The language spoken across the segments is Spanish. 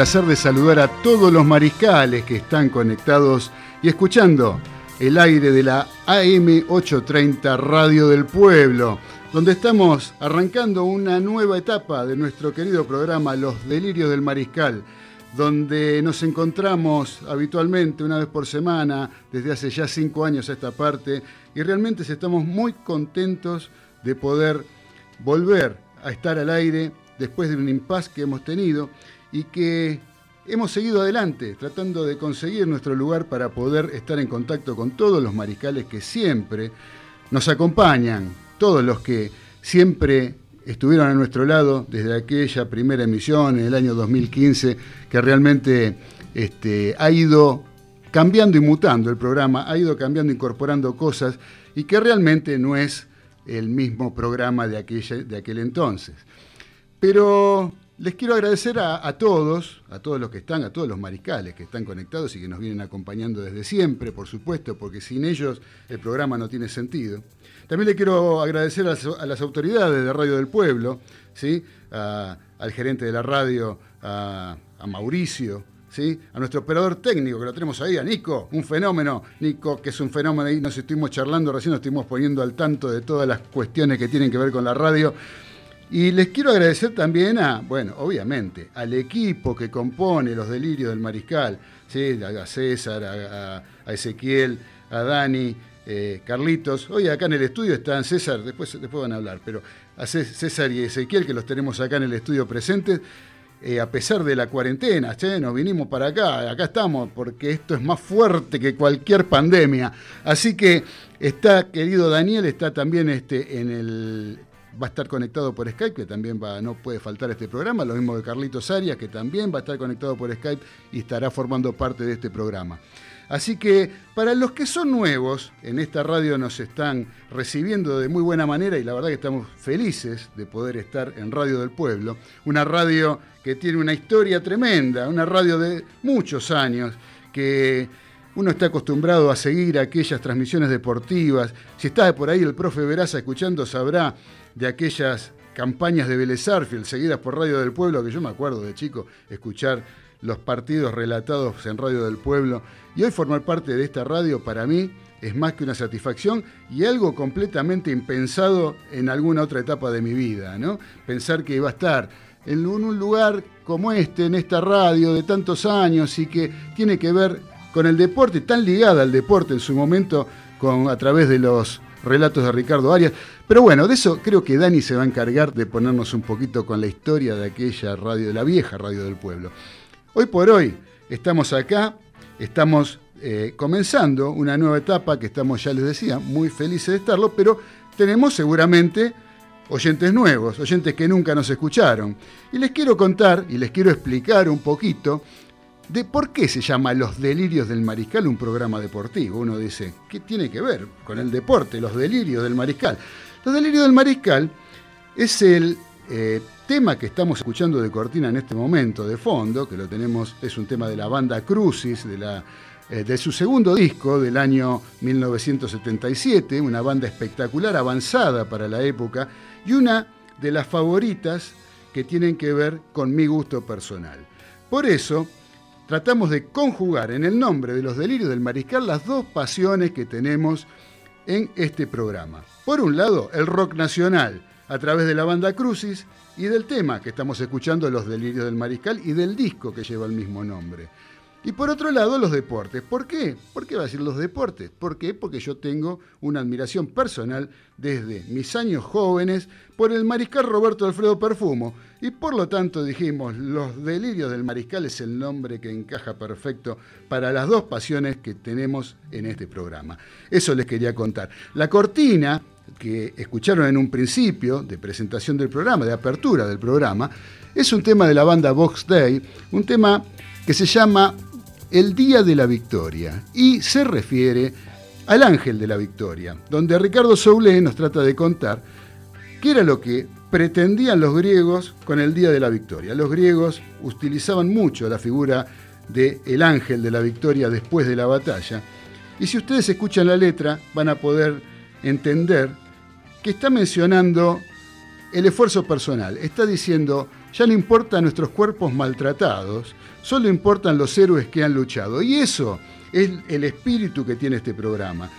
Placer de saludar a todos los mariscales que están conectados y escuchando el aire de la AM830 Radio del Pueblo, donde estamos arrancando una nueva etapa de nuestro querido programa Los Delirios del Mariscal, donde nos encontramos habitualmente una vez por semana, desde hace ya cinco años a esta parte, y realmente estamos muy contentos de poder volver a estar al aire después de un impas que hemos tenido y que hemos seguido adelante tratando de conseguir nuestro lugar para poder estar en contacto con todos los mariscales que siempre nos acompañan, todos los que siempre estuvieron a nuestro lado desde aquella primera emisión en el año 2015, que realmente este, ha ido cambiando y mutando el programa, ha ido cambiando, incorporando cosas y que realmente no es el mismo programa de, de aquel entonces. Pero les quiero agradecer a, todos, a todos los que están, a todos los mariscales que están conectados y que nos vienen acompañando desde siempre, por supuesto, porque sin ellos el programa no tiene sentido. También le quiero agradecer a, las autoridades de Radio del Pueblo, ¿sí? al gerente de la radio, a, Mauricio, ¿Sí? a nuestro operador técnico que lo tenemos ahí, a Nico, un fenómeno. Nico, que es un fenómeno, ahí nos estuvimos charlando, recién nos estuvimos poniendo al tanto de todas las cuestiones que tienen que ver con la radio. Y les quiero agradecer también a, bueno, obviamente, al equipo que compone los delirios del mariscal, ¿sí? a César, a, Ezequiel, a Dani, eh, Carlitos. Hoy acá en el estudio están César, después, después van a hablar, pero a César y Ezequiel, que los tenemos acá en el estudio presentes. Eh, a pesar de la cuarentena, ¿che? nos vinimos para acá, acá estamos, porque esto es más fuerte que cualquier pandemia. Así que está, querido Daniel, está también este, en el, va a estar conectado por Skype, que también va, no puede faltar este programa, lo mismo que Carlitos Arias, que también va a estar conectado por Skype y estará formando parte de este programa. Así que para los que son nuevos, en esta radio nos están recibiendo de muy buena manera y la verdad que estamos felices de poder estar en Radio del Pueblo, una radio que tiene una historia tremenda, una radio de muchos años, que uno está acostumbrado a seguir aquellas transmisiones deportivas. Si está por ahí el profe Veraza escuchando, sabrá de aquellas campañas de Vélez seguidas por Radio del Pueblo, que yo me acuerdo de chico escuchar los partidos relatados en Radio del Pueblo. Y hoy formar parte de esta radio para mí es más que una satisfacción y algo completamente impensado en alguna otra etapa de mi vida, ¿no? Pensar que iba a estar en un lugar como este, en esta radio de tantos años y que tiene que ver con el deporte, tan ligada al deporte en su momento con, a través de los relatos de Ricardo Arias. Pero bueno, de eso creo que Dani se va a encargar de ponernos un poquito con la historia de aquella radio, de la vieja radio del pueblo. Hoy por hoy estamos acá, estamos eh, comenzando una nueva etapa que estamos, ya les decía, muy felices de estarlo, pero tenemos seguramente oyentes nuevos, oyentes que nunca nos escucharon. Y les quiero contar y les quiero explicar un poquito de por qué se llama Los Delirios del Mariscal un programa deportivo. Uno dice, ¿qué tiene que ver con el deporte, los delirios del Mariscal? Los Delirios del Mariscal es el eh, tema que estamos escuchando de cortina en este momento, de fondo, que lo tenemos, es un tema de la banda Crucis, de eh, de su segundo disco del año 1977, una banda espectacular, avanzada para la época, y una de las favoritas que tienen que ver con mi gusto personal. Por eso, tratamos de conjugar en el nombre de los delirios del mariscal las dos pasiones que tenemos en este programa. Por un lado, el rock nacional, a través de la banda Crucis y del tema que estamos escuchando, Los Delirios del Mariscal, y del disco que lleva el mismo nombre. Y por otro lado, los deportes. ¿Por qué? ¿Por qué va a decir los deportes? ¿Por qué? Porque yo tengo una admiración personal desde mis años jóvenes por el mariscal Roberto Alfredo Perfumo. Y por lo tanto dijimos, los delirios del mariscal es el nombre que encaja perfecto para las dos pasiones que tenemos en este programa. Eso les quería contar. La cortina que escucharon en un principio de presentación del programa, de apertura del programa, es un tema de la banda Box Day, un tema que se llama el Día de la Victoria y se refiere al ángel de la victoria, donde Ricardo Soule nos trata de contar qué era lo que pretendían los griegos con el Día de la Victoria. Los griegos utilizaban mucho la figura del el ángel de la victoria después de la batalla. Y si ustedes escuchan la letra, van a poder entender que está mencionando el esfuerzo personal. Está diciendo, ya no importan nuestros cuerpos maltratados, Solo importan los héroes que han luchado. Y eso es el espíritu que tiene este programa.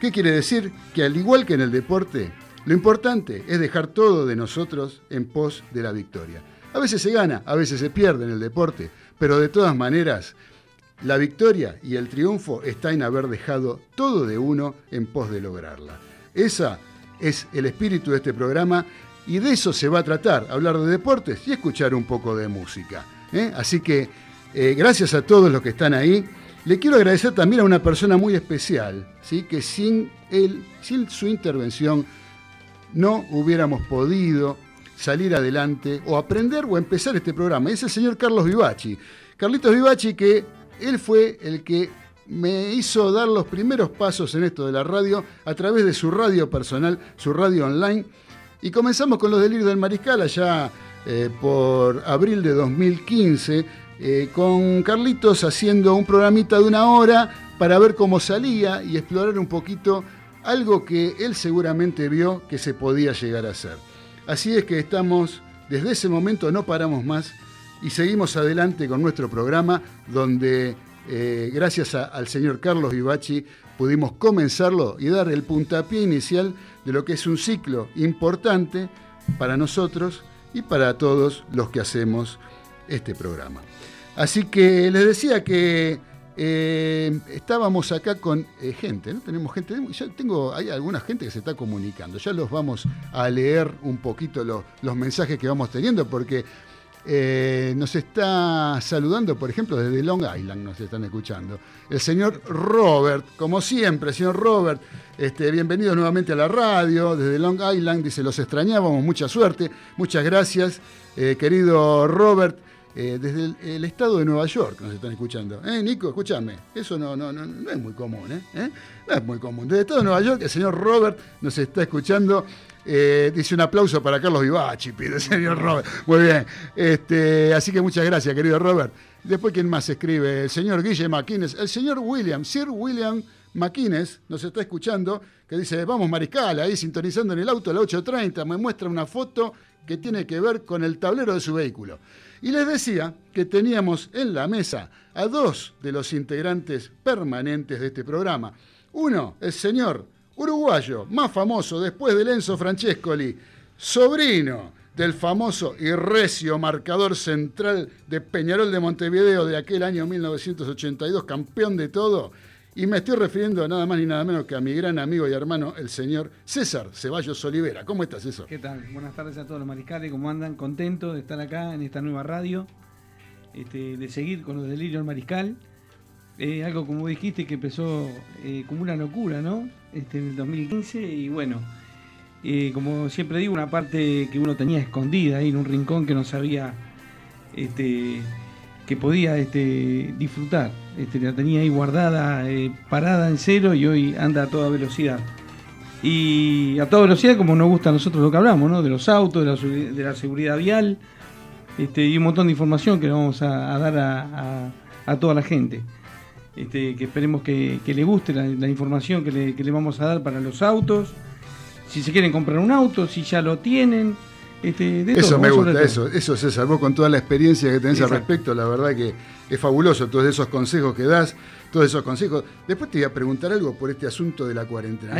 ¿Qué quiere decir? Que al igual que en el deporte, lo importante es dejar todo de nosotros en pos de la victoria. A veces se gana, a veces se pierde en el deporte, pero de todas maneras, la victoria y el triunfo está en haber dejado todo de uno en pos de lograrla. Esa es el espíritu de este programa y de eso se va a tratar, hablar de deportes y escuchar un poco de música. ¿eh? Así que eh, gracias a todos los que están ahí. Le quiero agradecer también a una persona muy especial, ¿sí? que sin, él, sin su intervención no hubiéramos podido salir adelante o aprender o empezar este programa. Es el señor Carlos Vivachi. Carlitos Vivachi que él fue el que me hizo dar los primeros pasos en esto de la radio a través de su radio personal, su radio online. Y comenzamos con los delirios del mariscal allá eh, por abril de 2015 eh, con Carlitos haciendo un programita de una hora para ver cómo salía y explorar un poquito algo que él seguramente vio que se podía llegar a hacer. Así es que estamos, desde ese momento no paramos más y seguimos adelante con nuestro programa donde eh, gracias al señor Carlos Vivachi pudimos comenzarlo y dar el puntapié inicial de lo que es un ciclo importante para nosotros y para todos los que hacemos este programa. Así que les decía que eh, estábamos acá con eh, gente, ¿no? Tenemos gente, ya tengo, hay alguna gente que se está comunicando, ya los vamos a leer un poquito los mensajes que vamos teniendo, porque eh, nos está saludando, por ejemplo, desde Long Island, nos están escuchando. El señor Robert, como siempre, señor Robert, este, bienvenido nuevamente a la radio, desde Long Island, dice, los extrañábamos, mucha suerte, muchas gracias, querido Robert. Eh, desde el, estado de Nueva York nos están escuchando. ¿Eh, Nico? Escúchame, eso no, no, no, no es muy común, ¿eh? ¿eh? No es muy común. Desde el estado de Nueva York, el señor Robert nos está escuchando. Eh, dice un aplauso para Carlos Vivachi, pide señor Robert. Muy bien. Este, así que muchas gracias, querido Robert. Después, ¿quién más escribe? El señor Guille Maquines. El señor William, Sir William Maquines, nos está escuchando, que dice, vamos Mariscal, ahí sintonizando en el auto a la 8.30, me muestra una foto que tiene que ver con el tablero de su vehículo. Y les decía que teníamos en la mesa a dos de los integrantes permanentes de este programa. Uno, el señor uruguayo más famoso después de Enzo Francescoli, sobrino del famoso y recio marcador central de Peñarol de Montevideo de aquel año 1982, campeón de todo, Y me estoy refiriendo nada más ni nada menos que a mi gran amigo y hermano, el señor César Ceballos Olivera. ¿Cómo estás, César? ¿Qué tal? Buenas tardes a todos los mariscales. ¿Cómo andan? Contentos de estar acá en esta nueva radio, este, de seguir con los delirios del mariscal. Eh, algo como dijiste que empezó eh, como una locura, ¿no? Este, en el 2015 y bueno, eh, como siempre digo, una parte que uno tenía escondida ahí en un rincón que no sabía este, que podía este, disfrutar. Este, la tenía ahí guardada, parada en cero y hoy anda a toda velocidad. Y a toda velocidad como nos gusta a nosotros lo que hablamos, ¿no? De los autos, de la, seguridad vial este, y un montón de información que le vamos a, dar a, toda la gente. Este, que esperemos que, le guste la, información que le, que le vamos a dar para los autos. Si se quieren comprar un auto, si ya lo tienen, este, eso me gusta, eso, eso César, vos con toda la experiencia que tenés al respecto, la verdad que es fabuloso todos esos consejos que das, todos esos consejos. Después te voy a preguntar algo por este asunto de la cuarentena.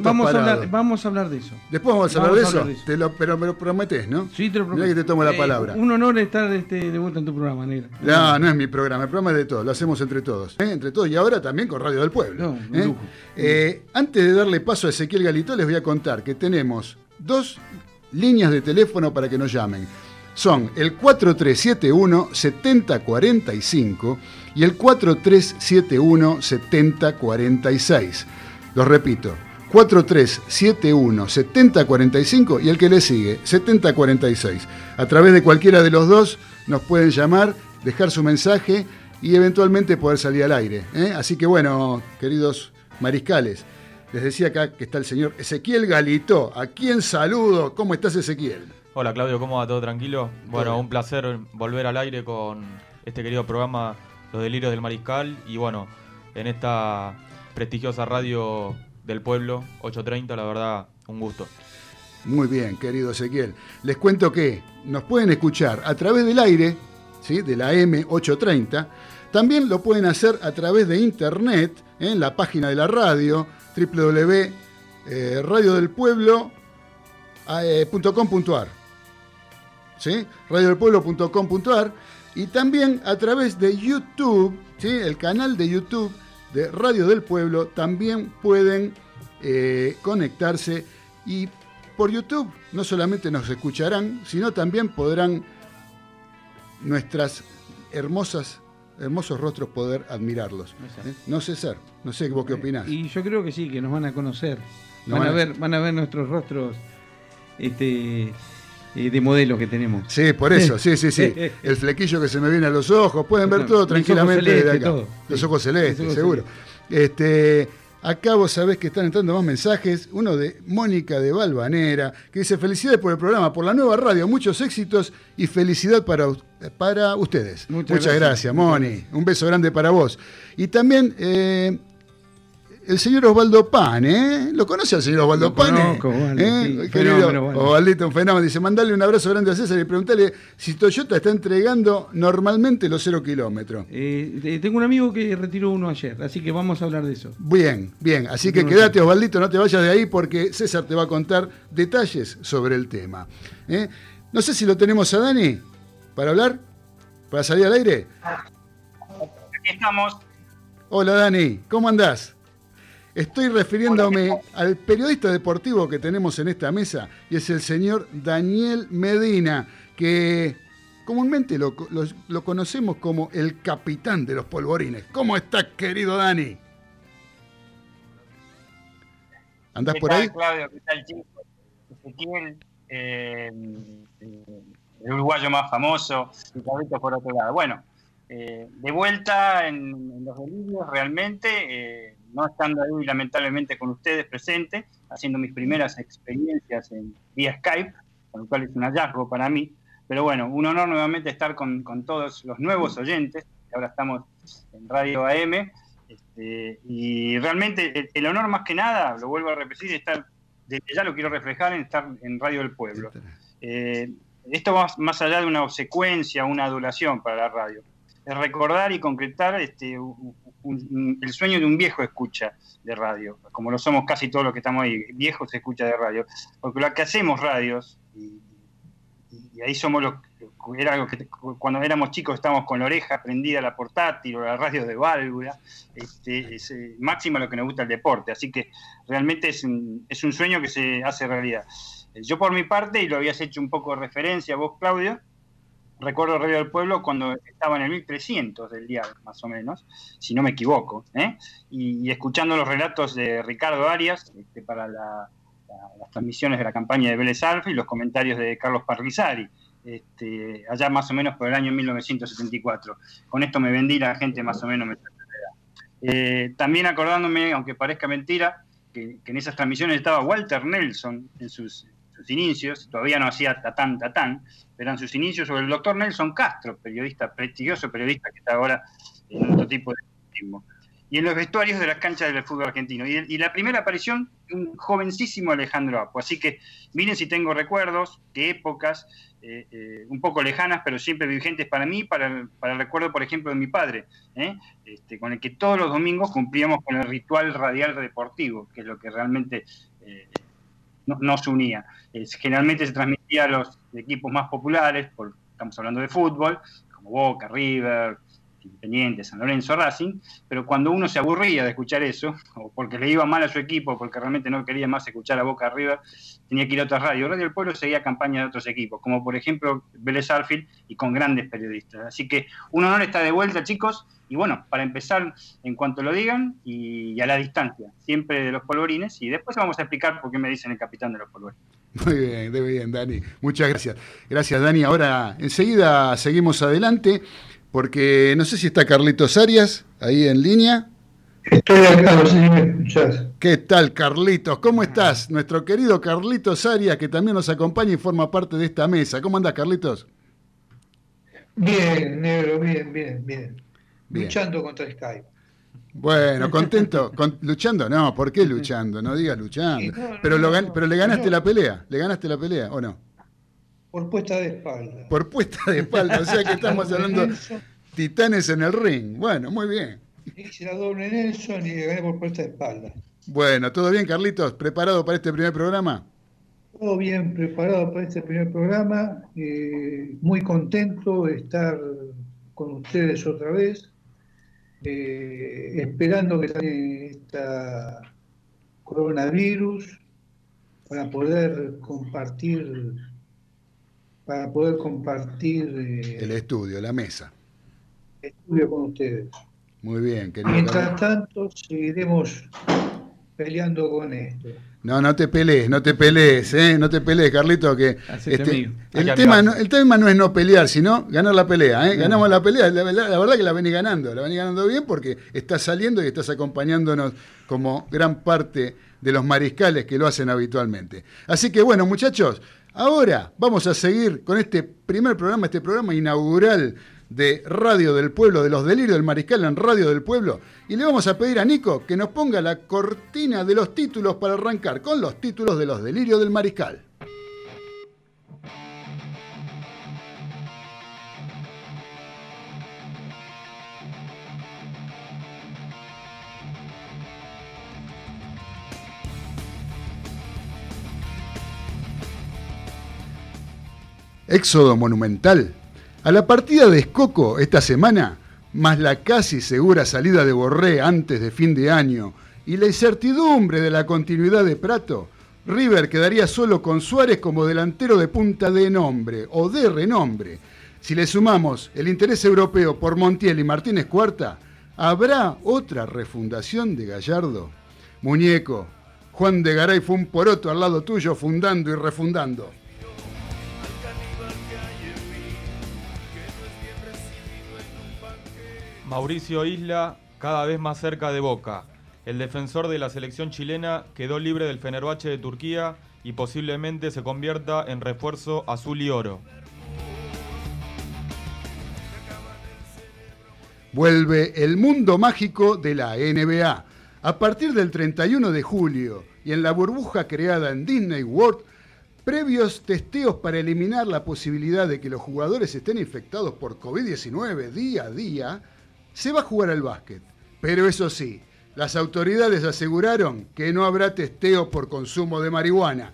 vamos, a hablar, vamos a hablar de eso. Después vamos a hablar, de, eso? pero me lo prometés, ¿no? Sí, te lo prometo. que te tomo la eh, palabra. Un honor estar este, de vuelta en tu programa, Negra. No, no es mi programa, el programa es de todos, lo hacemos entre todos. ¿eh? Entre todos y ahora también con Radio del Pueblo. ¿eh? antes de darle paso a Ezequiel Galito, les voy a contar que tenemos dos líneas de teléfono para que nos llamen. Son el 4371-7045 y el 4371-7046. Los repito, 4371-7045 y el que le sigue, 7046. A través de cualquiera de los dos nos pueden llamar, dejar su mensaje y eventualmente poder salir al aire. ¿eh? Así que bueno, queridos mariscales, les decía acá que está el señor Ezequiel Galito, a quien saludo. ¿Cómo estás, Ezequiel? Hola, Claudio, ¿cómo va? ¿Todo tranquilo? Bueno, un placer volver al aire con este querido programa Los Delirios del Mariscal y bueno, en esta prestigiosa radio del pueblo, 830, la verdad, un gusto. Muy bien, querido Ezequiel. Les cuento que nos pueden escuchar a través del aire, ¿sí? de la M830. También lo pueden hacer a través de internet, en la página de la radio, www.radiodelpueblo.com.ar. ¿Sí? Radiodelpueblo.com.ar y también a través de YouTube, ¿sí? el canal de YouTube de Radio del Pueblo, también pueden eh, conectarse y por YouTube no solamente nos escucharán, sino también podrán nuestras hermosas hermosos rostros poder admirarlos. ¿Eh? No sé ser, no sé vos qué opinás. Y yo creo que sí, que nos van a conocer. van, a ver, van a ver nuestros rostros este, eh, de modelos que tenemos. Sí, por eso, sí, sí, sí. El flequillo que se me viene a los ojos, pueden ver todo tranquilamente desde acá. Los ojos celestes, seguro. Este, Acá vos sabés que están entrando más mensajes. Uno de Mónica de Balvanera, que dice: Felicidades por el programa, por la nueva radio, muchos éxitos y felicidad para, para ustedes. Muchas, gracias, Moni. Un beso grande para vos. Y también. Eh, el señor Osvaldo Pan, ¿eh? ¿Lo conoce al señor Osvaldo Pan? ¿Eh? Querido Osvaldito, un fenómeno. Dice, mandale un abrazo grande a César y preguntale si Toyota está entregando normalmente los cero kilómetros. Eh, tengo un amigo que retiró uno ayer, así que vamos a hablar de eso. Bien, bien. Así que quédate, Osvaldito, no te vayas de ahí porque César te va a contar detalles sobre el tema. ¿eh? No sé si lo tenemos a Dani para hablar, para salir al aire. Aquí estamos. Hola Dani, ¿cómo andás? Estoy refiriéndome al periodista deportivo que tenemos en esta mesa y es el señor Daniel Medina, que comúnmente lo, conocemos como el capitán de los polvorines. ¿Cómo estás, querido Dani? ¿Andás por ahí? Claudio? ¿Qué tal, chico? Ezequiel, eh, el uruguayo más famoso, y Claudito por otro lado. Bueno, eh, de vuelta en, los delirios, realmente. Eh, no estando ahí lamentablemente con ustedes presentes, haciendo mis primeras experiencias en vía Skype, con lo cual es un hallazgo para mí. Pero bueno, un honor nuevamente estar con, todos los nuevos oyentes, ahora estamos en Radio AM. Este, y realmente el, honor más que nada, lo vuelvo a repetir, estar, desde ya lo quiero reflejar en estar en Radio del Pueblo. Eh, esto va más allá de una obsecuencia, una adulación para la radio. Es recordar y concretar este, el sueño de un viejo escucha de radio, como lo somos casi todos los que estamos ahí, viejos escucha de radio, porque lo que hacemos radios, y, ahí somos los, era algo que cuando éramos chicos estábamos con la oreja prendida la portátil o la radio de válvula, este, es eh, máximo lo que nos gusta el deporte, así que realmente es un, es un sueño que se hace realidad. Yo por mi parte, y lo habías hecho un poco de referencia vos, Claudio, recuerdo Radio del Pueblo cuando estaba en el 1300 del día, más o menos, si no me equivoco, ¿eh? y, escuchando los relatos de Ricardo Arias este, para las transmisiones de la campaña de Vélez Alfa y los comentarios de Carlos Parrizari, este, allá más o menos por el año 1974. Con esto me vendí, la gente más o menos me eh, También acordándome, aunque parezca mentira, que, en esas transmisiones estaba Walter Nelson en sus, sus inicios, todavía no hacía tatán, tatán, eran sus inicios sobre el doctor Nelson Castro, periodista, prestigioso periodista que está ahora en otro tipo de periodismo. Y en los vestuarios de las canchas del fútbol argentino. Y, la primera aparición, un jovencísimo Alejandro Apo. Así que miren si tengo recuerdos, qué épocas, eh, eh, un poco lejanas, pero siempre vigentes para mí, para para el recuerdo, por ejemplo, de mi padre, ¿eh? este, con el que todos los domingos cumplíamos con el ritual radial deportivo, que es lo que realmente nos unía. generalmente se transmitía a los equipos más populares, por, estamos hablando de fútbol, como Boca, River, Independiente, San Lorenzo, Racing, pero cuando uno se aburría de escuchar eso, o porque le iba mal a su equipo, porque realmente no quería más escuchar a Boca River, tenía que ir a otras radios. Radio del Pueblo seguía campaña de otros equipos, como por ejemplo Vélez Arfield y con grandes periodistas. Así que un honor está de vuelta, chicos, y bueno, para empezar, en cuanto lo digan, y, a la distancia, siempre de los polvorines, y después vamos a explicar por qué me dicen el capitán de los polvorines. Muy bien, muy bien, Dani. Muchas gracias. Gracias, Dani. Ahora, enseguida seguimos adelante porque no sé si está Carlitos Arias ahí en línea. Estoy acá, no sé si me escuchás. ¿Qué tal, Carlitos? ¿Cómo estás? Nuestro querido Carlitos Arias, que también nos acompaña y forma parte de esta mesa. ¿Cómo andas, Carlitos? Bien, negro, bien, bien, bien. Luchando contra Skype. Bueno, contento, luchando, no, ¿por qué luchando? No digas luchando. pero, pero le ganaste la pelea, le ganaste la pelea, ¿o no? Por puesta de espalda. Por puesta de espalda, o sea que estamos hablando titanes en el ring. Bueno, muy bien. Hice la doble Nelson y gané por puesta de espalda. Bueno, ¿todo bien, Carlitos? ¿Preparado para este primer programa? Todo bien, preparado para este primer programa. Eh, muy contento de estar con ustedes otra vez. Eh, esperando que salga esta coronavirus para poder compartir para poder compartir eh, el estudio, la mesa. El estudio con ustedes. Muy bien, querido. Mientras tanto, seguiremos peleando con esto. No, no te pelees, no te pelees, ¿eh? no te pelees, Carlito, que este, el, tema no, el tema no es no pelear, sino ganar la pelea. ¿eh? Ganamos la pelea, la, verdad que la venís ganando, la venís ganando bien porque estás saliendo y estás acompañándonos como gran parte de los mariscales que lo hacen habitualmente. Así que bueno, muchachos, Ahora vamos a seguir con este primer programa, este programa inaugural de Radio del Pueblo, de los delirios del Mariscal en Radio del Pueblo. Y le vamos a pedir a Nico que nos ponga la cortina de los títulos para arrancar con los títulos de los delirios del Mariscal. Éxodo monumental. A la partida de Escoco esta semana, más la casi segura salida de Borré antes de fin de año y la incertidumbre de la continuidad de Prato, River quedaría solo con Suárez como delantero de punta de nombre o de renombre. Si le sumamos el interés europeo por Montiel y Martínez Cuarta, ¿habrá otra refundación de Gallardo? Muñeco, Juan de Garay fue un poroto al lado tuyo fundando y refundando. Mauricio Isla cada vez más cerca de Boca. El defensor de la selección chilena quedó libre del Fenerbahce de Turquía y posiblemente se convierta en refuerzo azul y oro. Vuelve el mundo mágico de la NBA. A partir del 31 de julio y en la burbuja creada en Disney World, previos testeos para eliminar la posibilidad de que los jugadores estén infectados por COVID-19 día a día, se va a jugar al básquet, pero eso sí, las autoridades aseguraron que no habrá testeo por consumo de marihuana.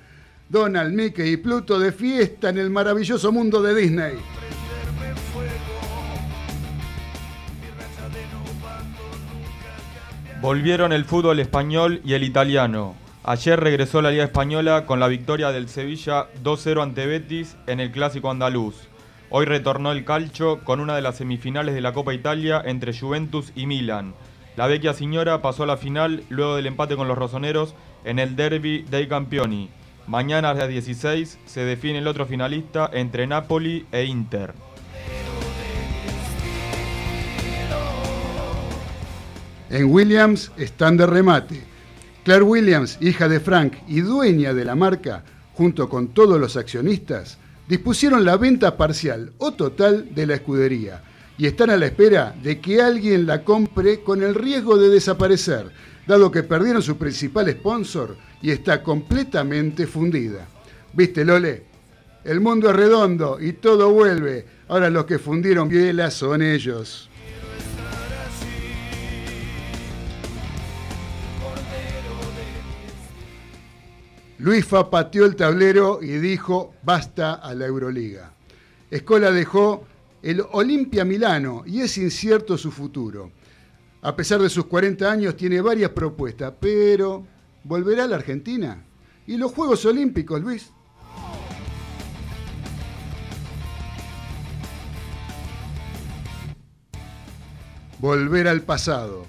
Donald, Mickey y Pluto de fiesta en el maravilloso mundo de Disney. Volvieron el fútbol español y el italiano. Ayer regresó la Liga Española con la victoria del Sevilla 2-0 ante Betis en el Clásico Andaluz. Hoy retornó el calcio con una de las semifinales de la Copa Italia entre Juventus y Milan. La vecchia señora pasó a la final luego del empate con los rosoneros en el Derby dei Campioni. Mañana a las 16 se define el otro finalista entre Napoli e Inter. En Williams están de remate. Claire Williams, hija de Frank y dueña de la marca, junto con todos los accionistas, dispusieron la venta parcial o total de la escudería y están a la espera de que alguien la compre con el riesgo de desaparecer, dado que perdieron su principal sponsor y está completamente fundida. ¿Viste, Lole? El mundo es redondo y todo vuelve. Ahora los que fundieron Biela son ellos. Luisfa pateó el tablero y dijo basta a la Euroliga. Escola dejó el Olimpia Milano y es incierto su futuro. A pesar de sus 40 años tiene varias propuestas, pero ¿volverá a la Argentina? ¿Y los Juegos Olímpicos, Luis? Volver al pasado.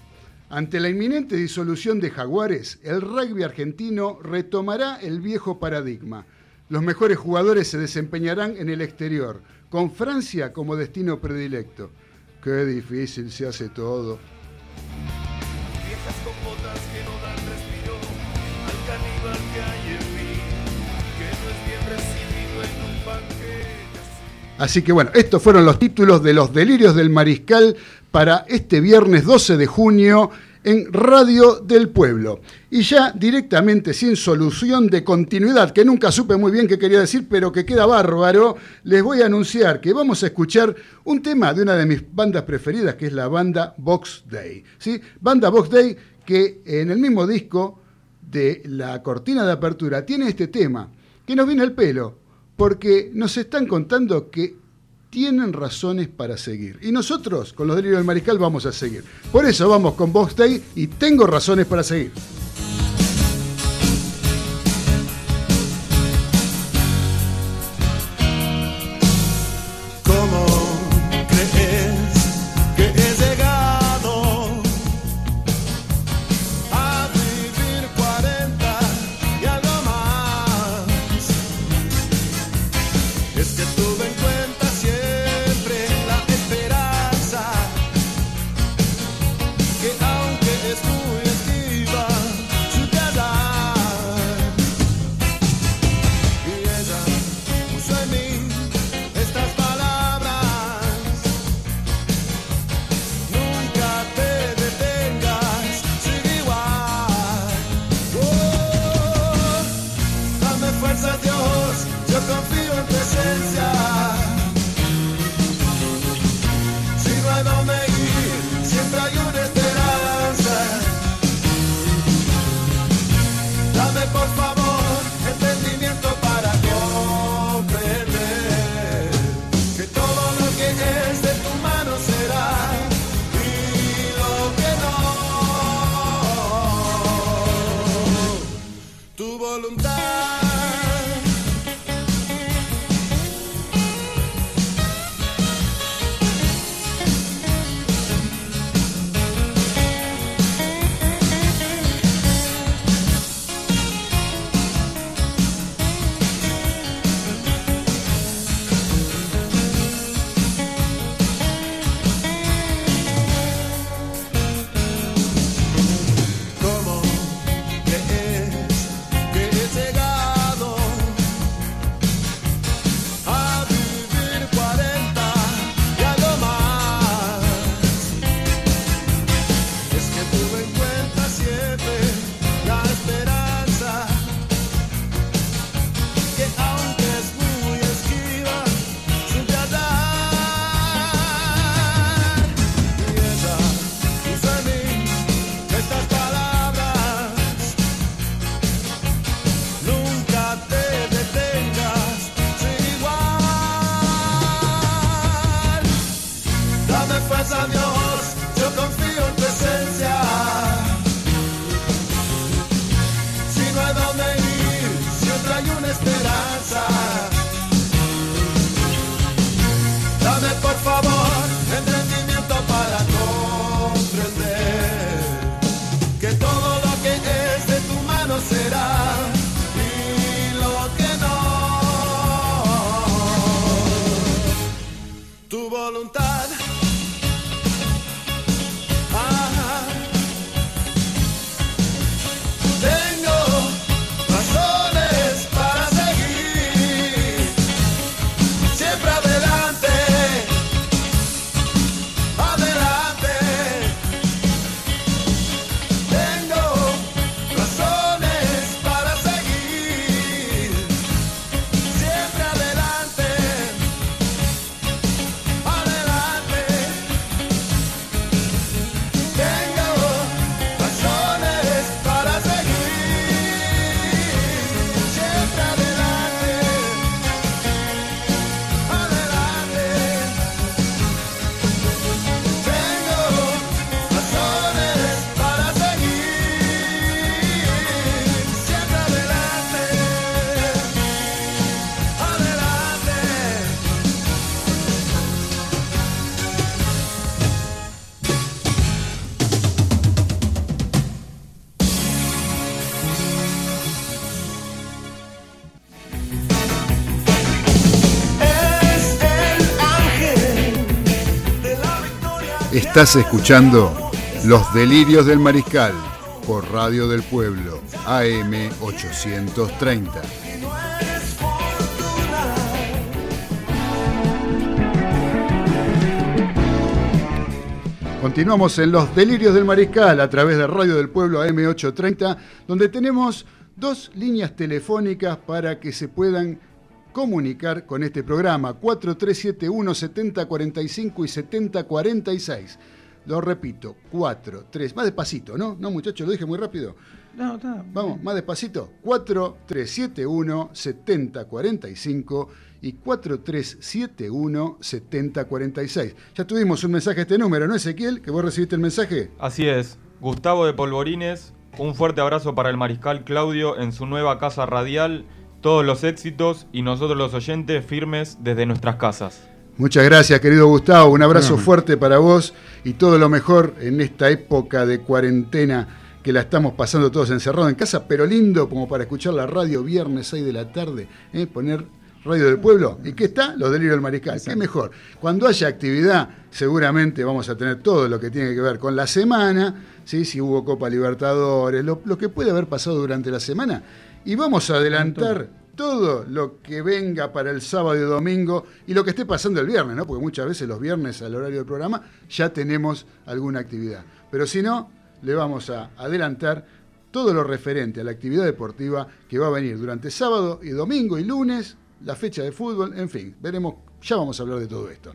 Ante la inminente disolución de Jaguares, el rugby argentino retomará el viejo paradigma. Los mejores jugadores se desempeñarán en el exterior, con Francia como destino predilecto. Qué difícil se hace todo. Así que bueno, estos fueron los títulos de los delirios del mariscal para este viernes 12 de junio en Radio del Pueblo. Y ya directamente, sin solución de continuidad, que nunca supe muy bien qué quería decir, pero que queda bárbaro, les voy a anunciar que vamos a escuchar un tema de una de mis bandas preferidas, que es la banda Box Day. ¿sí? Banda Box Day que en el mismo disco de la cortina de apertura tiene este tema, que nos viene al pelo, porque nos están contando que tienen razones para seguir. Y nosotros, con los delirios del mariscal, vamos a seguir. Por eso vamos con Box y tengo razones para seguir. star. Estás escuchando Los Delirios del Mariscal por Radio del Pueblo, AM 830. Continuamos en Los Delirios del Mariscal a través de Radio del Pueblo AM 830, donde tenemos dos líneas telefónicas para que se puedan comunicar con este programa, 4371 7045 y 7046. Lo repito, 4, 3, más despacito, ¿no? No, muchachos, lo dije muy rápido. No, está. Vamos, más despacito. 4371 7045 y 4371 7046. Ya tuvimos un mensaje a este número, ¿no, Ezequiel? ¿Que vos recibiste el mensaje? Así es. Gustavo de Polvorines, un fuerte abrazo para el mariscal Claudio en su nueva casa radial. Todos los éxitos y nosotros los oyentes firmes desde nuestras casas. Muchas gracias, querido Gustavo. Un abrazo fuerte para vos y todo lo mejor en esta época de cuarentena que la estamos pasando todos encerrados en casa, pero lindo como para escuchar la radio viernes 6 de la tarde, ¿eh? poner Radio del Pueblo. ¿Y qué está? Los delirios del mariscal. ¿Qué mejor? Cuando haya actividad, seguramente vamos a tener todo lo que tiene que ver con la semana, ¿sí? si hubo Copa Libertadores, lo, lo que puede haber pasado durante la semana. Y vamos a adelantar todo lo que venga para el sábado y domingo y lo que esté pasando el viernes, ¿no? Porque muchas veces los viernes al horario del programa ya tenemos alguna actividad. Pero si no, le vamos a adelantar todo lo referente a la actividad deportiva que va a venir durante sábado y domingo y lunes, la fecha de fútbol, en fin, veremos, ya vamos a hablar de todo esto.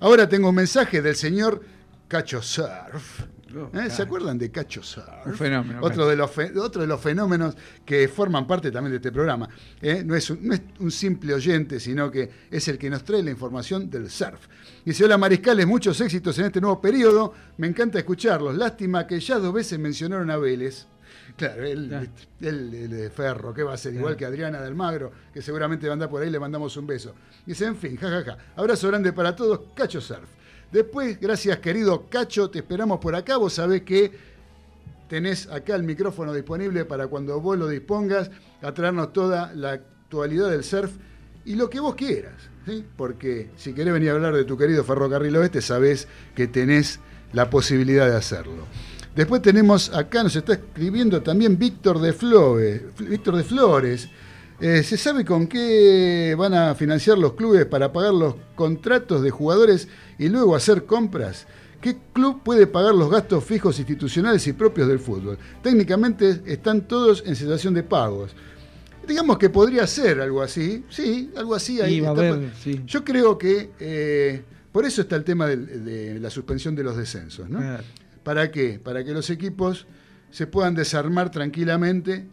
Ahora tengo un mensaje del señor Cacho Surf. ¿Eh? ¿Se acuerdan de Cacho Surf? Un fenómeno. Otro de, los fe- otro de los fenómenos que forman parte también de este programa. ¿eh? No, es un, no es un simple oyente, sino que es el que nos trae la información del surf. Dice, hola Mariscales, muchos éxitos en este nuevo periodo. Me encanta escucharlos. Lástima que ya dos veces mencionaron a Vélez. Claro, él, Claro. él- él de Ferro, ¿qué va a ser? Igual que Adriana del Magro, que seguramente va a andar por ahí, le mandamos un beso. Dice, en fin, jajaja. Abrazo grande para todos, Cacho Surf. Después, gracias querido Cacho, te esperamos por acá. Vos sabés que tenés acá el micrófono disponible para cuando vos lo dispongas, a traernos toda la actualidad del surf y lo que vos quieras. ¿sí? Porque si querés venir a hablar de tu querido ferrocarril oeste, sabés que tenés la posibilidad de hacerlo. Después tenemos acá, nos está escribiendo también Víctor de Flores. Víctor de Flores. Eh, ¿Se sabe con qué van a financiar los clubes para pagar los contratos de jugadores y luego hacer compras? ¿Qué club puede pagar los gastos fijos institucionales y propios del fútbol? Técnicamente están todos en situación de pagos. Digamos que podría ser algo así, sí, algo así. ahí está- sí. Yo creo que eh, por eso está el tema de la suspensión de los descensos, ¿no? Claro. ¿Para qué? Para que los equipos se puedan desarmar tranquilamente,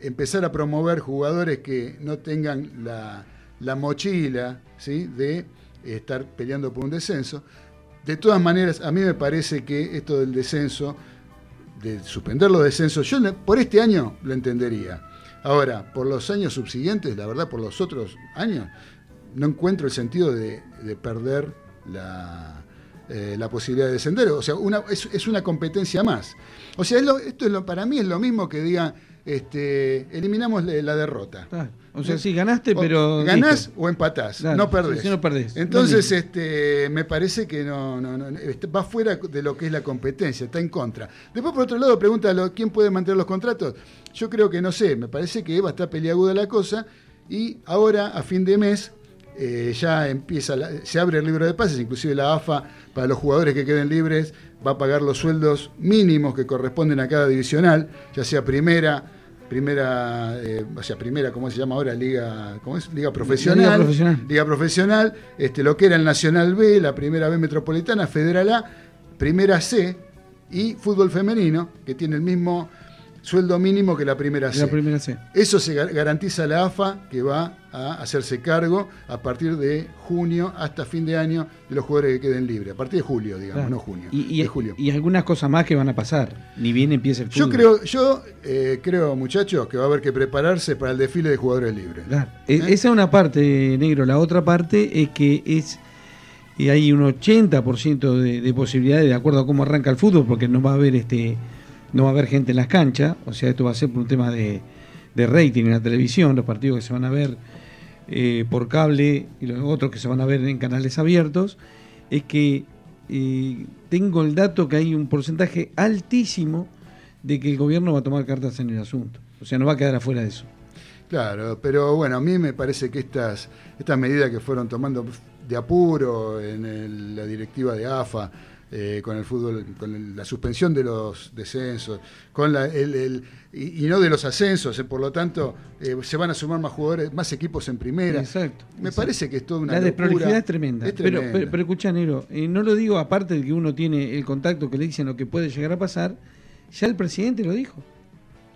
empezar a promover jugadores que no tengan la, la mochila ¿sí? de estar peleando por un descenso. De todas maneras, a mí me parece que esto del descenso, de suspender los descensos, yo por este año lo entendería. Ahora, por los años subsiguientes, la verdad, por los otros años, no encuentro el sentido de, de perder la, eh, la posibilidad de descender. O sea, una, es, es una competencia más. O sea, esto es lo, para mí es lo mismo que diga, este, eliminamos la, derrota. O sea, sí, ganaste, O pero. ganás listo. o empatás, Claro, no perdés. sí, no perdés. Entonces, este, me parece que no, no, no, este, va fuera de lo que es la competencia, está en contra. Después, por otro lado, pregunta quién puede mantener los contratos. Yo creo que no sé, me parece que va a estar peliaguda la cosa y ahora, a fin de mes, eh, ya empieza, la- se abre el libro de pases, inclusive la AFA, para los jugadores que queden libres, va a pagar los sueldos mínimos que corresponden a cada divisional, ya sea primera, primera, eh, o sea, primera, ¿cómo se llama ahora? Liga, ¿cómo es? Liga profesional. Liga profesional. Liga profesional, este, lo que era el Nacional B, la primera B metropolitana, Federal A, primera C y fútbol femenino, que tiene el mismo sueldo mínimo que la primera C. La primera C. Eso se gar- garantiza la AFA que va a hacerse cargo a partir de junio hasta fin de año de los jugadores que queden libres. A partir de julio, digamos, Claro. no junio. Y, y- de julio. y algunas cosas más que van a pasar. Ni bien empieza el yo fútbol. creo, yo eh, creo, muchachos, que va a haber que prepararse para el desfile de jugadores libres. Claro. E- ¿Eh? Esa es una parte, negro. La otra parte es que es y hay un 80% de, de posibilidades de acuerdo a cómo arranca el fútbol, porque no va a haber este no va a haber gente en las canchas, o sea, esto va a ser por un tema de, rating en la televisión, los partidos que se van a ver eh, por cable y los otros que se van a ver en canales abiertos, es que eh, tengo el dato que hay un porcentaje altísimo de que el gobierno va a tomar cartas en el asunto. O sea, no va a quedar afuera de eso. Claro, pero bueno, a mí me parece que estas, estas medidas que fueron tomando de apuro en la directiva de AFA, eh, con el fútbol, con la suspensión de los descensos, con la, el, y, no de los ascensos, eh, por lo tanto eh, se van a sumar más jugadores, más equipos en primera. Exacto. Me parece que es toda una La desprolijidad es tremenda. Pero, pero, escucha, Nero, no lo digo aparte de que uno tiene el contacto que le dicen lo que puede llegar a pasar, ya el presidente lo dijo.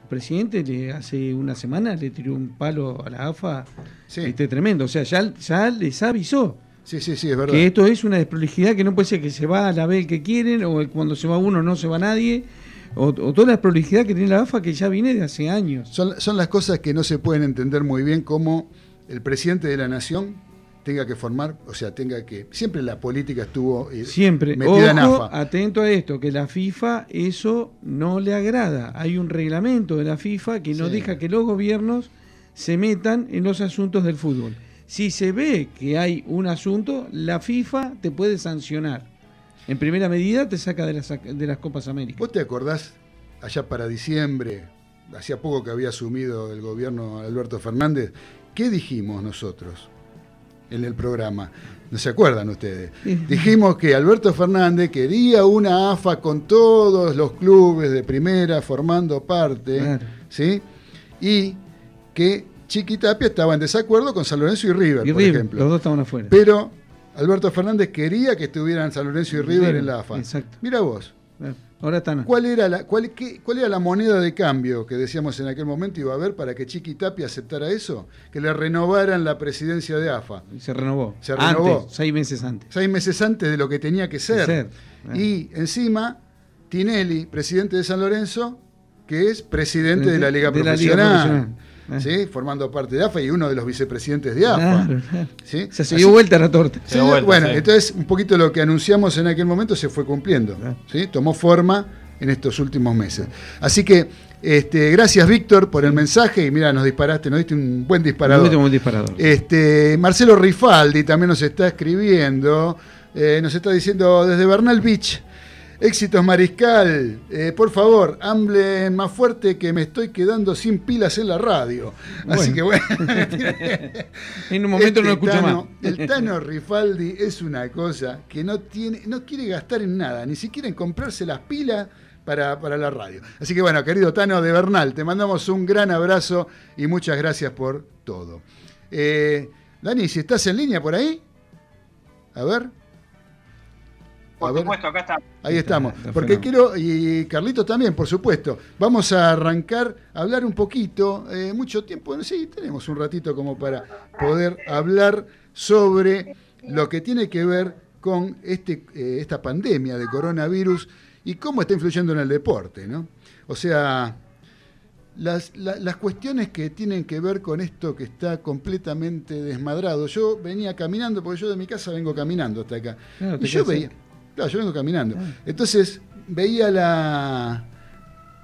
El presidente le, hace una semana le tiró un palo a la AFA este, tremendo. O sea, ya, ya les avisó. Sí, sí, sí, es verdad. Que esto es una desprolijidad que no puede ser que se va a la vez que quieren, o cuando se va uno no se va nadie, o, toda la desprolijidad que tiene la AFA que ya viene de hace años. Son, son las cosas que no se pueden entender muy bien como el presidente de la nación tenga que formar, o sea, tenga que. Siempre la política estuvo eh, siempre metida en AFA. Atento a esto, que la FIFA eso no le agrada. Hay un reglamento de la FIFA que no deja que los gobiernos se metan en los asuntos del fútbol. Si se ve que hay un asunto, la FIFA te puede sancionar. En primera medida te saca de las, de las Copas América. ¿Vos te acordás allá para diciembre, hacía poco que había asumido el gobierno Alberto Fernández, qué dijimos nosotros en el programa? ¿No se acuerdan ustedes? Dijimos que Alberto Fernández quería una AFA con todos los clubes de primera formando parte, ¿sí? Y que Chiquitapia estaba en desacuerdo con San Lorenzo y River, por ejemplo. Los dos estaban afuera. Pero Alberto Fernández quería que estuvieran San Lorenzo y River, en la AFA. Exacto. Mira vos. Ahora están. ¿Cuál era, la, cuál, ¿Cuál era la moneda de cambio que decíamos en aquel momento iba a haber para que Chiquitapia aceptara eso? Que le renovaran la presidencia de AFA. Y se renovó. Se renovó. seis meses antes. Seis meses antes de lo que tenía que ser. Y encima, Tinelli, presidente de San Lorenzo, que es presidente de, la Liga Profesional. Eh. ¿sí? formando parte de AFA y uno de los vicepresidentes de AFA. Se dio vuelta la torta. bueno, entonces un poquito lo que anunciamos en aquel momento se fue cumpliendo. ¿sí? Tomó forma en estos últimos meses. Así que este, gracias Víctor por el mensaje y mira, nos disparaste, nos diste un buen disparador. Un disparador. Este, Marcelo Rifaldi también nos está escribiendo, eh, nos está diciendo desde Bernal Beach. Éxitos Mariscal, eh, por favor, hablen más fuerte que me estoy quedando sin pilas en la radio. Así que bueno. en un momento no lo escucho más. El Tano Rifaldi es una cosa que no tiene, no quiere gastar en nada, ni siquiera en comprarse las pilas para, la radio. Así que bueno, querido Tano de Bernal, te mandamos un gran abrazo y muchas gracias por todo. Eh, Dani, si estás en línea por ahí, a ver. Por supuesto, acá está. Ahí estamos. Porque quiero, y Carlitos también, por supuesto, vamos a arrancar a hablar un poquito, eh, mucho tiempo, sí, tenemos un ratito como para poder hablar sobre lo que tiene que ver con este, eh, esta pandemia de coronavirus y cómo está influyendo en el deporte, ¿no? O sea, las, las, cuestiones que tienen que ver con esto que está completamente desmadrado. Yo venía caminando, porque yo de mi casa vengo caminando hasta acá. y yo veía, yo vengo caminando. Ah. Entonces veía la,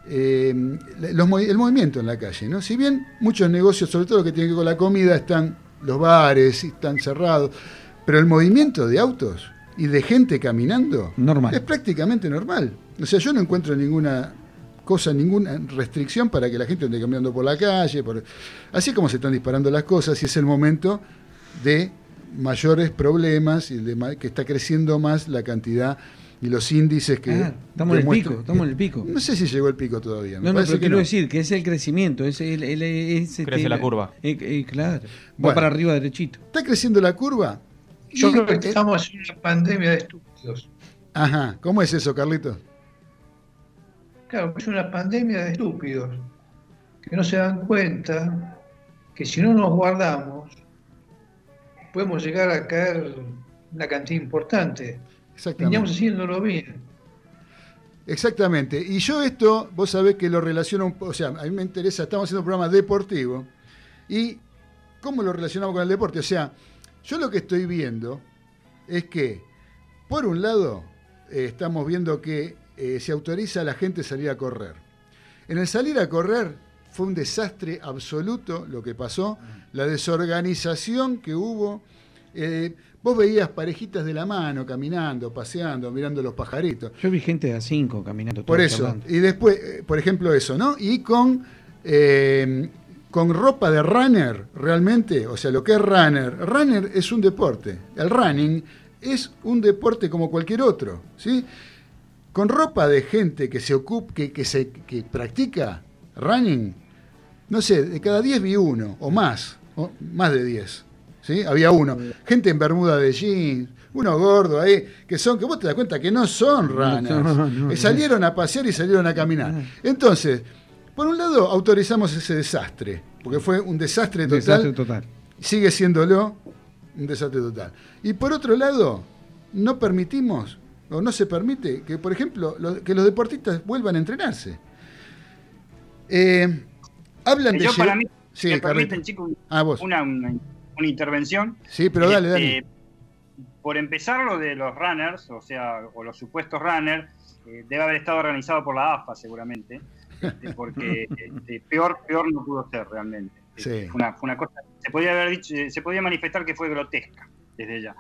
eh, el movimiento en la calle. ¿no? Si bien muchos negocios, sobre todo lo que tiene que ver con la comida, están los bares, están cerrados, pero el movimiento de autos y de gente caminando normal. es prácticamente normal. O sea, yo no encuentro ninguna cosa, ninguna restricción para que la gente ande caminando por la calle. Por... Así como se están disparando las cosas y es el momento de mayores problemas y que está creciendo más la cantidad y los índices que. Ah, estamos en el pico, estamos en el pico. No sé si llegó el pico todavía. no, no, pero quiero decir que es el crecimiento, es el, Crece la curva. Eh, eh, claro, va para arriba derechito. ¿Está creciendo la curva? Yo creo que estamos en una pandemia de estúpidos. Ajá, ¿cómo es eso, Carlito? Claro, es una pandemia de estúpidos que no se dan cuenta que si no nos guardamos, podemos llegar a caer una cantidad importante. Veníamos haciéndolo bien. Exactamente. Y yo esto, vos sabés que lo relaciono, o sea, a mí me interesa, estamos haciendo un programa deportivo. ¿Y cómo lo relacionamos con el deporte? O sea, yo lo que estoy viendo es que, por un lado, eh, estamos viendo que eh, se autoriza a la gente salir a correr. En el salir a correr fue un desastre absoluto lo que pasó, la desorganización que hubo eh, vos veías parejitas de la mano caminando, paseando, mirando los pajaritos. Yo vi gente de a cinco caminando. Por eso, charlando. y después, eh, por ejemplo, eso, ¿no? Y con, eh, con ropa de runner, realmente, o sea, lo que es runner, runner es un deporte, el running es un deporte como cualquier otro, ¿sí? Con ropa de gente que se ocupa, que, que se, que practica running, no sé, de cada 10 vi uno, o más, o más de 10, ¿sí? Había uno, gente en bermuda de jeans, uno gordo ahí, que son, que vos te das cuenta que no son runners, no, no, Eh, salieron a pasear y salieron a caminar. Entonces, por un lado, autorizamos ese desastre, porque fue un desastre total, Desastre total. sigue siéndolo un desastre total. Y por otro lado, no permitimos, o no se permite, que, por ejemplo, lo- que los deportistas vuelvan a entrenarse. Eh, hablan de... Yo lle- para mí, Sí, me permiten, chicos, Ah, una, una, una intervención. Sí, pero dale, Este, dale. Por empezar, lo de los runners, o sea, o los supuestos runners, eh, debe haber estado organizado por la AFA seguramente, este, porque este, peor, peor no pudo ser realmente. Sí. Este, Fue, una, fue una cosa, se podía haber dicho, eh, se podía manifestar que fue grotesca desde ya.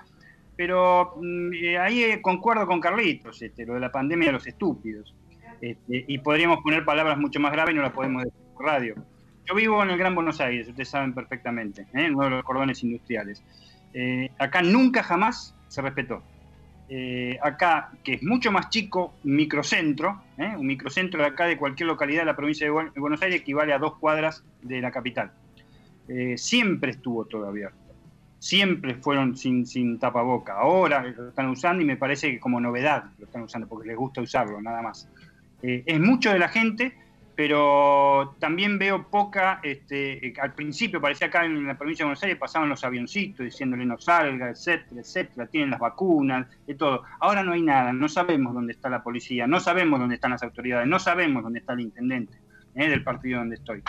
Pero mm, eh, ahí concuerdo con Carlitos, este, lo de la pandemia de los estúpidos. Este, y podríamos poner palabras mucho más graves y no las podemos decir por radio. Yo vivo en el Gran Buenos Aires, ustedes saben perfectamente, ¿eh? uno de los cordones industriales. Eh, acá nunca jamás se respetó. Eh, acá, que es mucho más chico, un microcentro, un microcentro de acá de cualquier localidad de la provincia de Buen- de Buenos Aires equivale a dos cuadras de la capital. Siempre estuvo todo abierto. Siempre fueron sin, sin tapaboca. Ahora lo están usando y me parece que como novedad lo están usando porque les gusta usarlo, nada más. Es mucho de la gente, pero también veo poca, este, eh, al principio parecía acá en la provincia de Buenos Aires pasaban los avioncitos diciéndole no salga, etcétera, etcétera, tienen las vacunas, de todo. Ahora no hay nada, no sabemos dónde está la policía, no sabemos dónde están las autoridades, no sabemos dónde está el intendente eh, del partido donde estoy.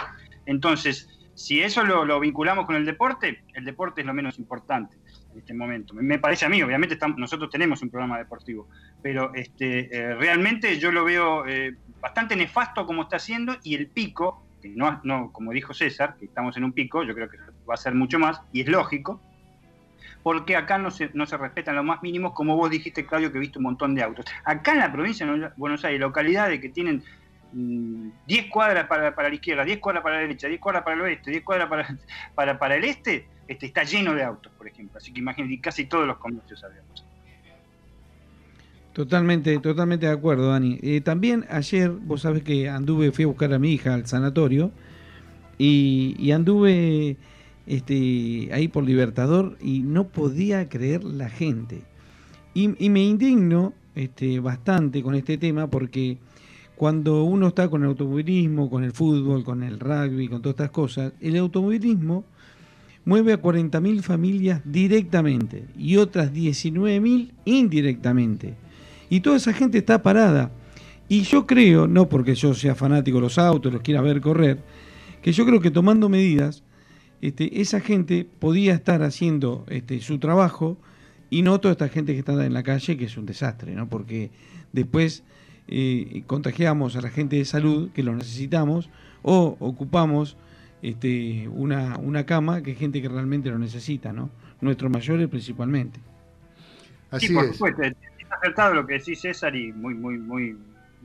Entonces, si eso lo, vinculamos con el deporte, el deporte es lo menos importante en este momento. Me- parece a mí, obviamente nosotros tenemos un programa deportivo, pero este, eh, realmente yo lo veo bastante nefasto como está haciendo y el pico, que no, no, como dijo César, que estamos en un pico, yo creo que va a ser mucho más, y es lógico, porque acá no se, no se respetan los más mínimos, como vos dijiste, Claudio, que viste un montón de autos. Acá en la provincia de Buenos Aires, localidades que tienen mm, 10 cuadras para, para la izquierda, 10 cuadras para la derecha, 10 cuadras para el oeste, 10 cuadras para, para, para el este, este, está lleno de autos, por ejemplo. Así que imagínate, casi todos los comercios abiertos. Totalmente, totalmente de acuerdo, Dani. Eh, también ayer, vos sabés que anduve, fui a buscar a mi hija al sanatorio y, y anduve este, ahí por Libertador y no podía creer la gente. Y, y me indigno este, bastante con este tema porque cuando uno está con el automovilismo, con el fútbol, con el rugby, con todas estas cosas, el automovilismo mueve a 40.000 familias directamente y otras 19.000 indirectamente. Y toda esa gente está parada. Y yo creo, no porque yo sea fanático de los autos, los quiera ver correr, que yo creo que tomando medidas, este, esa gente podía estar haciendo este, su trabajo y no toda esta gente que está en la calle, que es un desastre, ¿no? Porque después eh, contagiamos a la gente de salud, que lo necesitamos, o ocupamos este, una, una cama que es gente que realmente lo necesita, ¿no? Nuestros mayores principalmente. Así sí, por es. supuesto, es acertado lo que decís César y muy, muy, muy,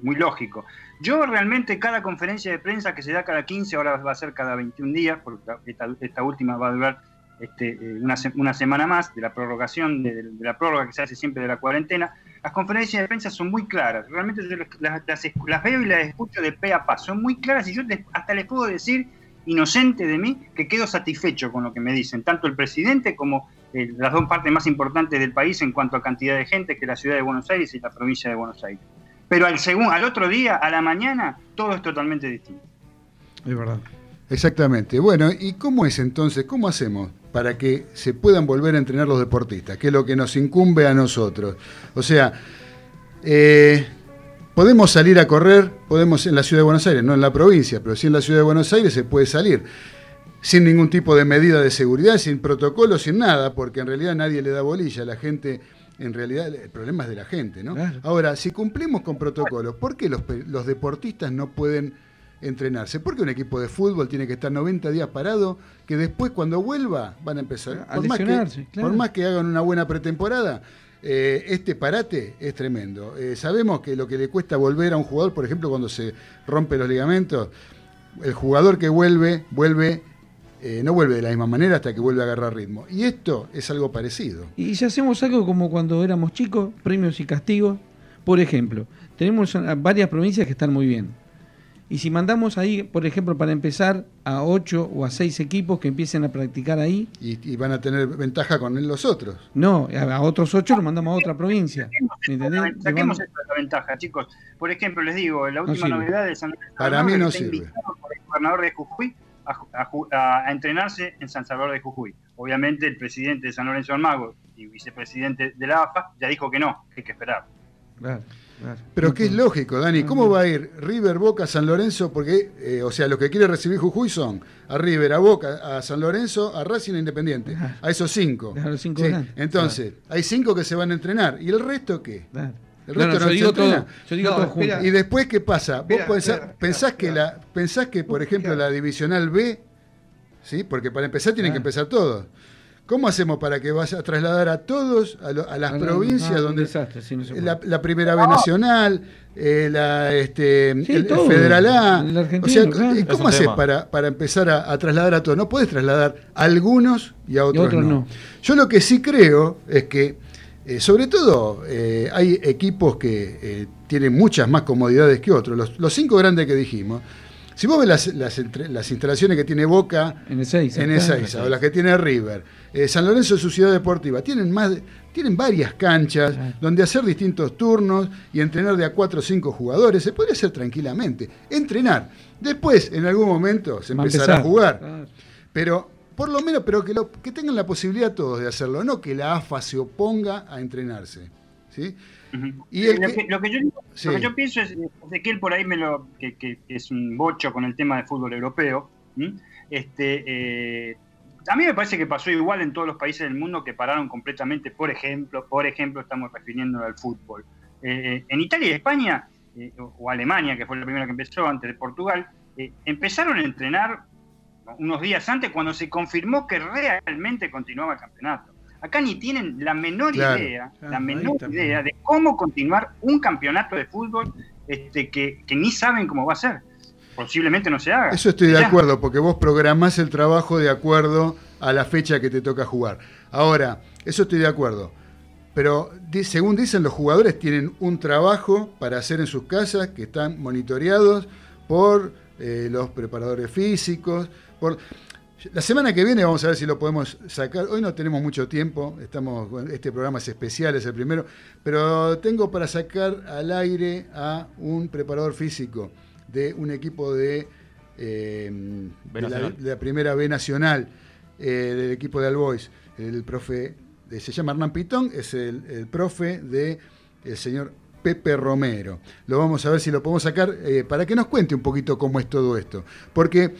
muy lógico. Yo realmente cada conferencia de prensa que se da cada 15, ahora va a ser cada 21 días, porque esta, última va a durar este, eh, una, una semana más de la prorrogación, de, la prórroga que se hace siempre de la cuarentena, las conferencias de prensa son muy claras. Realmente yo las, veo y las escucho de pe a pa. Son muy claras y yo hasta les puedo decir, inocente de mí, que quedo satisfecho con lo que me dicen, tanto el presidente como eh, las dos partes más importantes del país en cuanto a cantidad de gente, que es la ciudad de Buenos Aires y la provincia de Buenos Aires. Pero al, segun- al otro día, a la mañana, todo es totalmente distinto. Es verdad. Exactamente. Bueno, ¿y cómo es entonces? ¿Cómo hacemos para que se puedan volver a entrenar los deportistas? Que es lo que nos incumbe a nosotros. O sea, eh, podemos salir a correr, podemos en la ciudad de Buenos Aires, no en la provincia, pero sí en la ciudad de Buenos Aires se puede salir sin ningún tipo de medida de seguridad, sin protocolo, sin nada, porque en realidad nadie le da bolilla. La gente, en realidad, el problema es de la gente, ¿no? Claro. Ahora, si cumplimos con protocolos, ¿por qué los, los deportistas no pueden entrenarse. Porque un equipo de fútbol tiene que estar 90 días parado, que después cuando vuelva van a empezar. A por, más que, claro. por más que hagan una buena pretemporada, eh, este parate es tremendo. Eh, sabemos que lo que le cuesta volver a un jugador, por ejemplo, cuando se rompe los ligamentos, el jugador que vuelve, vuelve, eh, no vuelve de la misma manera hasta que vuelve a agarrar ritmo. Y esto es algo parecido. Y si hacemos algo como cuando éramos chicos, premios y castigos, por ejemplo, tenemos varias provincias que están muy bien. Y si mandamos ahí, por ejemplo, para empezar, a 8 o a 6 equipos que empiecen a practicar ahí, Y, y van a tener ventaja con los otros. no, a a otros 8 los mandamos a otra provincia. Saquemos Llevamos- esto de la ventaja, chicos. Por ejemplo, les digo, la última novedad de San Lorenzo Para mí no sirve. por el gobernador de Jujuy a, entrenarse en San Salvador de Jujuy. Obviamente el presidente de San Lorenzo Almagro y vicepresidente de la AFA ya dijo que no, que hay que esperar. Claro, claro. Pero que es lógico, Dani, ¿cómo va a ir River, Boca, San Lorenzo? Porque, eh, o sea, los que quiere recibir Jujuy son a River, a Boca, a San Lorenzo, a Racing e Independiente. A esos cinco. A los cinco Sí, grandes. Entonces, hay cinco que se van a entrenar. ¿Y el resto qué? El No, no, resto no yo digo todo, yo digo No, todo espera. junto. ¿Y después qué pasa? ¿Vos Espera, pensás, espera, pensás espera, que, la, pensás que, por ejemplo, la divisional B, ¿sí? porque para empezar tienen que Ah. empezar todos. ¿Cómo hacemos para que vaya a trasladar a todos a, lo- a las Ah, no, provincias donde desastre, sí, no se puede. la, la primera B nacional, eh, la este, Sí, el. Federal A. El o argentino, sea, claro. ¿y Es ¿cómo haces para, para empezar a, a trasladar a todos? No puedes trasladar a algunos y a otros, otros no. no. Yo lo que sí creo es que, eh, sobre todo, eh, hay equipos que eh, tienen muchas más comodidades que otros. Los, los cinco grandes que dijimos. Si vos ves las, las instalaciones que tiene Boca, En 6. en Ezeiza, o las que tiene River. San Lorenzo es su ciudad deportiva. Tienen más tienen varias canchas donde hacer distintos turnos y entrenar de a cuatro o cinco jugadores. Se podría hacer tranquilamente. Entrenar. Después, en algún momento, se Va a empezará a empezar. jugar. Claro. Pero, por lo menos, pero que, lo- que tengan la posibilidad todos de hacerlo, no que la AFA se oponga a entrenarse. ¿sí? Y el lo, que- que, lo que yo, Sí. lo que yo pienso es, Ezequiel por ahí me lo, que, que es un bocho con el tema de fútbol europeo, este, eh, a mí me parece que pasó igual en todos los países del mundo que pararon completamente, por ejemplo, por ejemplo, estamos refiriéndonos al fútbol. Eh, eh, en Italia y España, eh, o, Alemania, que fue la primera que empezó antes de Portugal, empezaron a entrenar unos días antes cuando se confirmó que realmente continuaba el campeonato. Acá ni tienen la menor Claro, idea, claro, la menor idea de cómo continuar un campeonato de fútbol este, que, que ni saben cómo va a ser. Posiblemente no se haga. Eso estoy de Ya. acuerdo, porque vos programás el trabajo de acuerdo a la fecha que te toca jugar. Ahora, eso estoy de acuerdo. Pero según dicen, los jugadores tienen un trabajo para hacer en sus casas que están monitoreados por eh, los preparadores físicos. Por... La semana que viene vamos a ver si lo podemos sacar. Hoy no tenemos mucho tiempo, estamos, este programa es especial, es el primero, pero tengo para sacar al aire a un preparador físico de un equipo de, eh, de, la, Nacional. de la primera B nacional, eh, del equipo de Albois, el profe, se llama Hernán Pitón, es el, el profe de el señor Pepe Romero. Lo vamos a ver si lo podemos sacar eh, para que nos cuente un poquito cómo es todo esto. Porque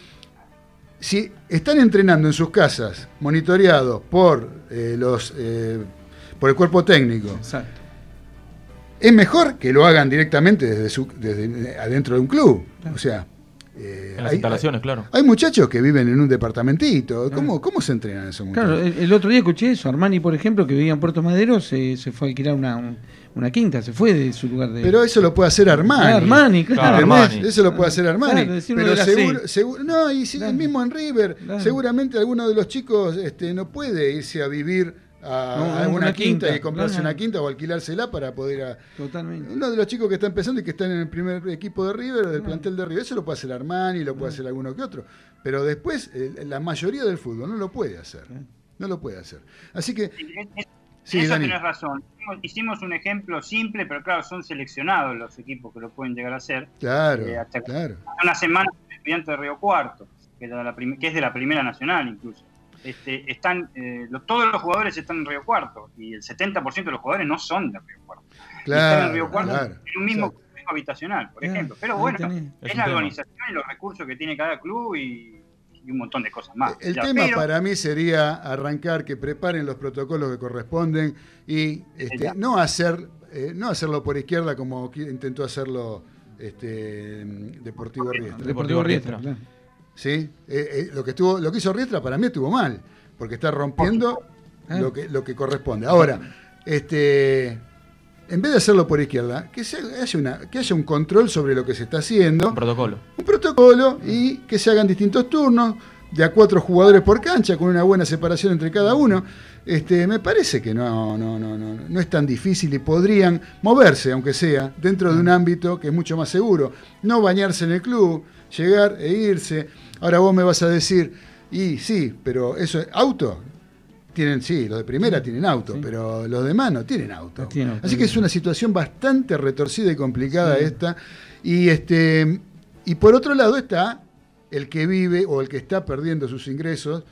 si están entrenando en sus casas, monitoreados por eh, los eh, por el cuerpo técnico, Exacto. es mejor que lo hagan directamente desde, su, desde adentro de un club. O sea, eh, En las hay, instalaciones, claro. hay muchachos que viven en un departamentito. ¿Cómo, cómo se entrenan esos muchachos? Claro, el, el otro día escuché eso. Armani, por ejemplo, que vivía en Puerto Madero, se, se fue a alquilar una, un- una quinta, se fue de su lugar de. Pero eso lo puede hacer Armani. Ah, Armani, claro. Claro, ¿Entendés? Armani. Eso lo puede hacer Armani. Claro, pero seguro, seguro- no, y si- Claro. mismo en River, Claro. seguramente alguno de los chicos este, no puede irse a vivir a, No, a a una, una quinta, quinta, y comprarse claro. una quinta o alquilársela para poder a, Totalmente. uno de los chicos que está empezando y que están en el primer equipo de River, del Ah. plantel de River, eso lo puede hacer Armani, lo puede hacer alguno que otro. Pero después, eh, la mayoría del fútbol no lo puede hacer. Claro. No lo puede hacer. Así que, sí, eso Dani. tenés razón. Hicimos- un ejemplo simple, pero claro, son seleccionados los equipos que lo pueden llegar a hacer. Claro, Eh, hasta- claro. Una semana estudiante de Río Cuarto, que, era la prim- que es de la primera nacional incluso. Este, están, eh, lo- todos los jugadores están en Río Cuarto y el 70% de los jugadores no son de Río Cuarto. Y están en Claro, Río Cuarto claro. en un mismo complejo habitacional, por Claro, ejemplo. Pero bueno, es, la organización y los recursos que tiene cada club y, y un montón de cosas más. El Ya, tema pero- para mí sería arrancar, que preparen los protocolos que corresponden y este, no hacer eh, no hacerlo por izquierda como intentó hacerlo este, Deportivo Riestra. Deportivo Riestra, claro. ¿Sí? Eh, eh, lo, que estuvo, lo que hizo Riestra para mí estuvo mal, porque está rompiendo Ah. lo, que, lo que corresponde. Ahora, este, en vez de hacerlo por izquierda, que, se una, que haya un control sobre lo que se está haciendo, Un protocolo. un protocolo y que se hagan distintos turnos, de a cuatro jugadores por cancha, con una buena separación entre cada uno. Este, me parece que no, no, no, no, no es tan difícil y podrían moverse, aunque sea, dentro de un ámbito que es mucho más seguro. No bañarse en el club, llegar e irse. Ahora vos me vas a decir, y sí, pero eso es auto. Tienen, sí, los de primera tienen auto, Sí. pero los demás no tienen auto. Tienen. Así que es una situación bastante retorcida y complicada Sí. esta. Y este y por otro lado está el que vive o el que está perdiendo sus ingresos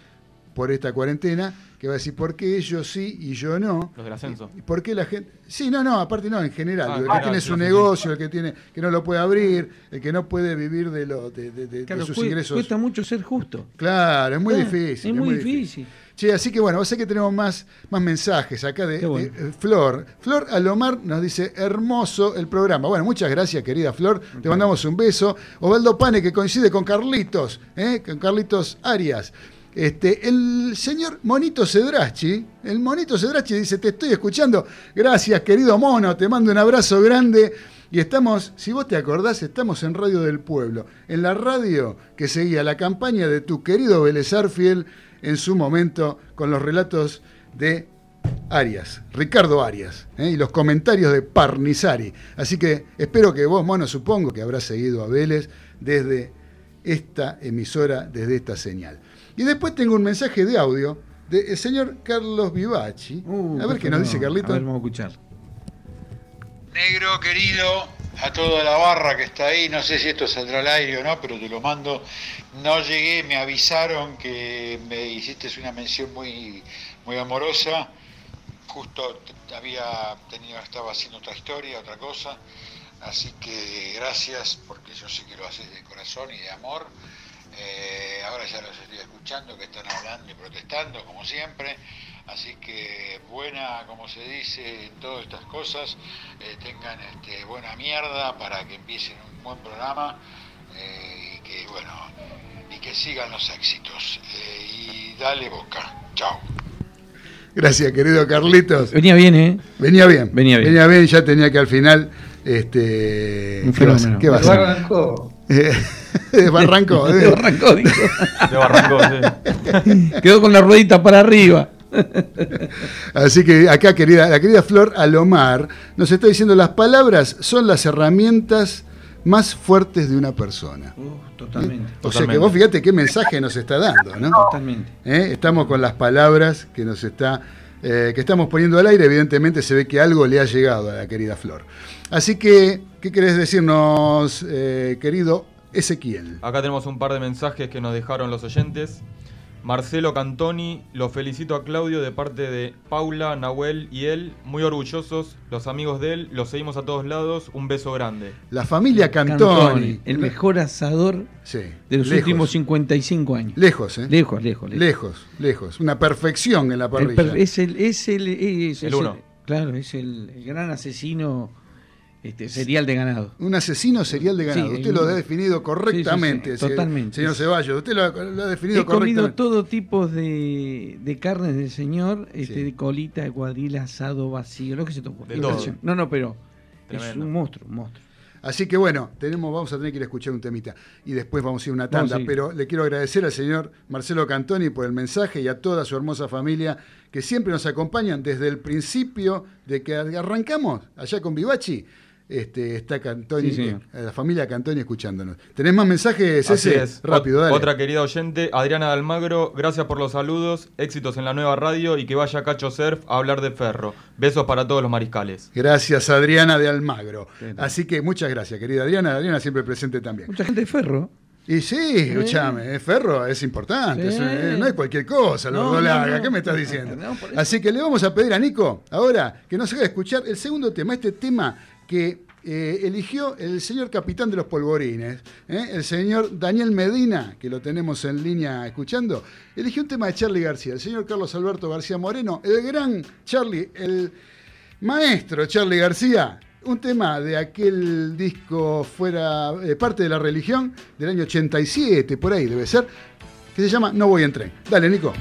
por esta cuarentena, que va a decir, ¿por qué ellos sí y yo no? Los del ascenso. ¿Y por qué la gente.? Sí, no, no, aparte no, en general. Ah, el que tiene su sí, sí. negocio, el que tiene que no lo puede abrir, el que no puede vivir de, lo, de, de- de- de Claro, sus cue- ingresos. cuesta mucho ser justo. Claro, es muy Claro, difícil. Es muy difícil. Che, así que bueno, vos sé que tenemos más, más mensajes acá de, Qué bueno. de, Flor. Flor Alomar nos dice, hermoso el programa. Bueno, muchas gracias, querida Flor. Te mandamos un beso. Osvaldo Pane, que coincide con Carlitos, ¿eh? con Carlitos Arias. Este, el señor Monito Cedrachi, el Monito Cedrachi dice, te estoy escuchando. Gracias, querido mono, te mando un abrazo grande. Y estamos, si vos te acordás, estamos en Radio del Pueblo, en la radio que seguía la campaña de tu querido Vélez Arfiel en su momento con los relatos de Arias, Ricardo Arias, ¿eh? y los comentarios de Parnizari. Así que espero que vos, mono, supongo que habrás seguido a Vélez desde esta emisora, desde esta señal. Y después tengo un mensaje de audio del señor Carlos Vivachi. Uh, a ver qué nos dice Carlito. A ver, vamos a escuchar. Negro querido, a toda la barra que está ahí, no sé si esto saldrá al aire o no, pero te lo mando. No llegué, me avisaron que me hiciste una mención muy, muy amorosa. Justo había tenido, estaba haciendo otra historia, otra cosa. Así que gracias, porque yo sé que lo haces de corazón y de amor. Eh, ahora ya los estoy escuchando que están hablando y protestando, como siempre. Así que buena, como se dice, en todas estas cosas, eh, tengan este, buena mierda para que empiecen un buen programa eh, y que bueno y que sigan los éxitos. Eh, y dale boca. Chao. Gracias, querido Carlitos. Venía bien, ¿eh? Venía bien. Venía bien. Venía bien, ya tenía que al final. Este, Un ¿Qué va a fenómeno. ser? ¿Qué va a Lo ser? arrancó. Eh, Barranco. De. Barranco, dijo. De Barranco, sí. Quedó con la ruedita para arriba. Así que acá, querida, la querida Flor Alomar nos está diciendo: las palabras son las herramientas más fuertes de una persona. Uh, totalmente. O sea que vos fíjate qué mensaje nos está dando, ¿no? Totalmente. ¿Eh? Estamos con las palabras que nos está, eh, que estamos poniendo al aire. Evidentemente se ve que algo le ha llegado a la querida Flor. Así que, ¿qué querés decirnos, eh, querido Ezequiel? Acá tenemos un par de mensajes que nos dejaron los oyentes. Marcelo Cantoni, lo felicito a Claudio de parte de Paula, Nahuel y él, muy orgullosos, los amigos de él, los seguimos a todos lados, un beso grande. La familia Cantoni. el mejor asador Sí, de los lejos. últimos 55 años. Lejos, ¿eh? Lejos, lejos, lejos. Lejos, lejos. Una perfección en la El parrilla. per- es el, es el, es- El es uno. claro, es el, el gran asesino este, serial de ganado. Un asesino serial de ganado. Sí, usted lo ha definido correctamente, Sí, sí, sí, se- totalmente. señor Ceballos. Usted lo, ha- lo ha definido He comido correctamente. todo tipo de, de carnes del señor, este, Sí. de colita, de cuadril, asado, vacío, lo que se. Impresionante. No, no, pero es un monstruo, un monstruo. Así que bueno, tenemos, vamos a tener que ir a escuchar un temita y después vamos a ir a una tanda. Pero le quiero agradecer al señor Marcelo Cantoni por el mensaje y a toda su hermosa familia que siempre nos acompañan desde el principio de que arrancamos allá con Vivachi. Este, está Cantoni, Sí, eh, la familia Cantoni escuchándonos. ¿Tenés más mensajes, Así ese? es. Rápido, dale. Otra querida oyente, Adriana de Almagro, gracias por los saludos, éxitos en la nueva radio y que vaya Cacho Surf a hablar de ferro. Besos para todos los mariscales. Gracias, Adriana de Almagro. Sí, sí. Así que muchas gracias, querida Adriana. Adriana siempre presente también. Mucha gente de ferro. Y sí, escuchame, eh, Ferro es importante, Sí. es, eh, no es cualquier cosa, No, lo no, larga, no. ¿qué me estás diciendo? Así que le vamos a pedir a Nico ahora que nos haga escuchar el segundo tema, este tema que eh, eligió el señor capitán de los polvorines, ¿eh? el señor Daniel Medina, que lo tenemos en línea escuchando, eligió un tema de Charlie García, el señor Carlos Alberto García Moreno, el gran Charlie, el maestro Charlie García, un tema de aquel disco fuera eh, parte de la religión del año 87, por ahí debe ser, que se llama No voy en tren. Dale, Nico.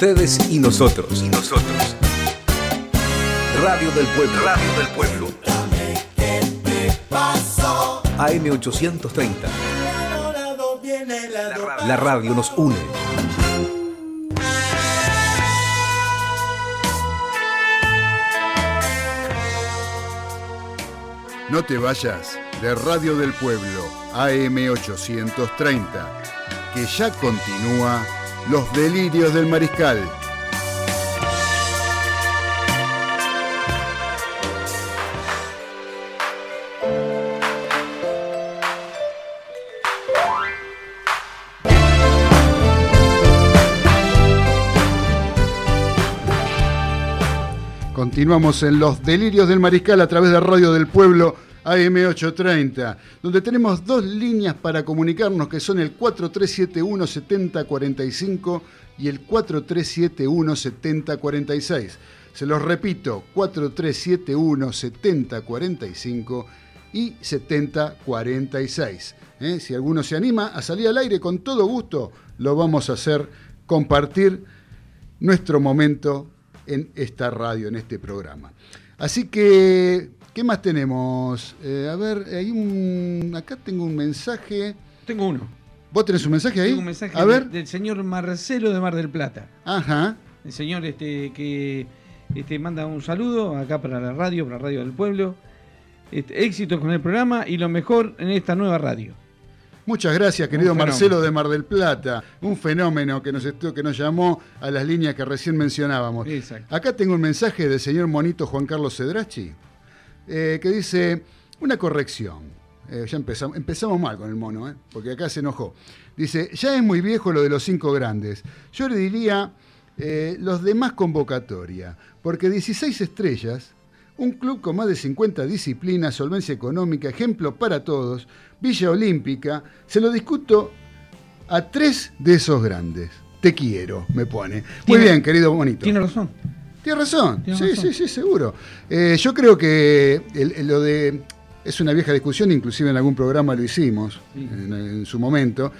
Ustedes y nosotros. Y nosotros. Radio del Pueblo. Radio del Pueblo. AM830. La radio nos une. No te vayas de Radio del Pueblo, AM830, que ya continúa Los Delirios del Mariscal. Continuamos en Los Delirios del Mariscal a través de Radio del Pueblo AM830, donde tenemos dos líneas para comunicarnos que son el 4371 7045 y el 4371 7046. Se los repito, 4371 7045 y 7046. ¿Eh? Si alguno se anima a salir al aire, con todo gusto lo vamos a hacer compartir nuestro momento en esta radio, en este programa. Así que, ¿qué más tenemos? Eh, a ver, hay un. Acá tengo un mensaje. Tengo uno. ¿Vos tenés un mensaje ahí? Tengo un mensaje a ver. del señor Marcelo de Mar del Plata. Ajá. El señor este que este, manda un saludo acá para la radio, para la radio del pueblo. Este, éxitos con el programa y lo mejor en esta nueva radio. Muchas gracias, querido. Marcelo de Mar del Plata. Un fenómeno que nos, que nos llamó a las líneas que recién mencionábamos. Exacto. Acá tengo un mensaje del señor Monito Juan Carlos Cedrachi, eh, que dice, una corrección. Eh, ya empezamos, empezamos mal con el mono, eh, porque acá se enojó. Dice, ya es muy viejo lo de los cinco grandes. Yo le diría los demás convocatoria, porque 16 estrellas, un club con más de 50 disciplinas, solvencia económica, ejemplo para todos, Villa Olímpica, se lo discuto a tres de esos grandes. Te quiero, me pone. Muy bien, querido bonito. Tiene razón. Tienes razón, sí, razón. sí, sí, seguro. Eh, yo creo que el- el- lo de. Es una vieja discusión, inclusive en algún programa lo hicimos Sí. en, en su momento.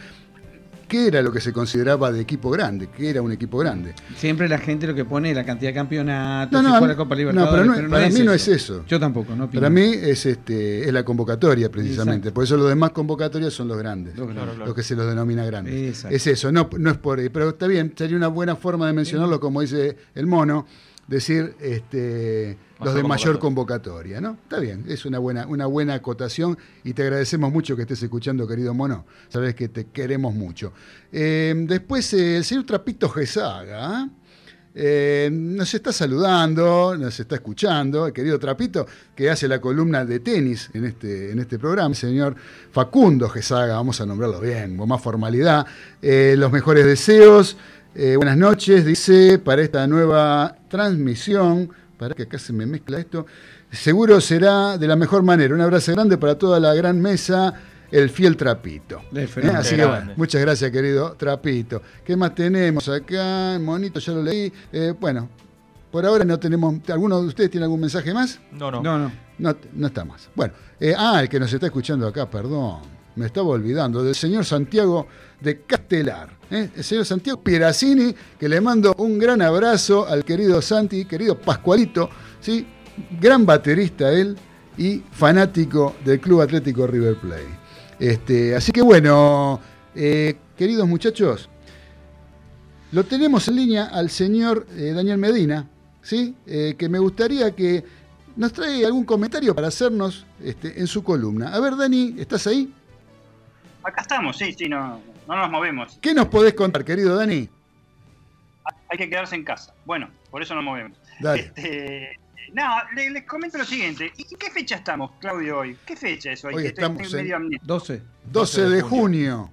¿Qué era lo que se consideraba de equipo grande? ¿Qué era un equipo grande? Siempre la gente lo que pone es la cantidad de campeonatos, No, no, la Copa no, Libertadores. pero no- para mí no es eso. Yo tampoco, no opino. Para mí es este es la convocatoria precisamente. Exacto. Por eso los demás convocatorias son los grandes. Los Claro, claro. Los que se los denomina grandes. Exacto. Es eso, no, no es por ahí. Pero está bien, sería una buena forma de mencionarlo, como dice el mono, decir este, los de mayor convocatoria, ¿no? Está bien, es una buena, una buena acotación y te agradecemos mucho que estés escuchando, querido mono. Sabes que te queremos mucho. Eh, después, eh, el señor Trapito Gesaga. ¿eh? Nos está saludando, nos está escuchando, el querido Trapito, que hace la columna de tenis en este, en este programa, el señor Facundo Gesaga, vamos a nombrarlo bien, con más formalidad. Los mejores deseos, eh, buenas noches, dice, para esta nueva transmisión, para que acá se me mezcla esto, seguro será de la mejor manera. Un abrazo grande para toda la gran mesa, el fiel Trapito. ¿Eh? Así que bueno, muchas gracias, querido Trapito. ¿Qué más tenemos acá? Monito, ya lo leí. Eh, bueno, por ahora no tenemos. ¿Alguno de ustedes tiene algún mensaje más? No, no. No, no. No, no está más. Bueno, eh, ah, el que nos está escuchando acá, perdón, me estaba olvidando, del señor Santiago de Castelar. ¿eh? El señor Santiago Pieracini, que le mando un gran abrazo al querido Santi, querido Pascualito, ¿sí? gran baterista él y fanático del Club Atlético River Plate. Este, así que bueno, eh, queridos muchachos, lo tenemos en línea al señor eh, Daniel Medina, ¿sí? Que me gustaría que nos trae algún comentario para hacernos este, en su columna. A ver, Dani, ¿estás ahí? Acá estamos, sí, sí, no, no nos movemos. ¿Qué nos podés contar, querido Dani? Hay que quedarse en casa. Bueno, por eso nos movemos. Dale. Este, no, le- les comento lo siguiente. ¿Y qué fecha estamos, Claudio, hoy? ¿Qué fecha es hoy? Hoy estamos estoy en- medio amnésico. 12. 12 de junio.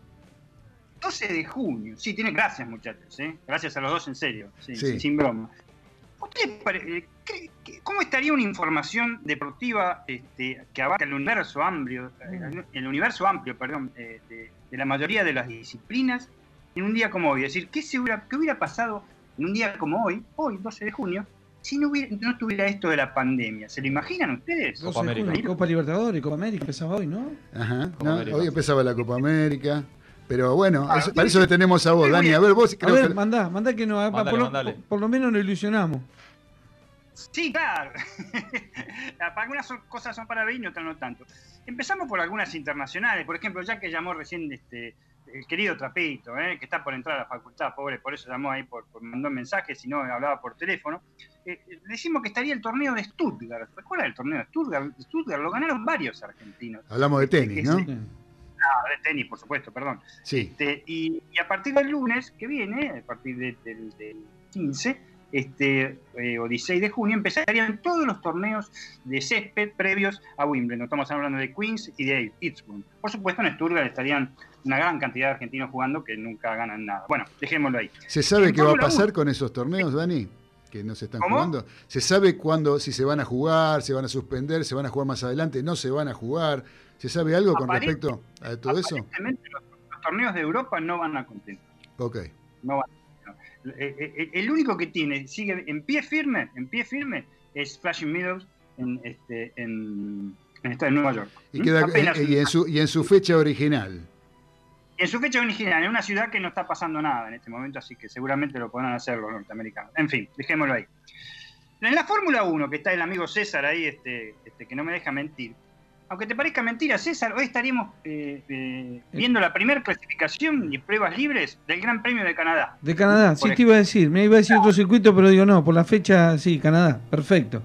12 de junio. Sí, tiene gracias, muchachos. ¿eh? Gracias a los dos, en serio. Sí, Sí. Sin broma. ¿Ustedes pare- eh, cree que- ¿Cómo estaría una información deportiva este, que abarca el universo amplio, eh, el universo amplio, perdón, eh, de, de la mayoría de las disciplinas en un día como hoy? Es decir, ¿qué, se hubiera, qué hubiera pasado en un día como hoy, hoy, 12 de junio, si no, hubiera, no estuviera esto de la pandemia? ¿Se lo imaginan ustedes? 12 de América. Copa Libertadores, Copa América empezaba hoy, ¿no? Ajá. Copa ¿no? América. Hoy empezaba la Copa América. Pero bueno, Ah, eso- para eso le tenemos a vos, Dani. A ver, vos A ver, que- mandá, mandá que no, Mandale, por, por lo menos nos ilusionamos. Sí, claro. algunas son- cosas son para ver y otras no tanto. Empezamos por algunas internacionales. Por ejemplo, ya que llamó recién este, el querido Trapito, ¿eh? que está por entrar a la facultad, pobre, por eso llamó ahí, por, por mandó mensajes, si no hablaba por teléfono. Eh, decimos que estaría el torneo de Stuttgart. ¿Recuerda el torneo de Stuttgart? Stuttgart lo ganaron varios argentinos. Hablamos de tenis, ¿no? Sí. Ah, de tenis, por supuesto, perdón. Sí. Este, y, y a partir del lunes que viene, a partir de- del, del 15 este, eh, o 16 de junio, empezarían todos los torneos de césped previos a Wimbledon. Estamos hablando de Queens y de Eastbourne. Por supuesto, en Stuttgart estarían una gran cantidad de argentinos jugando que nunca ganan nada. Bueno, dejémoslo ahí. ¿Se sabe qué va a pasar con esos torneos, Dani? Que no se están ¿Cómo? jugando. ¿Se sabe cuándo, si se van a jugar, se van a suspender, se van a jugar más adelante, no se van a jugar? ¿Se sabe algo con Aparente- respecto a todo eso? Los, los torneos de Europa no van a contentar. Ok. No van a- El único que tiene, sigue en pie firme, en pie firme, es Flashing Meadows en, este, en, Nueva York. Y, queda, Apenas y, en su, y en su fecha original. En su fecha original, en una ciudad que no está pasando nada en este momento, así que seguramente lo podrán hacer los norteamericanos. En fin, dejémoslo ahí. En la Fórmula 1, que está el amigo César ahí, este, este, que no me deja mentir, aunque te parezca mentira, César, hoy estaríamos eh, eh, viendo la primera clasificación y pruebas libres del Gran Premio de Canadá. De Canadá, sí te iba a decir, me iba a decir otro circuito, pero digo no, por la fecha, sí, Canadá, perfecto.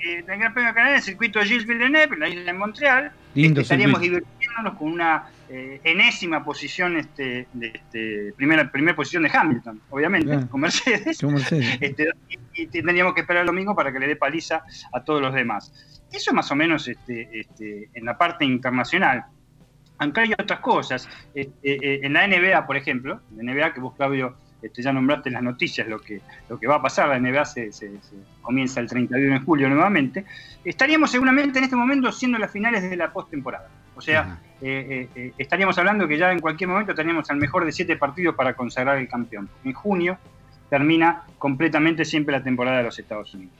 Eh, del Gran Premio de Canadá, en el circuito de Gilles Villeneuve, en la isla de Montreal, Lindo este, estaríamos divirtiéndonos con una eh, enésima posición, este, de, este, primera, primera posición de Hamilton, obviamente, Claro. con Mercedes. Este, y, y tendríamos que esperar el domingo para que le dé paliza a todos los demás. Eso es más o menos este, este, en la parte internacional. Aunque hay otras cosas. Este, eh, en la NBA, por ejemplo, en la NBA que vos, Claudio, este, ya nombraste en las noticias lo que, lo que va a pasar, la NBA se, se- se comienza el 31 de julio nuevamente, estaríamos seguramente en este momento siendo las finales de la postemporada. O sea, eh, eh, eh, estaríamos hablando que ya en cualquier momento teníamos al mejor de siete partidos para consagrar el campeón. En junio termina completamente siempre la temporada de los Estados Unidos.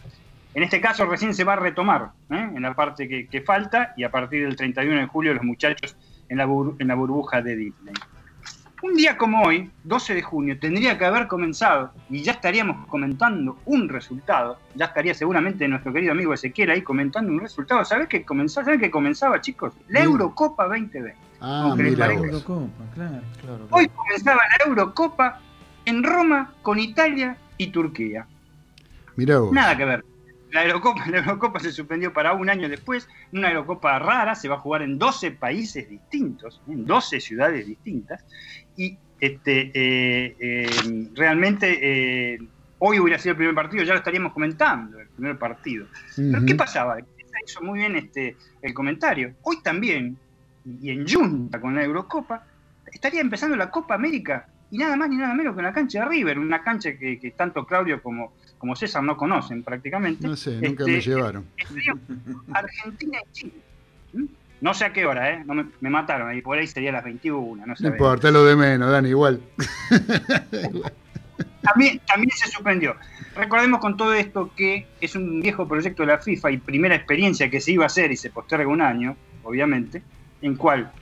En este caso recién se va a retomar en la parte que, que, falta y a partir del 31 de julio los muchachos en la, bur en la burbuja de Disney. Un día como hoy, 12 de junio, tendría que haber comenzado y ya estaríamos comentando un resultado. Ya estaría seguramente nuestro querido amigo Ezequiel ahí comentando un resultado. ¿Sabés qué comenzaba, ¿sabés qué comenzaba, chicos? La Eurocopa 2020. Ah, mira la Eurocopa, claro, claro, Hoy comenzaba la Eurocopa en Roma con Italia y Turquía. Mirá vos. Nada que ver. La Eurocopa, la Eurocopa se suspendió para un año después, una Eurocopa rara, se va a jugar en 12 países distintos, en 12 ciudades distintas, y este, eh, eh, realmente eh, hoy hubiera sido el primer partido, ya lo estaríamos comentando, el primer partido. Pero ¿qué pasaba? Hizo muy bien este, el comentario. Hoy también, y en junta con la Eurocopa, estaría empezando la Copa América y nada más ni nada menos que en la cancha de River, una cancha que, tanto Claudio como, como César no conocen prácticamente. No sé, nunca me Este, llevaron. Argentina y Chile. ¿Mm? No sé a qué hora, ¿eh? No me, me mataron ahí, por ahí sería las 21, no. No importa, lo de menos, Dani, igual. También, también se suspendió. Recordemos con todo esto que es un viejo proyecto de la FIFA y primera experiencia que se iba a hacer y se posterga un año, obviamente, en cual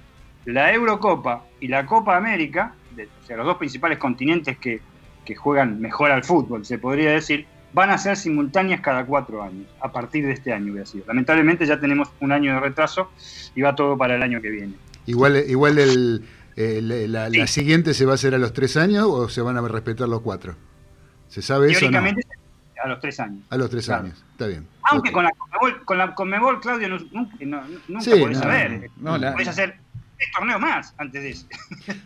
la Eurocopa y la Copa América, de, o sea, los dos principales continentes que, que juegan mejor al fútbol, se podría decir, van a ser simultáneas cada cuatro años, a partir de este año hubiera sido. Lamentablemente ya tenemos un año de retraso y va todo para el año que viene. Igual, igual el, el- la, siguiente se va a hacer a los tres años o se van a respetar los cuatro. ¿Se sabe eso? no? Teóricamente a los tres años. A los tres Claro. años, está bien. Aunque con la Conmebol, con la Conmebol, Claudio, no- nunca, no- nunca Sí, podés no, saber. no, la- podés hacer tres torneos más antes de eso.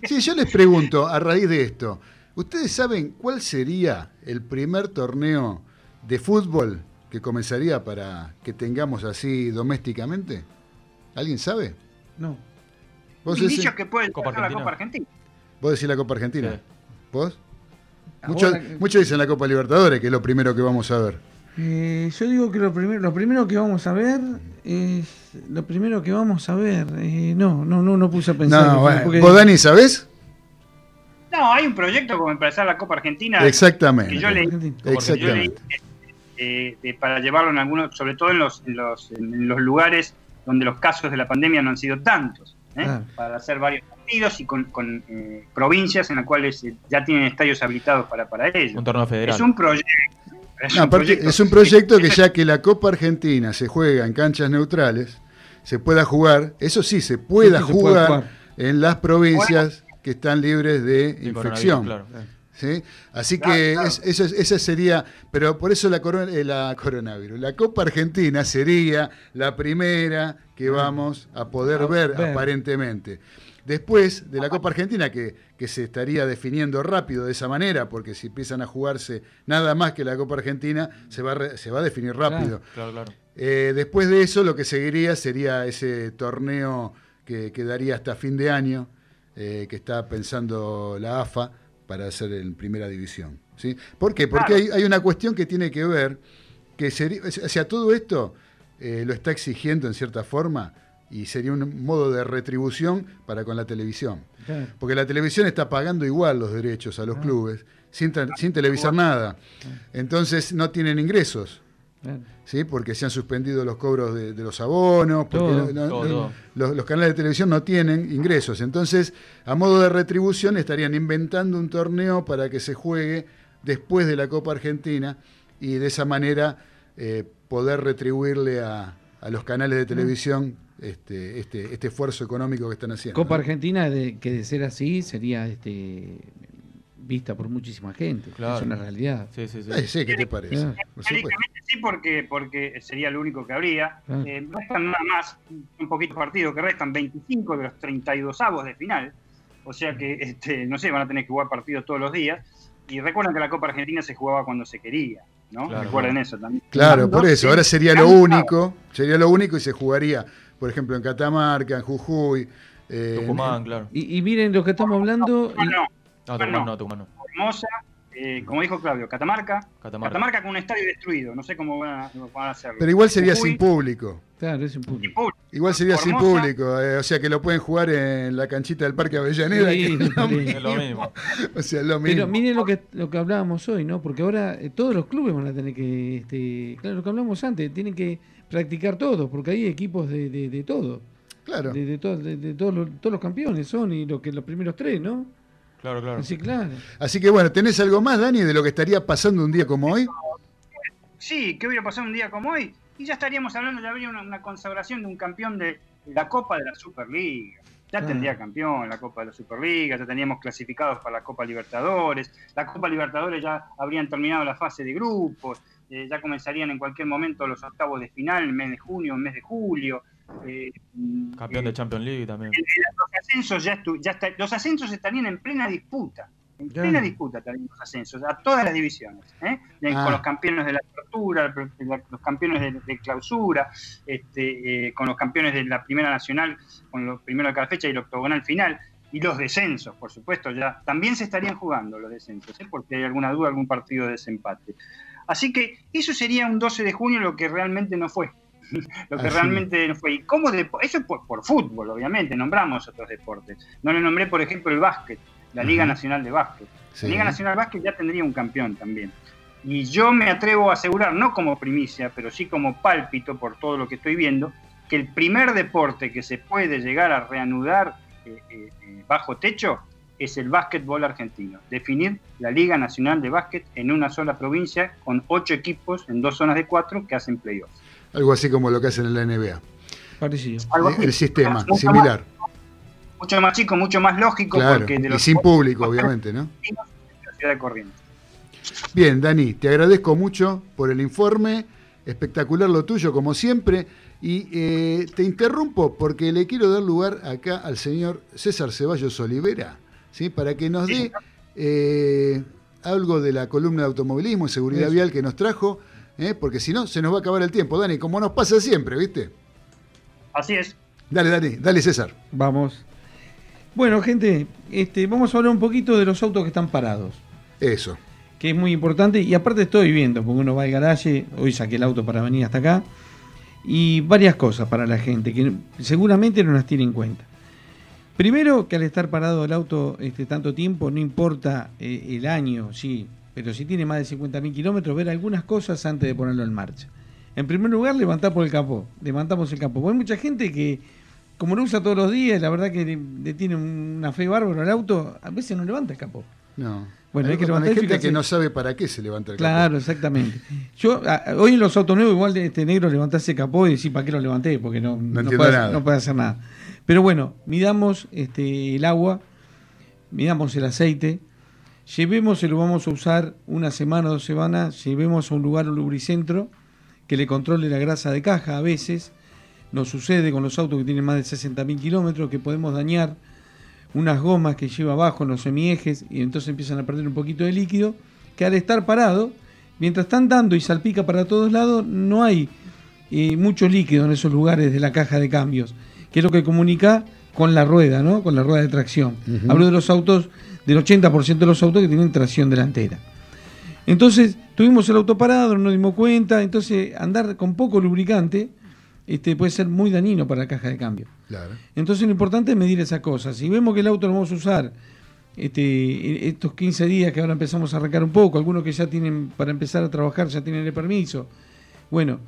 Sí, yo les pregunto, a raíz de esto, ¿ustedes saben cuál sería el primer torneo de fútbol que comenzaría para que tengamos así domésticamente? ¿Alguien sabe? No. ¿Vos, Indicios que puede Copa la. Copa Argentina. vos decís la Copa Argentina? Sí. ¿Vos? Ahora Muchos, que- muchos dicen la Copa Libertadores, que es lo primero que vamos a ver. Eh, yo digo que lo primero, lo primero que vamos a ver es lo primero que vamos a ver. eh, no, no, no, no puse a pensar. No, bueno. porque- ¿Vos, Dani, sabés? No, hay un proyecto como empezar la Copa Argentina Exactamente. que yo leí, Argentina. yo leí, Exactamente. eh, eh, para llevarlo en algunos, sobre todo en los, en los, en los lugares donde los casos de la pandemia no han sido tantos, ¿eh? Para hacer varios partidos y con, con, eh, provincias en las cuales ya tienen estadios habilitados para, para ello. Un torneo federal. Es un proyecto. Es No, un aparte, proyecto. es un proyecto que ya que la Copa Argentina se juega en canchas neutrales, se pueda jugar, eso sí, se pueda Sí, sí, se puede jugar jugar. en las provincias que están libres de infección. claro. ¿sí? Así Claro, que claro. es- eso, es- esa sería, pero por eso la, coro- eh, la coronavirus, la Copa Argentina sería la primera que vamos a poder A ver, ver. aparentemente. Después de la Copa Argentina, que, que se estaría definiendo rápido de esa manera, porque si empiezan a jugarse nada más que la Copa Argentina, se va re- se va a definir rápido. Claro, claro. Eh, después de eso, lo que seguiría sería ese torneo que quedaría hasta fin de año, eh, que está pensando la AFA para hacer en primera división. ¿sí? ¿Por qué? Porque hay, Claro. hay una cuestión que tiene que ver, que sería, sea, todo esto eh, lo está exigiendo en cierta forma y sería un modo de retribución para con la televisión. Claro. Porque la televisión está pagando igual los derechos a los Ah. clubes, sin, sin televisar nada. Entonces no tienen ingresos. ¿Sí? porque se han suspendido los cobros de, de los abonos, porque Todo, no- no- todo, no- todo. Los, los canales de televisión no tienen ingresos. Entonces, a modo de retribución, estarían inventando un torneo para que se juegue después de la Copa Argentina y de esa manera eh, poder retribuirle a, a los canales de televisión este, este, este esfuerzo económico que están haciendo. Copa ¿no? Argentina, de, que de ser así, sería este, vista por muchísima gente. Claro. Es una realidad. Sí, sí, sí. Eh, sí, ¿qué te parece? Claro. Teóricamente sí, porque, porque sería lo único que habría. Claro. Eh, restan nada más un poquito partidos que restan 25 de los 32 avos de final. O sea que, este, no sé, van a tener que jugar partidos todos los días. Y recuerden que la Copa Argentina se jugaba cuando se quería, ¿no? Claro, recuerden eso también. Claro, por eso. Ahora sería lo único, sería lo único y se jugaría, por ejemplo, en Catamarca, en Jujuy. eh, Tucumán, claro. Y, y miren lo que estamos hablando. No, no, No, Tucumán no, Tucumán no. Formosa, eh, como dijo Claudio, Catamarca, Catamarca. Catamarca con un estadio destruido, no sé cómo van a, van a hacerlo. Pero igual sería Jujuy, sin público. Claro, es un público. Igual sería sin público, eh, o sea que lo pueden jugar en la canchita del Parque Avellaneda. Sí, que es lo sí. mismo. Es lo mismo. O sea, es lo mismo. Pero miren lo que lo que hablábamos hoy, ¿no? Porque ahora eh, todos los clubes van a tener que, este, claro, lo que hablamos antes, tienen que practicar todos, porque hay equipos de, de, de todo, claro. de, de, todo- de- de todos, los, todos los campeones son y lo que los primeros tres, ¿no? Claro, claro. Así claro. Así que bueno, ¿tenés algo más, Dani, de lo que estaría pasando un día como hoy? Sí, ¿qué hubiera pasado un día como hoy? Y ya estaríamos hablando, ya habría una, una consagración de un campeón de la Copa de la Superliga. Ya Claro. tendría campeón la Copa de la Superliga, ya teníamos clasificados para la Copa Libertadores, la Copa Libertadores ya habrían terminado la fase de grupos, eh, ya comenzarían en cualquier momento los octavos de final, en el mes de junio, en el mes de julio. Eh, Campeón eh, de Champions League también. los ascensos ya, estu- ya está- los ascensos estarían en plena disputa. En plena disputa estarían los ascensos, a todas las divisiones, ¿eh? De- Ah. con los campeones de la apertura, los campeones de, de clausura, este, eh, con los campeones de la Primera Nacional, con los primeros de cada fecha y el octogonal final, y los descensos, por supuesto, ya también se estarían jugando los descensos, ¿eh? porque hay alguna duda, algún partido de desempate. Así que eso sería un 12 de junio lo que realmente no fue. lo que Así. realmente no fue. ¿Y cómo Eso por, por fútbol, obviamente, nombramos otros deportes. No le nombré, por ejemplo, el básquet, la Liga. Nacional de Básquet. Sí. La Liga Nacional de Básquet ya tendría un campeón también. Y yo me atrevo a asegurar, no como primicia, pero sí como pálpito por todo lo que estoy viendo, que el primer deporte que se puede llegar a reanudar eh, eh, eh, bajo techo es el básquetbol argentino. Definir la Liga Nacional de Básquet en una sola provincia con ocho equipos en dos zonas de cuatro que hacen playoffs. Algo así como lo que hacen en la NBA. Parecido. El sistema, Mucho similar. más- mucho más chico, mucho más lógico, Claro. porque de Y sin público, obviamente, ¿no? de. Bien, Dani, te agradezco mucho por el informe. Espectacular lo tuyo, como siempre. Y eh, te interrumpo porque le quiero dar lugar acá al señor César Ceballos Olivera, ¿sí? para que nos dé eh, algo de la columna de automovilismo y seguridad Eso. vial que nos trajo, ¿eh? porque si no, se nos va a acabar el tiempo, Dani, como nos pasa siempre, ¿viste? Así es. Dale, Dani, dale, César. Vamos. Bueno, gente, este, vamos a hablar un poquito de los autos que están parados. Eso. que es muy importante y aparte estoy viendo, porque uno va al garaje, hoy saqué el auto para venir hasta acá, y varias cosas para la gente que seguramente no las tiene en cuenta. Primero, que al estar parado el auto este, tanto tiempo, no importa eh, el año, sí, pero si tiene más de 50.000 kilómetros, ver algunas cosas antes de ponerlo en marcha. En primer lugar, levantar por el capó, levantamos el capó. Porque hay mucha gente que, como lo usa todos los días, la verdad que le, le tiene una fe bárbaro al auto, a veces no levanta el capó. No. Bueno, hay que hay levantar y gente fijarse. que no sabe para qué se levanta el capó. Claro, exactamente. Yo a- hoy en los autos nuevos igual de este negro levantarse el capó y decir para qué lo levanté, porque no, no, entiendo puede, nada. no puede hacer nada. Pero bueno, midamos este, el agua, midamos el aceite, llevemos y lo vamos a usar una semana o dos semanas, llevemos a un lugar, un lubricentro, que le controle la grasa de caja a veces. Nos sucede con los autos que tienen más de 60.000 kilómetros que podemos dañar unas gomas que lleva abajo en los semiejes y entonces empiezan a perder un poquito de líquido, que al estar parado, mientras están dando y salpica para todos lados, no hay eh, mucho líquido en esos lugares de la caja de cambios, que es lo que comunica con la rueda, ¿no? Con la rueda de tracción. Hablo de los autos, del 80% de los autos que tienen tracción delantera. Entonces, tuvimos el auto parado, no nos dimos cuenta, entonces andar con poco lubricante este, puede ser muy dañino para la caja de cambio. Claro. Entonces lo importante es medir esas cosas. Si vemos que el auto lo vamos a usar este, estos 15 días que ahora empezamos a arrancar un poco, algunos que ya tienen para empezar a trabajar ya tienen el permiso. Bueno,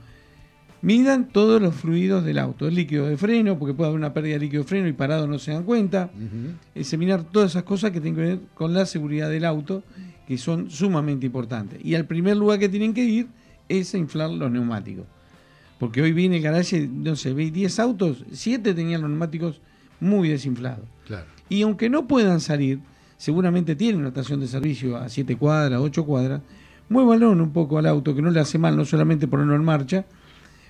midan todos los fluidos del auto, el líquido de freno, porque puede haber una pérdida de líquido de freno y parado no se dan cuenta. Ujú. Examinar todas esas cosas que tienen que ver con la seguridad del auto, que son sumamente importantes. Y al primer lugar que tienen que ir es a inflar los neumáticos. Porque hoy viene el garaje, no sé, ve 10 autos, 7 tenían los neumáticos muy desinflados. Claro. Y aunque no puedan salir, seguramente tienen una estación de servicio a 7 cuadras, 8 cuadras, muévanlo un poco al auto, que no le hace mal no solamente ponerlo en marcha,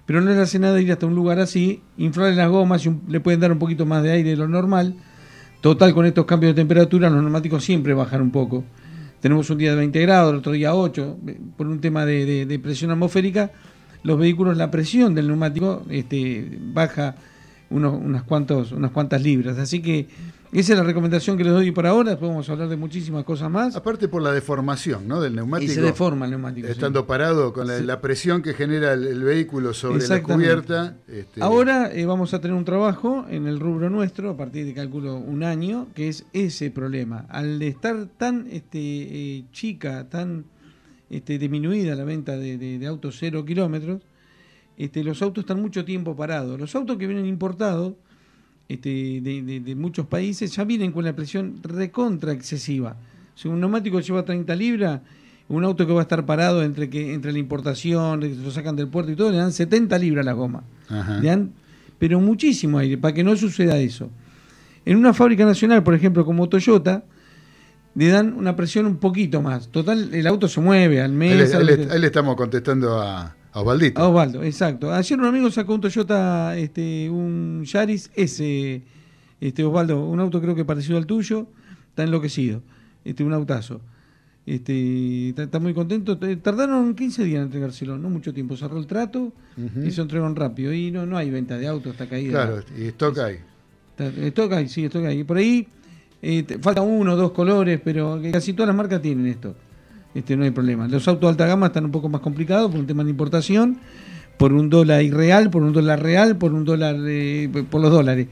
pero no le hace nada ir hasta un lugar así, inflarle las gomas y le pueden dar un poquito más de aire de lo normal. Total, con estos cambios de temperatura, los neumáticos siempre bajan un poco. Tenemos un día de 20 grados, el otro día 8, eh, por un tema de, de- presión atmosférica, los vehículos, la presión del neumático este, baja unos, unas, unas cuantas libras. Así que esa es la recomendación que les doy por ahora. Después vamos a hablar de muchísimas cosas más. Aparte por la deformación ¿no? del neumático. Y se deforma el neumático. Estando sí. parado con la, Sí. la presión que genera el, el vehículo sobre la cubierta. este, Ahora eh, vamos a tener un trabajo en el rubro nuestro, a partir de cálculo un año, que es ese problema. Al estar tan este, eh, chica, tan este, disminuida la venta de, de- de autos cero kilómetros, este, los autos están mucho tiempo parados. Los autos que vienen importados este, de, de- de muchos países ya vienen con la presión recontra excesiva. Si un neumático lleva 30 libras, un auto que va a estar parado entre que entre la importación, que lo sacan del puerto y todo, le dan 70 libras a la goma. Ajá. Le dan, pero muchísimo aire, para que no suceda eso. En una fábrica nacional, por ejemplo, como Toyota, le dan una presión un poquito más. Total, el auto se mueve al mes. le- ahí le estamos contestando a, a Osvaldito. a Osvaldo, exacto. Ayer un amigo sacó un Toyota, este, un Yaris S, este, Osvaldo, un auto creo que parecido al tuyo, está enloquecido, este, un autazo. Este, está, está muy contento. T- Tardaron 15 días en entregárselo, no mucho tiempo. Cerró el trato Ujú. y se entregaron rápido. Y no, no hay venta de autos, está caída. Claro, y stock hay. Esto acá, sí, esto acá. Y por ahí eh, te- falta uno o dos colores, pero casi todas las marcas tienen esto. Este, no hay problema. Los autos de alta gama están un poco más complicados por un tema de importación, por un dólar irreal, por un dólar real, por un dólar, eh, por los dólares.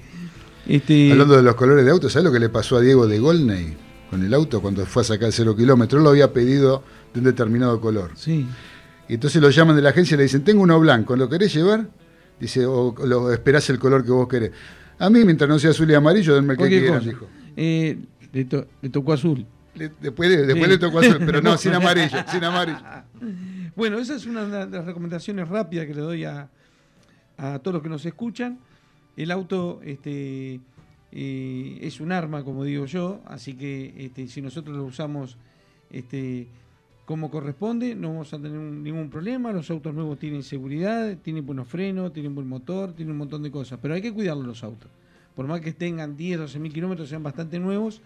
Este, Hablando de los colores de auto, ¿sabes lo que le pasó a Diego de Golney con el auto cuando fue a sacar el cero kilómetro? Él lo había pedido de un determinado color. Sí, Y entonces lo llaman de la agencia y le dicen, tengo uno blanco, ¿lo querés llevar? Dice, o lo esperás el color que vos querés. A mí, mientras no sea azul y amarillo, denme el que quieran, dijo. Eh, le, to- le tocó azul. Le- después le, después Sí. le tocó azul, pero no, sin amarillo, sin amarillo. Bueno, esa es una de las recomendaciones rápidas que le doy a, a todos los que nos escuchan. El auto este, eh, es un arma, como digo yo, así que este, si nosotros lo usamos este, como corresponde, no vamos a tener un- ningún problema. Los autos nuevos tienen seguridad, tienen buenos frenos, tienen buen motor, tienen un montón de cosas, pero hay que cuidarlos los autos. Por más que tengan 10, 12 mil kilómetros, sean bastante nuevos,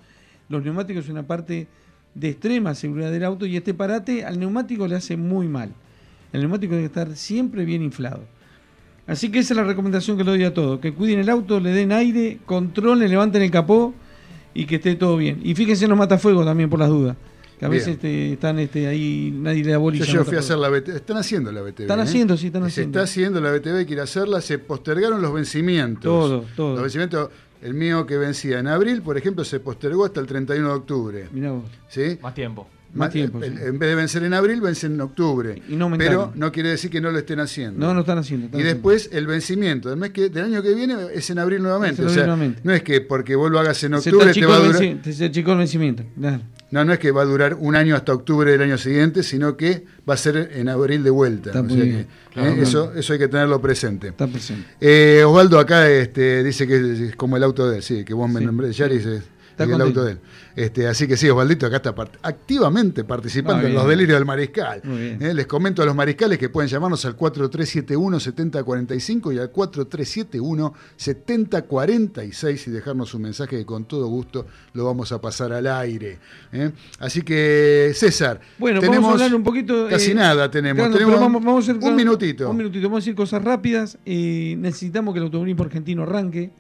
los neumáticos son una parte de extrema seguridad del auto y este parate al neumático le hace muy mal. El neumático debe estar siempre bien inflado. Así que esa es la recomendación que le doy a todos, que cuiden el auto, le den aire, controlen, levanten el capó y que esté todo bien. Y fíjense en los matafuegos también por las dudas, que a Bien. veces este, están este, ahí, nadie le da Yo, bolilla. yo al fui a hacer la BTV. Están haciendo la BTV. Están ¿eh? haciendo, sí, están Se haciendo. está haciendo la BTV, quiere hacerla. Se postergaron los vencimientos. Todo, todo. Los vencimientos, el mío que vencía en abril, por ejemplo, se postergó hasta el 31 de octubre. Mirá vos. ¿sí? Más tiempo. Más Ma- tiempo, el- sí. En vez de vencer en abril, vence en octubre. Y no aumentaron. Pero no quiere decir que no lo estén haciendo. No, no están haciendo. están y haciendo. después el vencimiento del mes que del año que viene es en abril nuevamente. O sea, no es que porque vos lo hagas en te octubre te va a durar. se achicó el vencimiento. claro. No, no es que va a durar un año hasta octubre del año siguiente, sino que va a ser en abril de vuelta. Está O muy sea bien. que, Claro, eh, claro. eso, eso hay que tenerlo presente. Está presente. Eh, Osvaldo acá este, dice que es, como el auto de él, sí, que vos me Sí, nombré. Yaris es, Está el auto de él. Este, así que sí, Osvaldito acá está part- activamente participando Ah, en los delirios del mariscal. Eh, les comento a los mariscales que pueden llamarnos al 4371-7045 y al 4371-7046 y dejarnos un mensaje que con todo gusto lo vamos a pasar al aire. ¿eh? Así que, César, Bueno, tenemos vamos a hablar un poquito. Casi eh, nada tenemos. claro, tenemos pero vamos, vamos a un minutito. Un minutito. Vamos a decir cosas rápidas. Necesitamos que el automovilismo argentino arranque.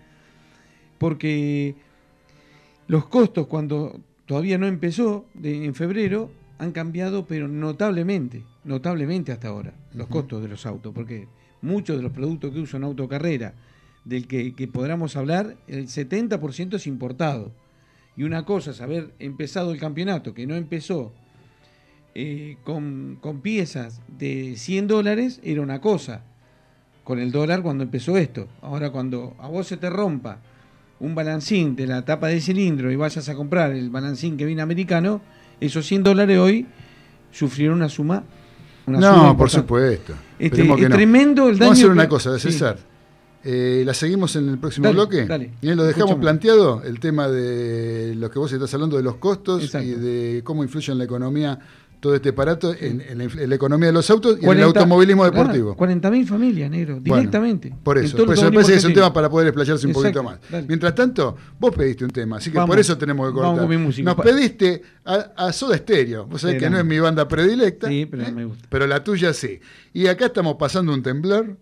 Porque los costos, cuando todavía no empezó, de- en febrero, han cambiado, pero notablemente. Notablemente hasta ahora. Los costos de los autos. Porque muchos de los productos que usan autocarrera, del que, que podamos hablar, el 70% es importado. Y una cosa es haber empezado el campeonato, que no empezó eh, con, con piezas de 100 dólares, era una cosa. Con el dólar cuando empezó esto. Ahora cuando a vos se te rompa un balancín de la tapa de cilindro y vayas a comprar el balancín que viene americano, esos 100 dólares hoy sufrieron una suma. Una suma No, por supuesto. Este, es no. tremendo el daño. Vamos a hacer una que- cosa. César. Eh, ¿La seguimos en el próximo Dale, bloque? dale. Bien, lo dejamos planteado, el tema de lo que vos estás hablando de los costos Exacto. y de cómo influye en la economía todo este aparato, en, en la, inf- en la economía de los autos y en el 40 automovilismo deportivo. 40.000 familias, negro, Bueno, directamente. Por eso, por eso me parece que es un tema para poder explayarse un Exacto, poquito más. dale. Mientras tanto, vos pediste un tema, así que Vamos. por eso tenemos que cortar. Vamos con mi música. Nos pediste a, a Soda Stereo. Vos sabés Sí, que no no. es mi banda predilecta. Sí, pero ¿eh? me gusta. Pero la tuya sí. Y acá estamos pasando un temblor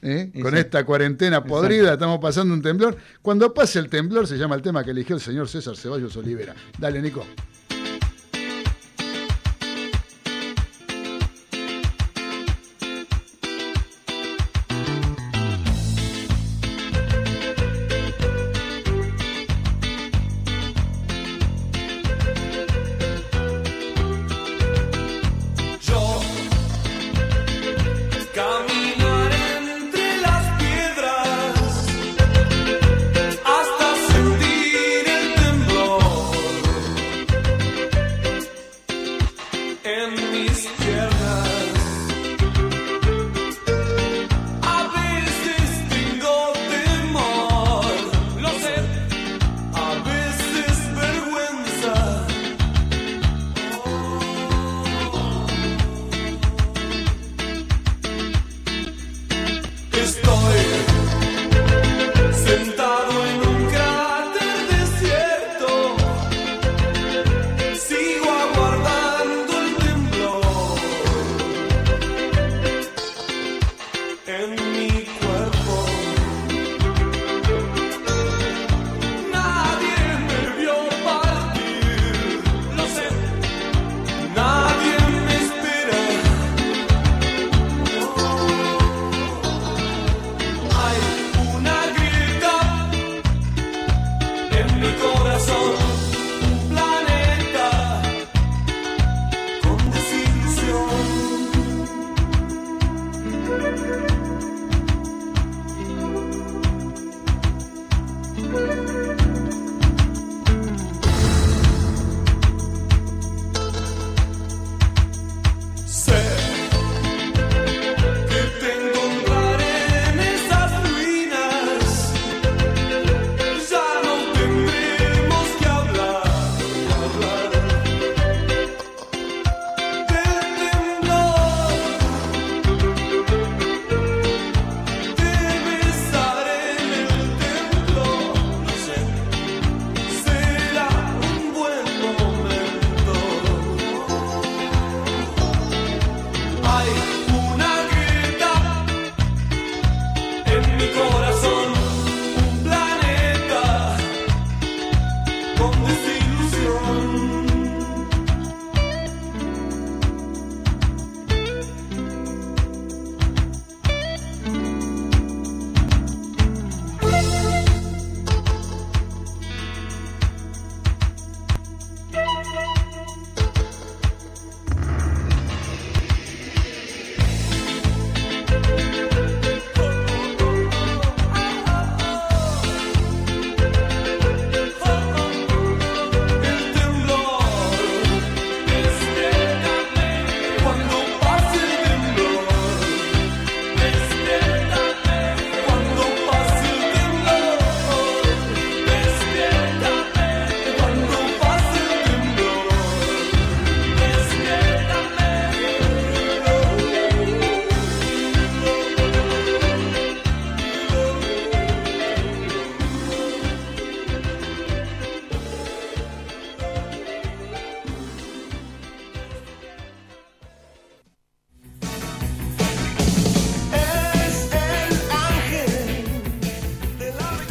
¿eh? con esta cuarentena podrida, estamos pasando un temblor. Cuando pase el temblor, se llama el tema que eligió el señor César Ceballos Olivera. Dale, Nico.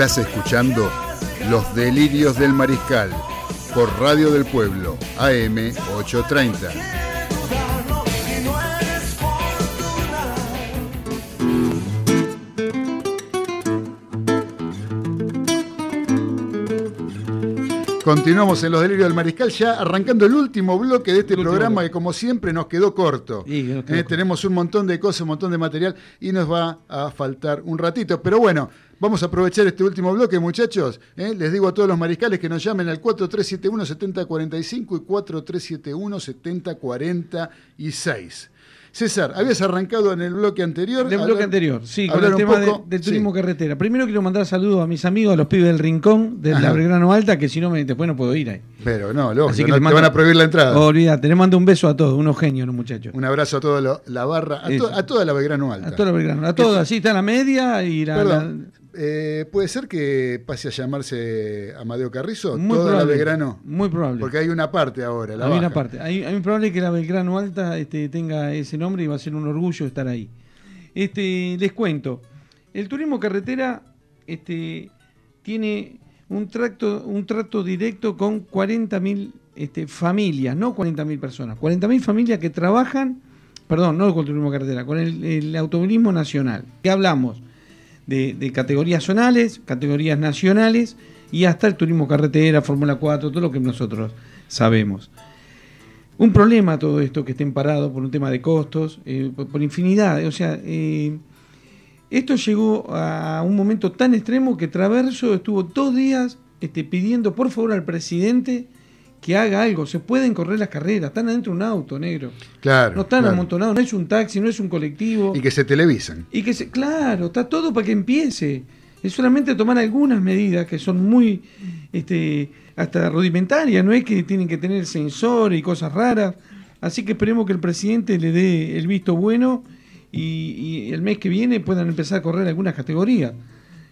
Estás escuchando Los Delirios del Mariscal por Radio del Pueblo, AM 830. y no es fortuna. Continuamos en Los Delirios del Mariscal, ya arrancando el último bloque de este El programa que como siempre nos quedó corto. Sí, que nos quedó Eh, corto. tenemos un montón de cosas, un montón de material y nos va a faltar un ratito. Pero bueno, vamos a aprovechar este último bloque, muchachos. Eh, Les digo a todos los mariscales que nos llamen al 4371-7045 y 4371-7046. César, habías arrancado en el bloque anterior. Del bloque anterior, sí, con el tema de- del sí. turismo carretera. Primero quiero mandar saludos a mis amigos, a los pibes del Rincón, de la Belgrano Alta, que si no, me, después no puedo ir ahí. Pero no, lógico, Así que no te van a prohibir la entrada. Olvídate, les mando un beso a todos, unos genios los muchachos. Un abrazo a toda la barra, a, to- Eso. a toda la Belgrano Alta. A todos los Belgrano, a todos, así está la media y la... Perdón, eh, ¿puede ser que pase a llamarse Amadeo Carrizo? muy toda la Belgrano. Muy probable. Porque hay una parte ahora, la hay una baja. parte. Hay, hay probable que la Belgrano Alta este, tenga ese nombre y va a ser un orgullo estar ahí. Este, les cuento. El turismo carretera este, tiene un trato, un trato directo con 40.000 este, familias, no 40.000 personas, 40.000 familias que trabajan, perdón, no con el turismo carretera, con el, el automovilismo nacional. ¿Qué hablamos? De, categorías zonales, categorías nacionales y hasta el turismo carretera, Fórmula 4, todo lo que nosotros sabemos. Un problema todo esto que estén parados por un tema de costos, eh, por, por infinidad. O sea, eh, esto llegó a un momento tan extremo que Traverso estuvo dos días este, pidiendo por favor al presidente que haga algo. Se pueden correr las carreras, están adentro de un auto negro. Claro. No están claro. amontonados, no es un taxi, no es un colectivo. Y que se televisan. Y que se, claro, está todo para que empiece. Es solamente tomar algunas medidas que son muy este, hasta rudimentarias, no es que tienen que tener sensor y cosas raras. Así que esperemos que el presidente le dé el visto bueno y, y el mes que viene puedan empezar a correr algunas categorías,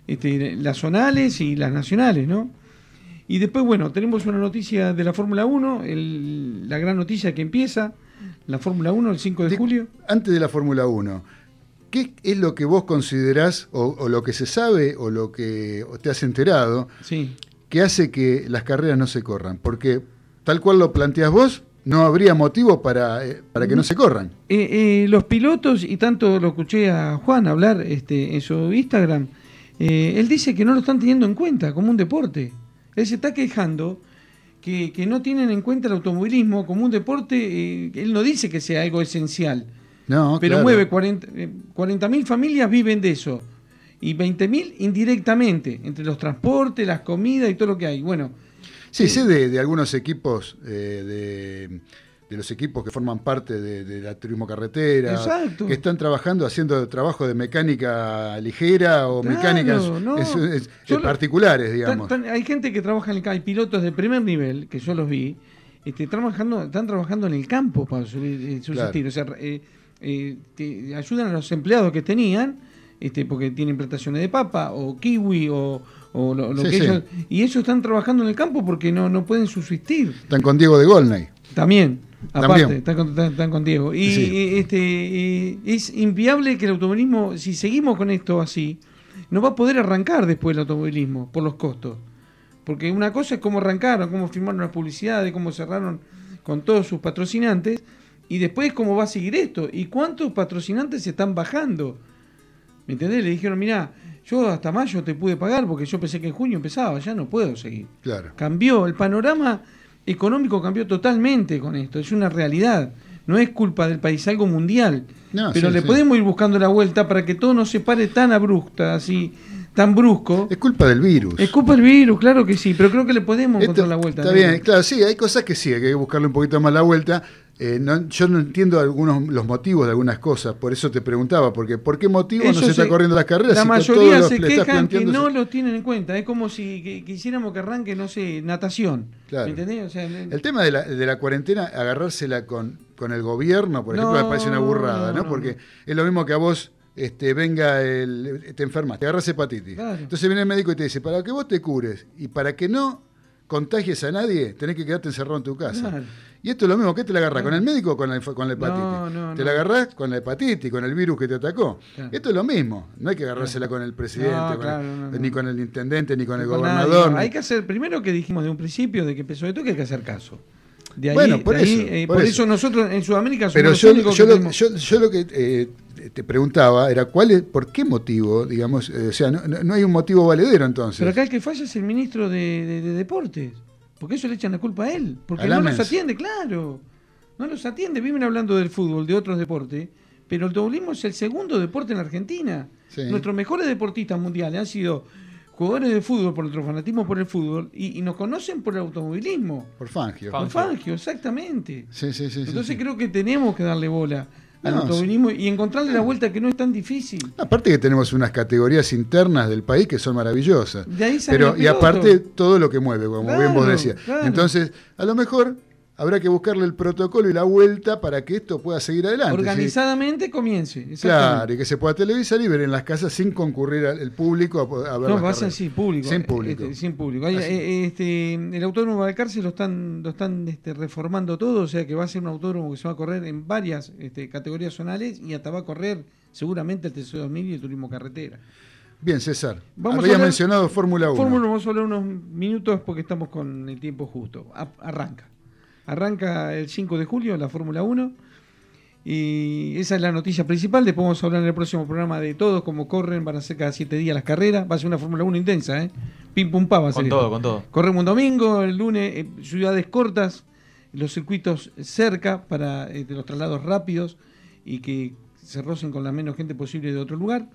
este, las zonales y las nacionales, ¿no? Y después, bueno, tenemos una noticia de la Fórmula 1, el- la gran noticia que empieza, la Fórmula 1 el 5 de julio. Antes de la Fórmula 1, ¿qué es lo que vos considerás, o, o lo que se sabe, o lo que te has enterado, Sí. que hace que las carreras no se corran? Porque tal cual lo planteas vos, no habría motivo para, eh, para que no se corran. Eh, eh, los pilotos, y tanto lo escuché a Juan hablar este, en su Instagram, eh, él dice que no lo están teniendo en cuenta como un deporte. Él se está quejando que, que no tienen en cuenta el automovilismo como un deporte. eh, él no dice que sea algo esencial, No, pero claro. mueve 40 eh, 40.000 familias viven de eso. Y 20.000 indirectamente, entre los transportes, las comidas y todo lo que hay. Bueno, Sí, Sí. sé de, de algunos equipos, eh, de, de los equipos que forman parte de, de la turismo carretera, Exacto. que están trabajando, haciendo trabajo de mecánica ligera o Claro, mecánicas no. es- es- Yo eh, particulares, digamos. tan- hay gente que trabaja en el campo, hay pilotos de primer nivel, que yo los vi, este, trabajando, están trabajando en el campo para subir- eh, subsistir. O sea, eh, eh, te ayudan a los empleados que tenían, este, porque tienen plantaciones de papa, o kiwi, o, o lo, lo Sí, que sí. ellos. Y ellos están trabajando en el campo porque no, no pueden subsistir. Están con Diego de Golnay. También, aparte. Están, con, están- están con Diego. Y Sí. este, es inviable que el automovilismo, si seguimos con esto así, no va a poder arrancar después el automovilismo por los costos. Porque una cosa es cómo arrancaron, cómo firmaron las publicidades, cómo cerraron con todos sus patrocinantes, y después cómo va a seguir esto, y cuántos patrocinantes se están bajando. ¿Me entendés? Le dijeron, mira, yo hasta mayo te pude pagar porque yo pensé que en junio empezaba, ya no puedo seguir. Claro. Cambió, el panorama económico cambió totalmente con esto, es una realidad. No es culpa del país, es algo mundial. No, Pero sí, le sí. podemos ir buscando la vuelta para que todo no se pare tan abrupta, así, tan brusco. Es culpa del virus. Es culpa del virus, claro que sí, pero creo que le podemos Esto- encontrar la vuelta. Está ¿no? bien, claro, sí, hay cosas que sí, hay que buscarle un poquito más la vuelta. Eh, no- yo no entiendo algunos los motivos de algunas cosas, por eso te preguntaba, porque ¿por qué motivo no se está corriendo las carreras? La si mayoría se quejan que no lo tienen en cuenta. Es como si que- quisiéramos que arranque, no sé, natación. Claro. ¿Me entendés? O sea, le- El tema de la, de la cuarentena, agarrársela con, con el gobierno, por ejemplo, No, me parece una burrada, no, ¿no? no. Porque es lo mismo que a vos este, venga el, te enfermas, te agarras hepatitis. Claro. Entonces viene el médico y te dice, para que vos te cures y para que no contagies a nadie, tenés que quedarte encerrado en tu casa. Claro. Y esto es lo mismo, ¿qué te la agarras? ¿Con el médico o con la, con la hepatitis? No, no, te la agarrás con la hepatitis, con el virus que te atacó. Claro. Esto es lo mismo, no hay que agarrársela con el presidente, No, con claro, el- no, no. ni con el intendente, ni con el gobernador. Hay que hacer, primero que dijimos de un principio, de que empezó esto, que hay que hacer caso. De ahí, Bueno, por de ahí, eso, eh, por por, eso. eso. nosotros en Sudamérica somos Pero los yo, únicos yo, que lo, yo, yo lo que eh, te preguntaba era cuál es, por qué motivo, digamos, eh, o sea, no, no- no hay un motivo valedero entonces. Pero acá el que falla es el ministro de, de- de Deportes. Porque eso le echan la culpa a él. Porque no los atiende, claro. No los atiende. Viven hablando del fútbol, de otros deportes. Pero el automovilismo es el segundo deporte en la Argentina. Sí. Nuestros mejores deportistas mundiales han sido jugadores de fútbol por nuestro fanatismo por el fútbol y, y nos conocen por el automovilismo. por Fangio. Por Fangio, exactamente. Sí, sí, sí. Entonces sí. creo que tenemos que darle bola al No, automovilismo y encontrarle la vuelta que no es tan difícil. Aparte que tenemos unas categorías internas del país que son maravillosas. De ahí salen Pero, y aparte todo lo que mueve, como bien vos decías. claro. Entonces, a lo mejor habrá que buscarle el protocolo y la vuelta para que esto pueda seguir adelante. ¿sí? Organizadamente comience. Claro, y que se pueda televisar y ver en las casas sin concurrir al el público a, a ver No, va a ser sí, público. Sin público. Este, sin público. Hay, Así. eh, este, el autódromo de Balcarce lo están, lo están este, reformando todo, o sea que va a ser un autódromo que se va a correr en varias este, categorías zonales y hasta va a correr seguramente el TC2000 y el turismo carretera. Bien, César. Vamos a Había hablar- mencionado Fórmula 1. Fórmula vamos a hablar unos minutos porque estamos con el tiempo justo. A- arranca. Arranca el 5 de julio la Fórmula 1. Y esa es la noticia principal. Después vamos a hablar en el próximo programa de todos, cómo corren, van a ser cada 7 días las carreras. Va a ser una Fórmula 1 intensa, ¿eh? Pim pum pa va a ser Con esto. todo, con todo. Corremos un domingo, el lunes, eh, ciudades cortas, los circuitos cerca para eh, de los traslados rápidos y que se rocen con la menos gente posible de otro lugar,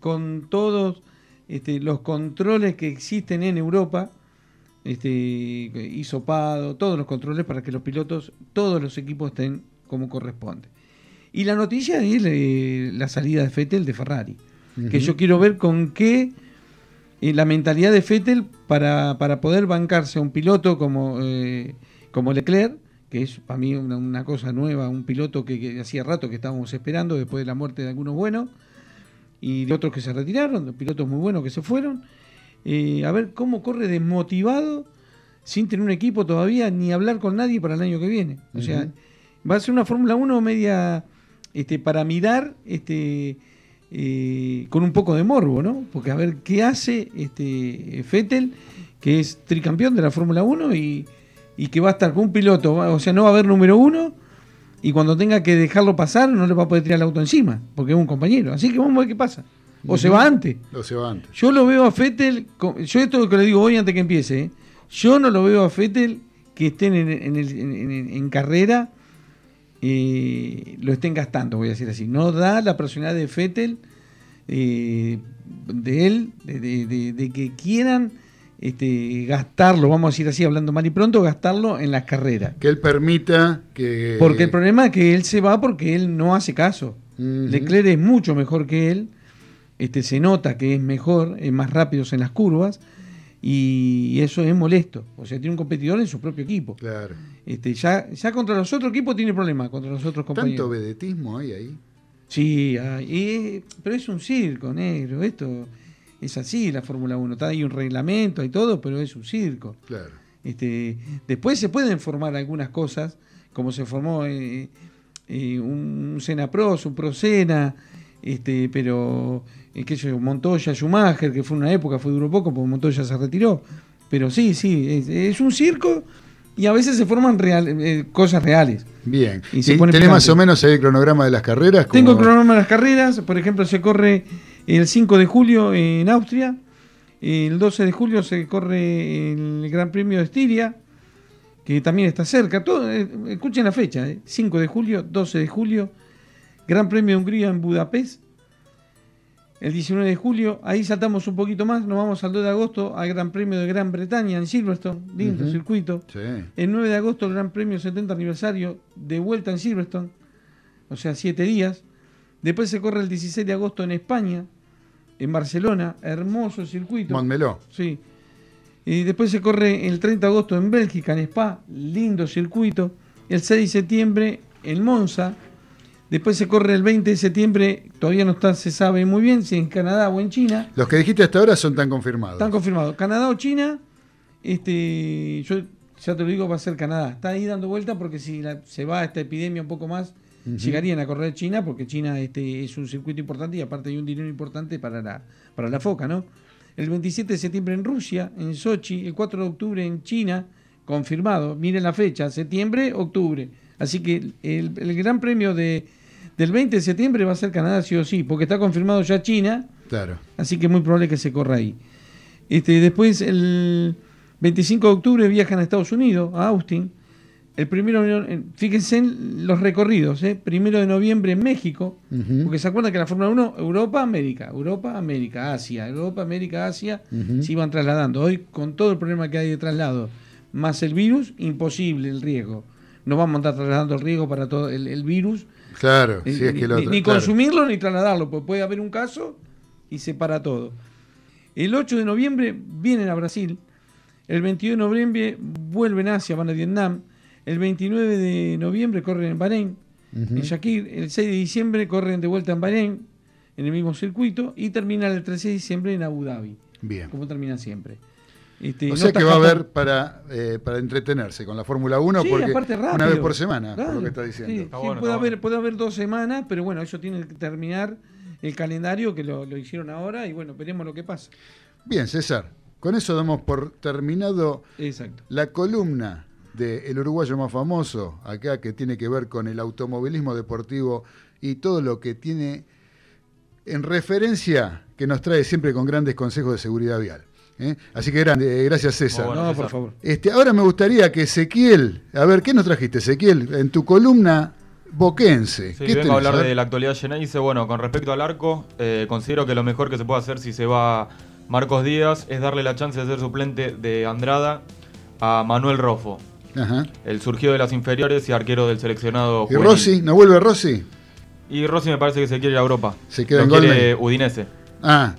con todos este, los controles que existen en Europa, este, hisopado, todos los controles para que los pilotos, todos los equipos estén como corresponde. Y la noticia es eh, la salida de Fettel de Ferrari, que yo quiero ver con qué eh, la mentalidad de Fettel para, para poder bancarse a un piloto como, eh, como Leclerc, que es para mí una, una cosa nueva, un piloto que, que hacía rato que estábamos esperando después de la muerte de algunos buenos y de otros que se retiraron, de pilotos muy buenos que se fueron. Eh, a ver cómo corre desmotivado sin tener un equipo todavía ni hablar con nadie para el año que viene. O sea, va a ser una Fórmula 1 media este, para mirar este, eh, con un poco de morbo, ¿no? Porque a ver qué hace este Fettel, que es tricampeón de la Fórmula 1 y, y que va a estar con un piloto, o sea, no va a haber número uno y cuando tenga que dejarlo pasar no le va a poder tirar el auto encima, porque es un compañero. Así que vamos a ver qué pasa. O se va antes. O se va antes. Yo lo veo a Fettel, yo esto lo que le digo hoy antes que empiece, ¿eh? yo no lo veo a Fettel que estén en, en el- en- carrera, eh, lo estén gastando, voy a decir así. No da la personalidad de Fettel, eh, de él, de, de- de- de que quieran este, gastarlo, vamos a decir así, hablando mal y pronto, gastarlo en las carreras. Que él permita que. Porque el problema es que él se va porque él no hace caso. Leclerc es mucho mejor que él. Este, se nota que es mejor, es más rápido en las curvas. Y eso es molesto. O sea, tiene un competidor en su propio equipo. Claro. Este, ya, ya contra los otros equipos tiene problemas, contra los otros compañeros. Tanto vedetismo hay ahí. Sí, hay, y- pero es un circo, negro. Esto es así, la Fórmula 1. Está ahí un reglamento, hay todo, pero es un circo. Claro. Este, después se pueden formar algunas cosas, como se formó eh, eh, un, un Sena Pros, un Pro Sena, este, pero qué sé yo, Montoya, Schumacher, que fue una época, fue duró poco, porque Montoya se retiró. Pero sí, sí, es, es un circo y a veces se forman real- eh, cosas reales. Bien. Y se ¿Y pone ¿Tenés más o menos ahí el cronograma de las carreras? Tengo el cronograma de las carreras, por ejemplo, se corre el 5 de julio en Austria, el 12 de julio se corre el Gran Premio de Estiria, que también está cerca. Todo, eh, escuchen la fecha, eh, 5 de julio, 12 de julio, Gran Premio de Hungría en Budapest. El 19 de julio, ahí saltamos un poquito más, nos vamos al 2 de agosto al Gran Premio de Gran Bretaña en Silverstone, lindo circuito. Sí. El 9 de agosto el Gran Premio 70 aniversario de vuelta en Silverstone, o sea, 7 días. Después se corre el 16 de agosto en España, en Barcelona, hermoso circuito. Montmeló. Sí. Y después se corre el 30 de agosto en Bélgica, en Spa, lindo circuito. El 6 de septiembre en Monza. Después se corre el 20 de septiembre, todavía no está, se sabe muy bien si en Canadá o en China. Los que dijiste hasta ahora son tan confirmados. Están confirmados. Canadá o China, este, yo ya te lo digo, va a ser Canadá. Está ahí dando vuelta porque si la- se va esta epidemia un poco más, llegarían a correr China porque China este, es un circuito importante y aparte hay un dinero importante para la, para la foca, ¿no? El 27 de septiembre en Rusia, en Sochi, el 4 de octubre en China, confirmado. Miren la fecha, septiembre, octubre. Así que el, el gran premio de, del 20 de septiembre va a ser Canadá sí o sí, porque está confirmado ya China, Claro. Así que es muy probable que se corra ahí. Este, después, el 25 de octubre viajan a Estados Unidos, a Austin. El primero, fíjense en los recorridos, ¿eh? primero de noviembre en México, porque se acuerdan que la Fórmula 1, Europa, América, Europa, América, Asia, Europa, América, Asia, se iban trasladando. Hoy, con todo el problema que hay de traslado, más el virus, imposible el riesgo. No vamos a estar trasladando el riesgo para todo el, el virus, Claro, eh, si es ni, que lo ni- otro. ni claro. consumirlo ni trasladarlo, porque puede haber un caso y se para todo. El 8 de noviembre vienen a Brasil, el 22 de noviembre vuelven a Asia, van a Vietnam, El 29 de noviembre corren en Bahrein, en Shakir. El 6 de diciembre corren de vuelta en Bahrein, en el mismo circuito. Y terminan el 13 de diciembre en Abu Dhabi, Bien. como terminan siempre. Este, O sea que va a haber para, eh, para entretenerse con la Fórmula 1 Sí, porque aparte rápido. una vez por semana, por lo que está diciendo. sí, Está sí, bueno, puede, está haber, bueno. puede haber dos semanas, pero bueno, eso tiene que terminar el calendario que lo, lo hicieron ahora y bueno, veremos lo que pasa. Bien, César, con eso damos por terminado Exacto. la columna del uruguayo más famoso, acá que tiene que ver con el automovilismo deportivo y todo lo que tiene en referencia que nos trae siempre con grandes consejos de seguridad vial. ¿Eh? Así que grande, eh, gracias César. Muy bueno, no, César. por favor. Este, ahora me gustaría que Ezequiel, a ver, ¿qué nos trajiste Ezequiel? En tu columna boquense. Sí, ¿Qué vengo tenés? a hablar de la actualidad Geneise. Bueno, con respecto al arco, eh, considero que lo mejor que se puede hacer si se va Marcos Díaz es darle la chance de ser suplente de Andrada a Manuel Rofo, Ajá. el surgido de las inferiores y arquero del seleccionado. ¿Y juvenil. Rossi? ¿No vuelve Rossi? Y Rossi me parece que se quiere ir a Europa. Se queda Lo en quiere. Udinese. Ah,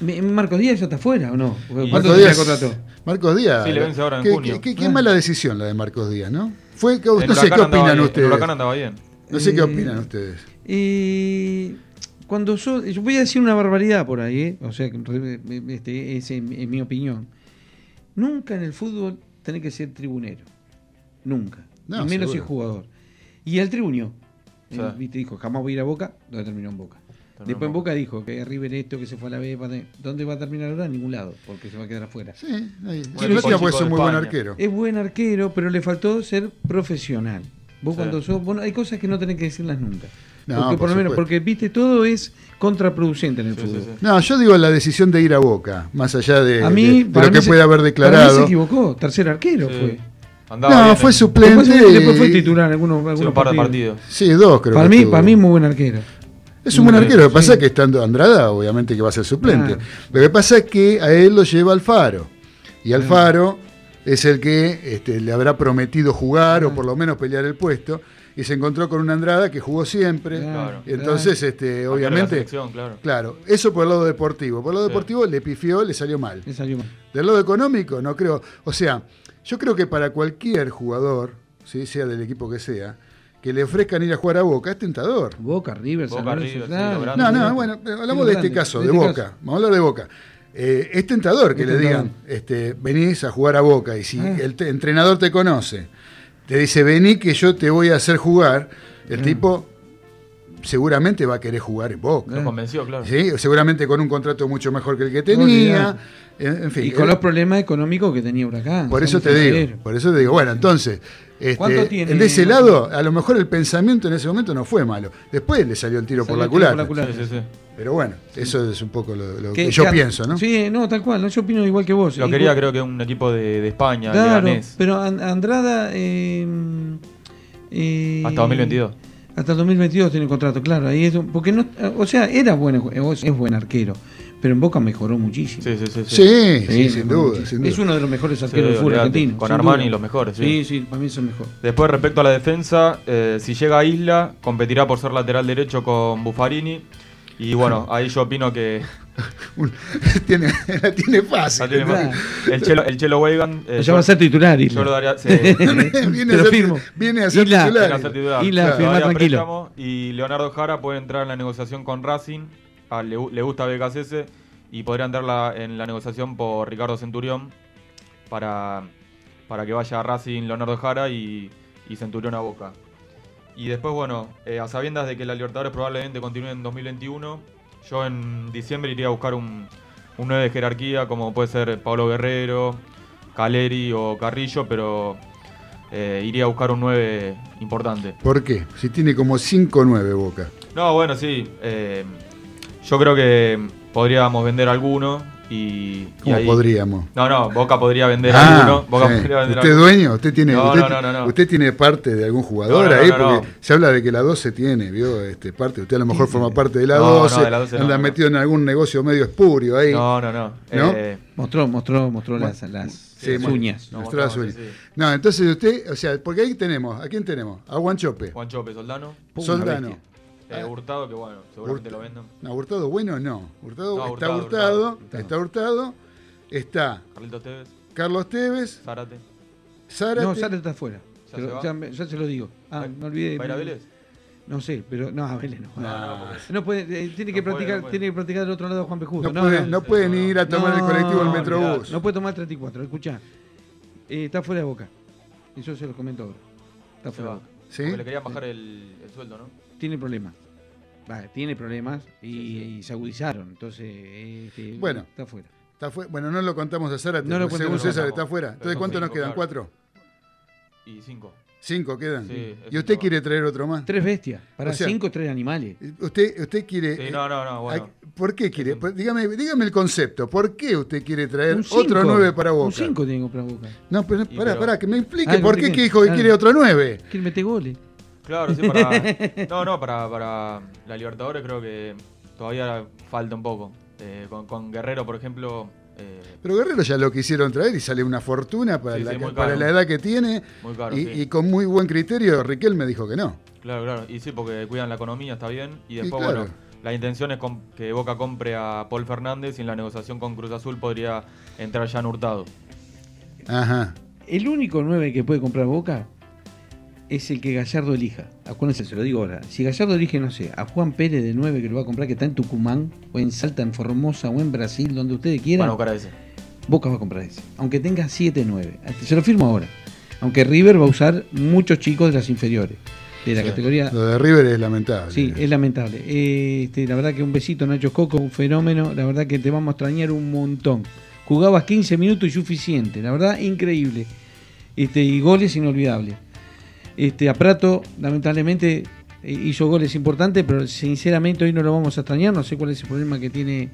Marcos Díaz ya está fuera, ¿o no? Y- ¿Cuánto Marcos Díaz. contrato? Marcos Díaz. Sí, le vence ahora en Qué- junio. Qué, qué- qué Ah. mala decisión la de Marcos Díaz, ¿no? Fue, El no sé qué opinan bien, ustedes. El Huracán andaba bien. No sé qué Eh, opinan ustedes. Y cuando yo, yo voy a decir una barbaridad por ahí, ¿eh? o sea, este, es en, en mi opinión. Nunca en el fútbol tenés que ser tribunero. Nunca. No, y menos si es jugador. Y él tribunió. Sí. Él, viste, dijo, jamás voy a ir a Boca, donde terminó en Boca. Después en en Boca dijo que River esto, que se fue a la B, ¿dónde va a terminar ahora? En ningún lado, porque se va a quedar afuera. Sí, ahí. Bueno, Sí, el lástima porque chico es un de muy buen arquero. Es buen arquero, pero le faltó ser profesional. Vos Sí. cuando sos, bueno, hay cosas que no tenés que decirlas nunca. No, porque por por lo menos, porque viste, todo es contraproducente en el Sí, fútbol. sí, sí. No, yo digo la decisión de ir a Boca, más allá de, A mí, de- de para lo mí que se- puede haber Para mí se declarado. equivocó, tercer arquero Sí. fue. Andaba No, bien fue en- suplente. Después, después fue titular en algunos, sí, algunos un par de partidos. partidos. Sí, dos creo Para que mí, para mí muy buen arquero. Es un buen arquero. Lo que pasa es que estando Andrada, obviamente que va a ser suplente. Claro. Lo que pasa es que a él lo lleva Alfaro. Y Alfaro es el que este, le habrá prometido jugar o por lo menos pelear el puesto. Y se encontró con un Andrada que jugó siempre. Claro, entonces, este, obviamente, claro. claro, eso por el lado deportivo. Por el lado Sí. deportivo le pifió, le salió mal. Le salió mal. Del lado económico, no creo. O sea, yo creo que para cualquier jugador, ¿sí? sea del equipo que sea, que le ofrezcan ir a jugar a Boca, es tentador. Boca, River, San Boca, River, grande. No, no, bueno, hablamos de este caso, de de este Boca. caso. Vamos a hablar de Boca. Eh, es tentador que Es le tentador. digan, este, venís a jugar a Boca y si Ah. el te- entrenador te conoce, te dice, vení que yo te voy a hacer jugar, el Ah. tipo seguramente va a querer jugar en Boca. Lo convenció, claro. ¿sí? Seguramente con un contrato mucho mejor que el que tenía. En, fin, Y con eh, los problemas económicos que tenía Huracán. por eso te digo, por eso te digo, bueno, entonces, ¿Cuánto este, tiene? de ese lado, a lo mejor el pensamiento en ese momento no fue malo. Después le salió el tiro por la por culata. la culata. Sí, sí, sí. Pero bueno, eso es un poco lo, lo Que- que yo que- pienso, ¿no? Sí, no, tal cual. no, Yo opino igual que vos. Lo quería, creo que un equipo de, de España, Claro, Leganés. pero An- Andrada. eh, eh, Hasta 2022. Hasta el 2022 tiene contrato, claro. Ahí es, un- porque no, o sea, era bueno, es buen arquero, pero en Boca mejoró muchísimo. Sí, sí, sí. sí. Sí, sí, Sí, sin duda, muchísimo. sin duda. Es uno de los mejores Sí, arqueros del fútbol argentino. Con Armani duda. los mejores, sí. Sí, sí, para mí es el mejor. Después, respecto a la defensa, eh, si llega a Isla, competirá por ser lateral derecho con Buffarini. Y bueno, ahí yo opino que. Tiene, la tiene fácil. la tiene Claro. más- el Chelo, el Chelo Weigan. eh, ya yo- va a ser titular, Isla. Yo lo daría. sí. viene, Te a lo ser, firmo. viene a ser Isla. titular. Viene a ser titular. Y la Claro. firma Todavía tranquilo. Y Leonardo Jara puede entrar en la negociación con Racing. Ah, le, le gusta BKCS. Y podría entrar la- en la negociación por Ricardo Centurión. Para, para que vaya a Racing Leonardo Jara y, y Centurión a Boca. Y después, bueno, eh, a sabiendas de que la Libertadores probablemente continúe en 2021, yo en diciembre iría a buscar un, un 9 de jerarquía, como puede ser Pablo Guerrero, Caleri o Carrillo, pero eh, iría a buscar un 9 importante. ¿Por qué? Si tiene como 5-9 Boca. No, bueno, sí. eh, yo creo que podríamos vender alguno y, y ¿Cómo ahí- podríamos? No, no, Boca podría vender Ah, alguno. Boca sí. podría vender ¿Usted es dueño? ¿Usted tiene, No, usted, no, no, no, no. usted tiene parte de algún jugador No, no, ahí? no, no. porque se habla de que la 12 tiene, ¿vio? Este, parte. Usted a lo mejor forma parte de la No, no, 12, de la 12 no, anda no. metido en algún negocio medio espurio ahí. No, no, no. ¿No? Eh, Mostró, mostró, mostró las, Sí, uñas. No, Mostró las uñas. sí. No, entonces usted, o sea, porque ahí tenemos, ¿a quién tenemos? A. Juan Chope, Soldano. Pum, una Soldano. Eh, Hurtado, que bueno, seguramente Hurt- lo venden. No, Hurtado bueno no. Hurtado, No, está Hurtado, Hurtado, Hurtado. está Hurtado, está Carlitos Tevez, Carlos Tevez, Zárate. Zárate. No, Sara está afuera. ¿Ya Pero se ya, me- ya se lo digo. Ah, ¿Va- me olvidé. ¿Va a ir a Vélez? No sé, pero no, a Vélez no. No, no, No puede, eh, tiene que No puede, practicar, no puede. tiene que practicar del otro lado Juan P. Justo. No, puede, no puede ni ir a tomar el No, colectivo al no, Metrobús. No puede tomar 34, escuchá. Eh, está fuera de boca. Eso se lo comento ahora. Está Se fuera de va. boca. ¿Sí? Porque le querían bajar el, el sueldo, ¿no? Tiene problemas. Va, tiene problemas y, y se agudizaron. Entonces, este, Bueno. está fuera. Está fue- bueno, no lo contamos a Zárate. No lo según a César está afuera. Entonces, ¿cuántos nos cinco, quedan? claro. ¿Cuatro? Y cinco. ¿Cinco quedan? Sí, ¿Y usted quiere traer otro más? Tres bestias. Para O sea, cinco, tres animales. ¿Usted, usted quiere... Sí, eh, no, no, no, bueno. ¿Por qué quiere? Pues, Dígame, dígame el concepto. ¿Por qué usted quiere traer otro cinco. nueve para Boca? Un 5 tengo para Boca. No, pero pará, pero- pará, que me explique Ah, por qué, que dijo que Ah. quiere otro nueve. Quiere meter goles. Claro, sí, para. No, no, para, para la Libertadores creo que todavía falta un poco. Eh, con, con Guerrero, por ejemplo, eh, Pero Guerrero ya lo quisieron traer y sale una fortuna para, Sí, la, sí, muy para caro. la edad que tiene. muy caro. y, sí. y con muy buen criterio, Riquel me dijo que no. Claro, claro. Y sí, porque cuidan la economía, está bien. Y Y después, claro. bueno, la intención es que Boca compre a Paul Fernández y en la negociación con Cruz Azul podría entrar ya Hurtado. Ajá. El único 9 que puede comprar Boca es el que Gallardo elija. Acuérdense, se lo digo ahora. Si Gallardo elige, no sé, a Juan Pérez de 9 que lo va a comprar, que está en Tucumán, o en Salta, en Formosa, o en Brasil, donde ustedes Van quieran, a buscar a ese. Boca va a comprar ese. Aunque tenga 7-9. Se lo firmo ahora. Aunque River va a usar muchos chicos de las inferiores. De la Sí. categoría. Lo de River es lamentable. Sí, es lamentable. Eh, este, la verdad que un besito, Nacho Coco, un fenómeno. La verdad que te vamos a extrañar un montón. Jugabas 15 minutos y suficiente. La verdad, increíble. Este, y goles inolvidables. Este, a Prato, lamentablemente, eh, hizo goles importantes, pero sinceramente hoy no lo vamos a extrañar. No sé cuál es el problema que tiene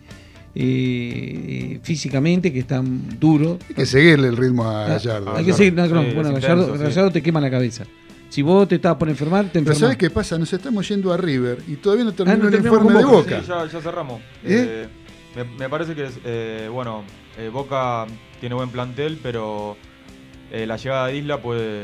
eh, físicamente, que es tan duro. Hay que seguirle el ritmo a Ah, Gallardo. Hay que seguir, no, no, Sí, bueno, Gallardo, intenso, sí. Gallardo te quema la cabeza. Si vos te estás por enfermar, te Pero enfermas. ¿sabes qué pasa? Nos estamos yendo a River y todavía no terminó Ah, no el informe de Boca. Boca. Sí, ya, ya cerramos. ¿Eh? Eh, me, me parece que, es, eh, bueno, eh, Boca tiene buen plantel, pero eh, la llegada de Isla puede.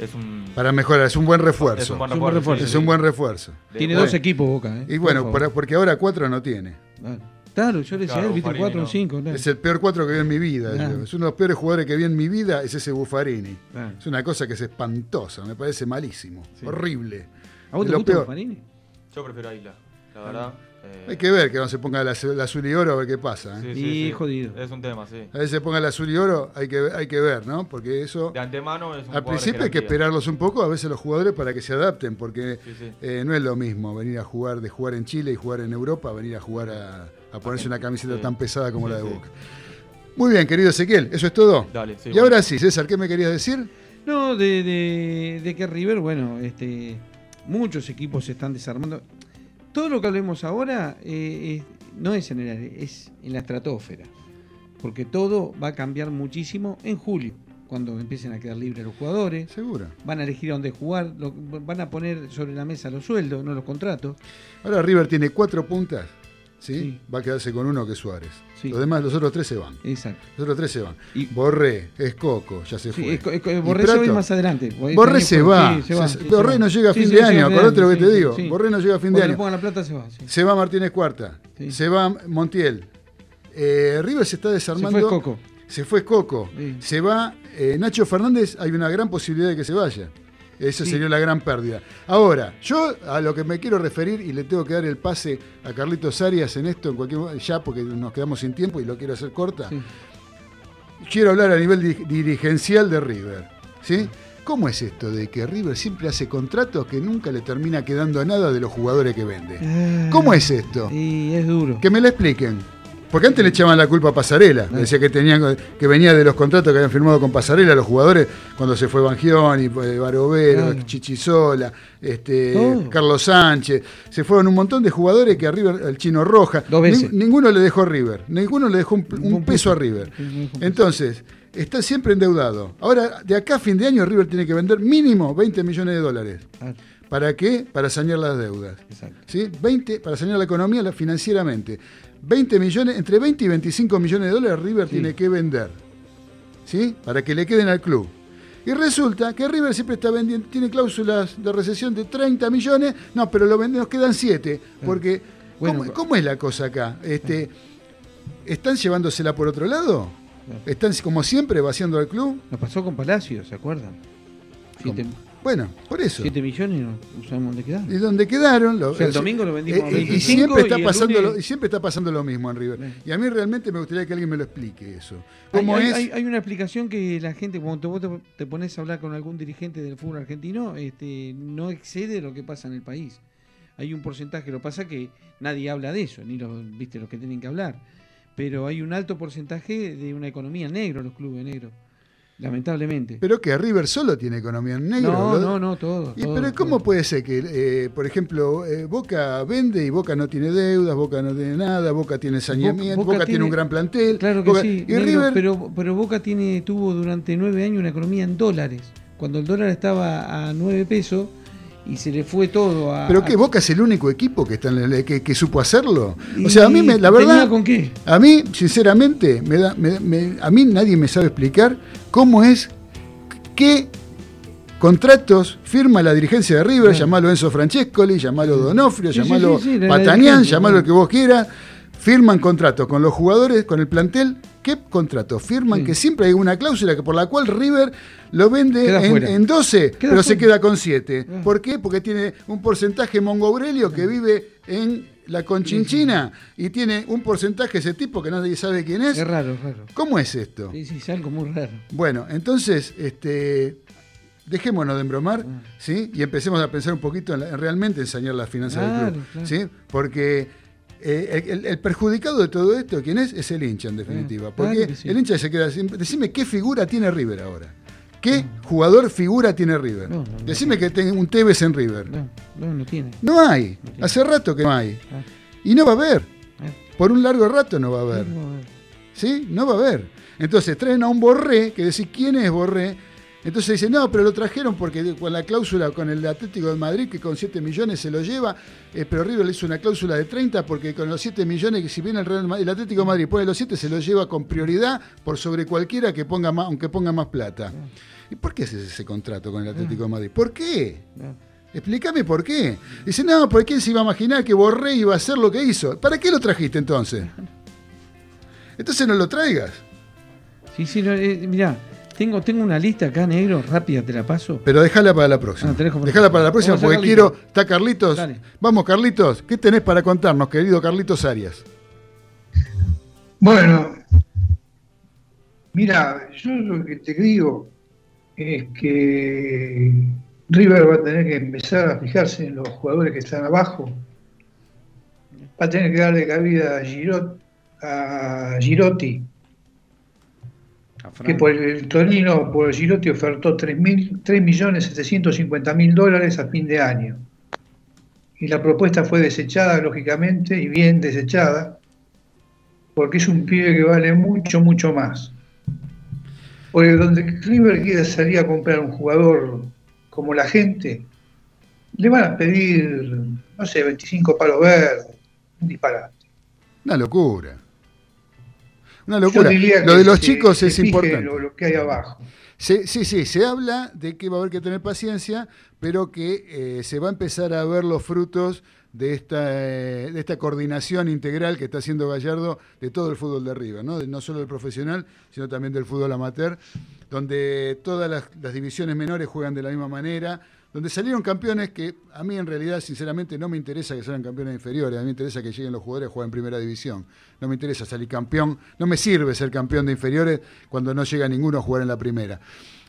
Es un. Para mejorar, es un buen refuerzo. Es un buen Es un buen refuerzo. Es un buen refuerzo. Tiene bueno, dos equipos Boca, ¿eh? Y bueno, Por porque ahora cuatro no tiene. Claro. Claro, yo le decía, Claro, él, viste, un Buffarini, 4 un no. 5. Claro. Es el peor cuatro que vi en mi vida. Es uno de los peores jugadores que vi en mi vida, es ese Buffarini. Claro. Es una cosa que es espantosa, me parece malísimo, Sí. horrible. ¿A vos te lo gusta. Buffarini? Yo prefiero a Isla, la verdad. Eh, Hay que ver que no se ponga la azul y oro a ver qué pasa. ¿eh? sí, Y jodido. Es un tema, sí. A veces se ponga el azul y oro, hay que, hay que ver, ¿no? Porque eso, De antemano es un al principio hay que esperarlos un poco, a veces los jugadores para que se adapten, porque Sí, sí. eh, no es lo mismo venir a jugar, de jugar en Chile y jugar en Europa, venir a jugar a, a ponerse una camiseta Sí. tan pesada como Sí, la de sí. Boca. Muy bien, querido Ezequiel, ¿eso es todo? Dale, sí. y bueno. ahora sí, César, ¿qué me querías decir? No, de, de, de que River, bueno, este, muchos equipos se están desarmando. Todo lo que hablemos ahora eh, es- no es en el aire, es en la estratosfera. Porque todo va a cambiar muchísimo en julio, cuando empiecen a quedar libres los jugadores. Seguro. Van a elegir a dónde jugar, lo- van a poner sobre la mesa los sueldos, no los contratos. Ahora River tiene cuatro puntas, ¿sí? Sí. Va a quedarse con uno que es Suárez. Sí. Los demás, los otros tres se van. Exacto. Los otros tres se van. Y- Borré, es Coco, ya se Sí, fue. es co- es co- ¿Y Borré se va más adelante. Borré se va. sí, se va, Se- sí, Borré no llega a fin de año, acordate lo que te digo. Borré no llega a fin de año. pongan la plata se va. sí. Se va Martínez Cuarta. Se va Montiel. Eh, River se está desarmando. Se fue Coco. Se fue Coco. Se va eh, Nacho Fernández. Hay una gran posibilidad de que se vaya. Esa Sí. sería la gran pérdida. Ahora, yo a lo que me quiero referir y le tengo que dar el pase a Carlitos Arias en esto, en cualquier ya porque nos quedamos sin tiempo y lo quiero hacer corta. Sí. Quiero hablar a nivel di- dirigencial de River. ¿sí? ¿Cómo es esto de que River siempre hace contratos que nunca le termina quedando nada de los jugadores que vende? ¿Cómo es esto? Y es duro. Que me lo expliquen. Porque antes le echaban la culpa a Pasarela. Decía que tenían que venía de los contratos que habían firmado con Pasarela los jugadores cuando se fue Bangioni, eh, Barovero, Claro. Chichisola, este. Carlos Sánchez. Se fueron un montón de jugadores que a River, el Chino Roja, Dos veces. nin- ninguno le dejó River. Ninguno le dejó un, peso a. River. Entonces, está siempre endeudado. Ahora, de acá a fin de año, River tiene que vender mínimo 20 millones de dólares. Ah, ¿Para qué? Para sanear las deudas. exacto. ¿sí? 20, para sanear la economía financieramente. 20 millones, entre 20 y 25 millones de dólares River Sí. tiene que vender. ¿Sí? Para que le queden al club. Y resulta que River siempre está vendiendo, tiene cláusulas de recesión de 30 millones, no, pero lo vende- nos quedan 7. Porque, Bueno, ¿cómo, cómo es la cosa acá? Este, ¿Están llevándosela por otro lado? ¿Están, como siempre, vaciando al club? Nos pasó con Palacio, ¿se acuerdan? Siete, Bueno, por eso. 7 millones no, sabemos dónde quedaron. ¿Y dónde quedaron? Lo- O sea, el domingo lo vendimos a eh, y- y 25 siempre está y pasando lunes- lo, y siempre está pasando lo mismo en River. Y a mí realmente me gustaría que alguien me lo explique eso. Hay, ¿Cómo hay- es? hay- hay una explicación que la gente, cuando vos te, te pones a hablar con algún dirigente del fútbol argentino, este, no excede lo que pasa en el país. Hay un porcentaje, lo que pasa que nadie habla de eso, ni los, viste, los que tienen que hablar. Pero hay un alto porcentaje de una economía negro, los clubes negros. Lamentablemente. Pero que River solo tiene economía en negro. no, Lo- no, no, todo. Y, todo, pero ¿cómo todo. puede ser que, eh, por ejemplo, eh, Boca vende y Boca no tiene deudas, Boca no tiene nada, Boca tiene saneamiento, Boca, Boca tiene, un gran plantel? Claro que Boca- sí, y negro, River, pero, pero Boca tiene, tuvo durante nueve años una economía en dólares. Cuando el dólar estaba a nueve pesos y se le fue todo a. ¿Pero qué? a- ¿Boca es el único equipo que, está en el- que, que supo hacerlo? O sea, a mí, me, la verdad, con qué? a mí, sinceramente, me da, me- me- a mí nadie me sabe explicar cómo es, qué contratos firma la dirigencia de River, Claro. llamalo Enzo Francescoli, llamalo Donofrio, Sí, llamalo sí, sí, la- la Patanián, llamalo el que vos quieras, firman contratos con los jugadores, con el plantel. ¿Qué contratos? Firman Sí. que siempre hay una cláusula que por la cual River lo vende en, en 12, Queda pero se queda con 7. Ah. ¿Por qué? Porque tiene un porcentaje Mongo Aurelio que vive en la Conchinchina y tiene un porcentaje ese tipo que nadie sabe quién es. Es raro, raro. ¿Cómo es esto? Sí, sí, es algo muy raro. Bueno, entonces, este, dejémonos de embromar, Ah. ¿sí? Y empecemos a pensar un poquito en, la- en realmente enseñar las finanzas del club, claro. ¿sí? Porque eh, el, el perjudicado de todo esto, ¿quién es? Es el hincha, en definitiva. Ah, Porque claro que sí. el hincha se queda sin... Decime qué figura tiene River ahora. ¿Qué jugador figura tiene River? No. Decime que tenga un Tevez en River. No, no, no tiene. No hay. Tiene. Hace rato que no hay. Ah, Y no va a haber. ah, Por un largo rato no va a haber. no, no. ¿Sí? No va a haber. Entonces traen a un Borré, que decís, ¿quién es Borré? Entonces dicen, no, pero lo trajeron porque con la cláusula con el Atlético de Madrid, que con 7 millones se lo lleva, eh, pero River le hizo una cláusula de 30 porque con los 7 millones, que si bien el, Real Madrid- el Atlético de Madrid pone los 7, se los lleva con prioridad por sobre cualquiera que ponga más, aunque ponga más plata. ¿Y por qué haces ese contrato con el Atlético de Madrid? ¿Por qué? Explícame por qué. Dice, no, porque quién se iba a imaginar que Borré iba a hacer lo que hizo. ¿Para qué lo trajiste entonces? Entonces no lo traigas. Sí, sí, no, eh, mirá, tengo, tengo una lista acá, negro, rápida, te la paso. Pero déjala para la próxima. Ah, como- déjala para la próxima porque Carlitos. quiero. ¿Está Carlitos? Dale. Vamos, Carlitos. ¿Qué tenés para contarnos, querido Carlitos Arias? Bueno, mira, yo lo que te digo es que River va a tener que empezar a fijarse en los jugadores que están abajo. Va a tener que darle cabida a, Girot, a Girotti. Que por el Torino, por Girotti ofertó 3.750.000 dólares a fin de año. Y la propuesta fue desechada, lógicamente, y bien desechada, porque es un pibe que vale mucho, mucho más. Porque donde River quiera salir a comprar un jugador como la gente, le van a pedir, no sé, 25 palos verdes, un disparate. Una locura. Una locura. Lo de los se- chicos se es importante. Lo, lo que hay abajo. Se- sí, sí, se habla de que va a haber que tener paciencia, pero que eh, se va a empezar a ver los frutos de esta, eh, de esta coordinación integral que está haciendo Gallardo de todo el fútbol de arriba, ¿no? De- no solo del profesional, sino también del fútbol amateur, donde todas las, las divisiones menores juegan de la misma manera, donde salieron campeones que a mí en realidad, sinceramente, no me interesa que salgan campeones inferiores, a mí me interesa que lleguen los jugadores a jugar en primera división. No me interesa salir campeón, no me sirve ser campeón de inferiores cuando no llega ninguno a jugar en la primera.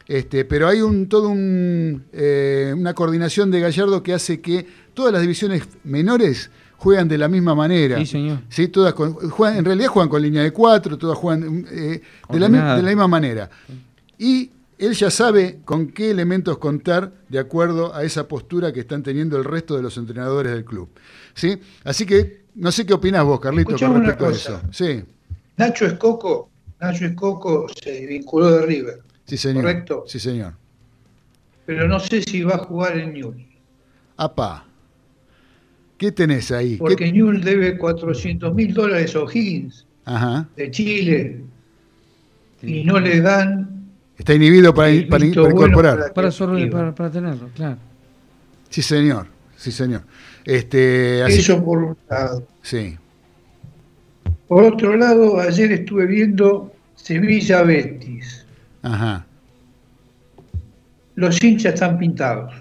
Este, pero hay un, todo un, eh, una coordinación de Gallardo que hace que todas las divisiones menores juegan de la misma manera. Sí, señor. Sí, todas con- juegan- en realidad juegan con línea de cuatro, todas juegan eh, de, la, de la misma manera. Y él ya sabe con qué elementos contar de acuerdo a esa postura que están teniendo el resto de los entrenadores del club. ¿Sí? Así que no sé qué opinás vos, Carlito, Escuchame con una respecto a eso. Sí, Nacho Escoco, Nacho Escoco se vinculó de River, sí, señor. Correcto. Sí, señor. pero no sé si va a jugar en Newell, Apa. ¿Qué tenés ahí? ¿Qué- porque Newell debe 400 mil dólares a O'Higgins de Chile y no le dan Está inhibido para, el para- para bueno incorporar. para tenerlo, claro. Sí, señor. Sí, señor. Este, así, Eso por un lado. sí. Por otro lado, ayer estuve viendo Sevilla Betis. Ajá. los hinchas están pintados.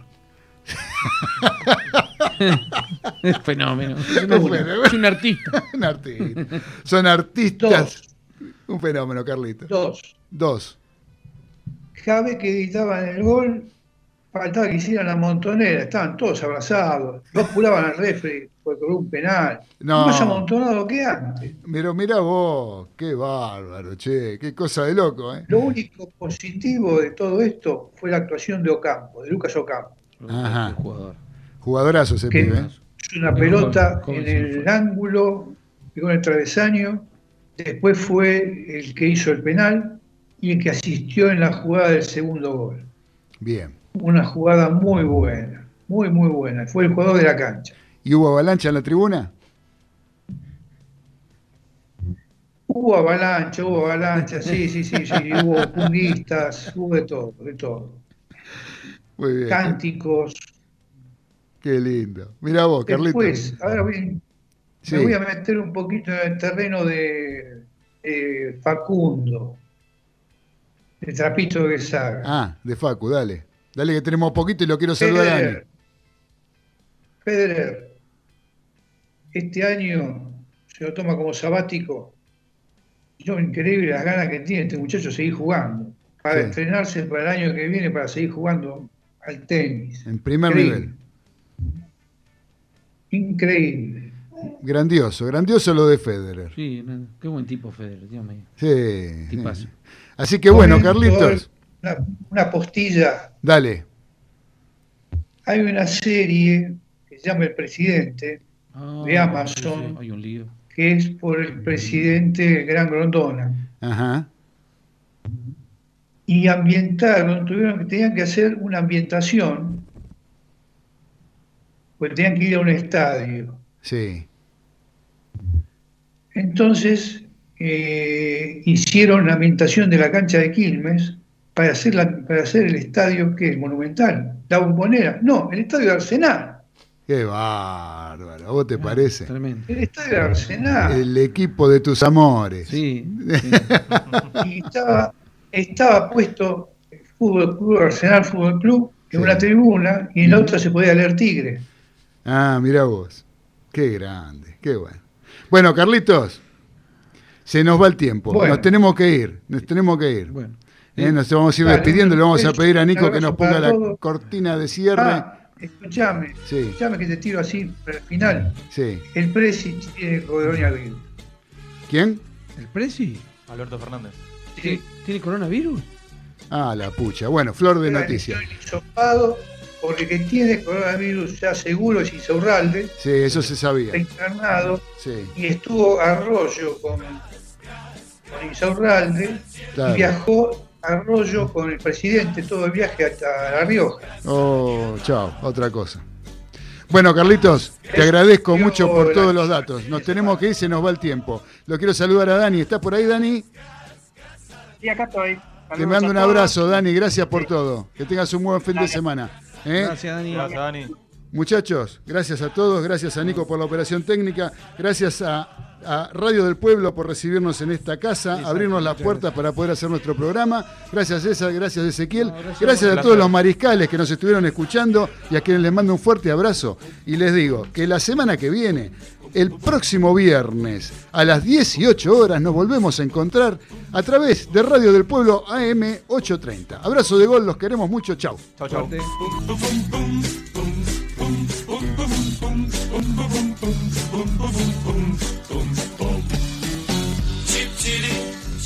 Es fenómeno. Es, una- un artista. Un artista. Son artistas. Dos, Un fenómeno, Carlito. dos. Dos. Cada vez que gritaban el gol, faltaba que hicieran la montonera, estaban todos abrazados, no apuraban al refri por un penal. No. Más amontonado que antes. Pero mira vos, qué bárbaro, che, qué cosa de loco, ¿eh? Lo único positivo de todo esto fue la actuación de Ocampo, de Lucas Ocampo. Ajá. El jugador. Jugadorazo ese ¿Qué? pibe, ¿eh? Es una pelota en el ángulo, en el travesaño, después fue el que hizo el penal y el que asistió en la jugada del segundo gol. Bien. Una jugada muy buena, muy, muy buena. Fue el jugador de la cancha. ¿Y hubo avalancha en la tribuna? Hubo avalancha, hubo avalancha, sí, sí, sí, sí, hubo punguistas, hubo de todo, de todo. Muy bien. Cánticos. Qué lindo. Mira vos, Carlito. Después, ahora Sí. me voy a meter un poquito en el terreno de eh, Facundo, el trapito de saga. Ah, de Facu, dale. Dale que tenemos poquito y lo quiero saludar a Dani. Federer. Federer, este año se lo toma como sabático. Yo, increíble las ganas que tiene este muchacho de seguir jugando. Para Sí. entrenarse para el año que viene, para seguir jugando al tenis. En primer Increíble. nivel. Increíble. Grandioso, grandioso lo de Federer. Sí, qué buen tipo Federer, Dios mío. Sí. Tipazo. sí. Así que bueno, Carlitos, Una, una postilla. dale. Hay una serie que se llama El Presidente, Ah, De Amazon. Hay un lío. que es por el presidente Gran Grondona. Ajá. y ambientaron, tuvieron que tenían que hacer una ambientación, pues tenían que ir a un estadio. Sí. Entonces eh, hicieron la ambientación de la cancha de Quilmes para hacer, la- para hacer el estadio que es monumental, la bombonera. No, el estadio de Arsenal. Qué bárbaro. ¿A vos te parece? Tremendo. El estadio de Arsenal. El equipo de tus amores. Sí. sí. Y estaba, estaba puesto Fútbol Club Arsenal Fútbol Club en Sí. una tribuna y en la otra se podía leer Tigre. Ah, mira vos. Qué grande, qué bueno. Bueno, Carlitos, se nos va el tiempo. Bueno. Nos tenemos que ir, nos tenemos que ir. Bueno. Eh, nos vamos a ir despidiendo, le vamos a pedir a Nico que nos ponga la cortina de cierre. Ah, escuchame, Sí. escuchame que te tiro así para el final. Sí. El Presi tiene coronavirus. ¿Quién? ¿El Presi? Alberto Fernández. ¿Tiene, ¿Tiene coronavirus? Ah, la pucha. Bueno, flor de noticias. porque que tiene coronavirus ya seguro es Isaurralde, Sí, eso se está sabía. internado Sí, y estuvo Arroyo con, con Isaurralde claro. y viajó Arroyo con el presidente todo el viaje hasta La Rioja. Oh, chao, otra cosa. Bueno, Carlitos, te agradezco mucho por todos los datos. Nos tenemos que ir, se nos va el tiempo. Lo quiero saludar a Dani. ¿Estás por ahí, Dani? Sí, acá estoy. Te mando a un abrazo, Dani. Gracias por todo. Que tengas un buen fin de semana. ¿eh? Gracias, Dani. Gracias, Dani. Muchachos, gracias a todos, gracias a Nico por la operación técnica, gracias a, a Radio del Pueblo por recibirnos en esta casa, abrirnos las puertas para poder hacer nuestro programa. Gracias César, gracias Ezequiel, gracias, a todos los mariscales que nos estuvieron escuchando y a quienes les mando un fuerte abrazo. Y les digo que la semana que viene, el próximo viernes a las 18 horas, nos volvemos a encontrar a través de Radio del Pueblo AM830. Abrazo de gol, los queremos mucho, chau. Chau, chau. Fuerte.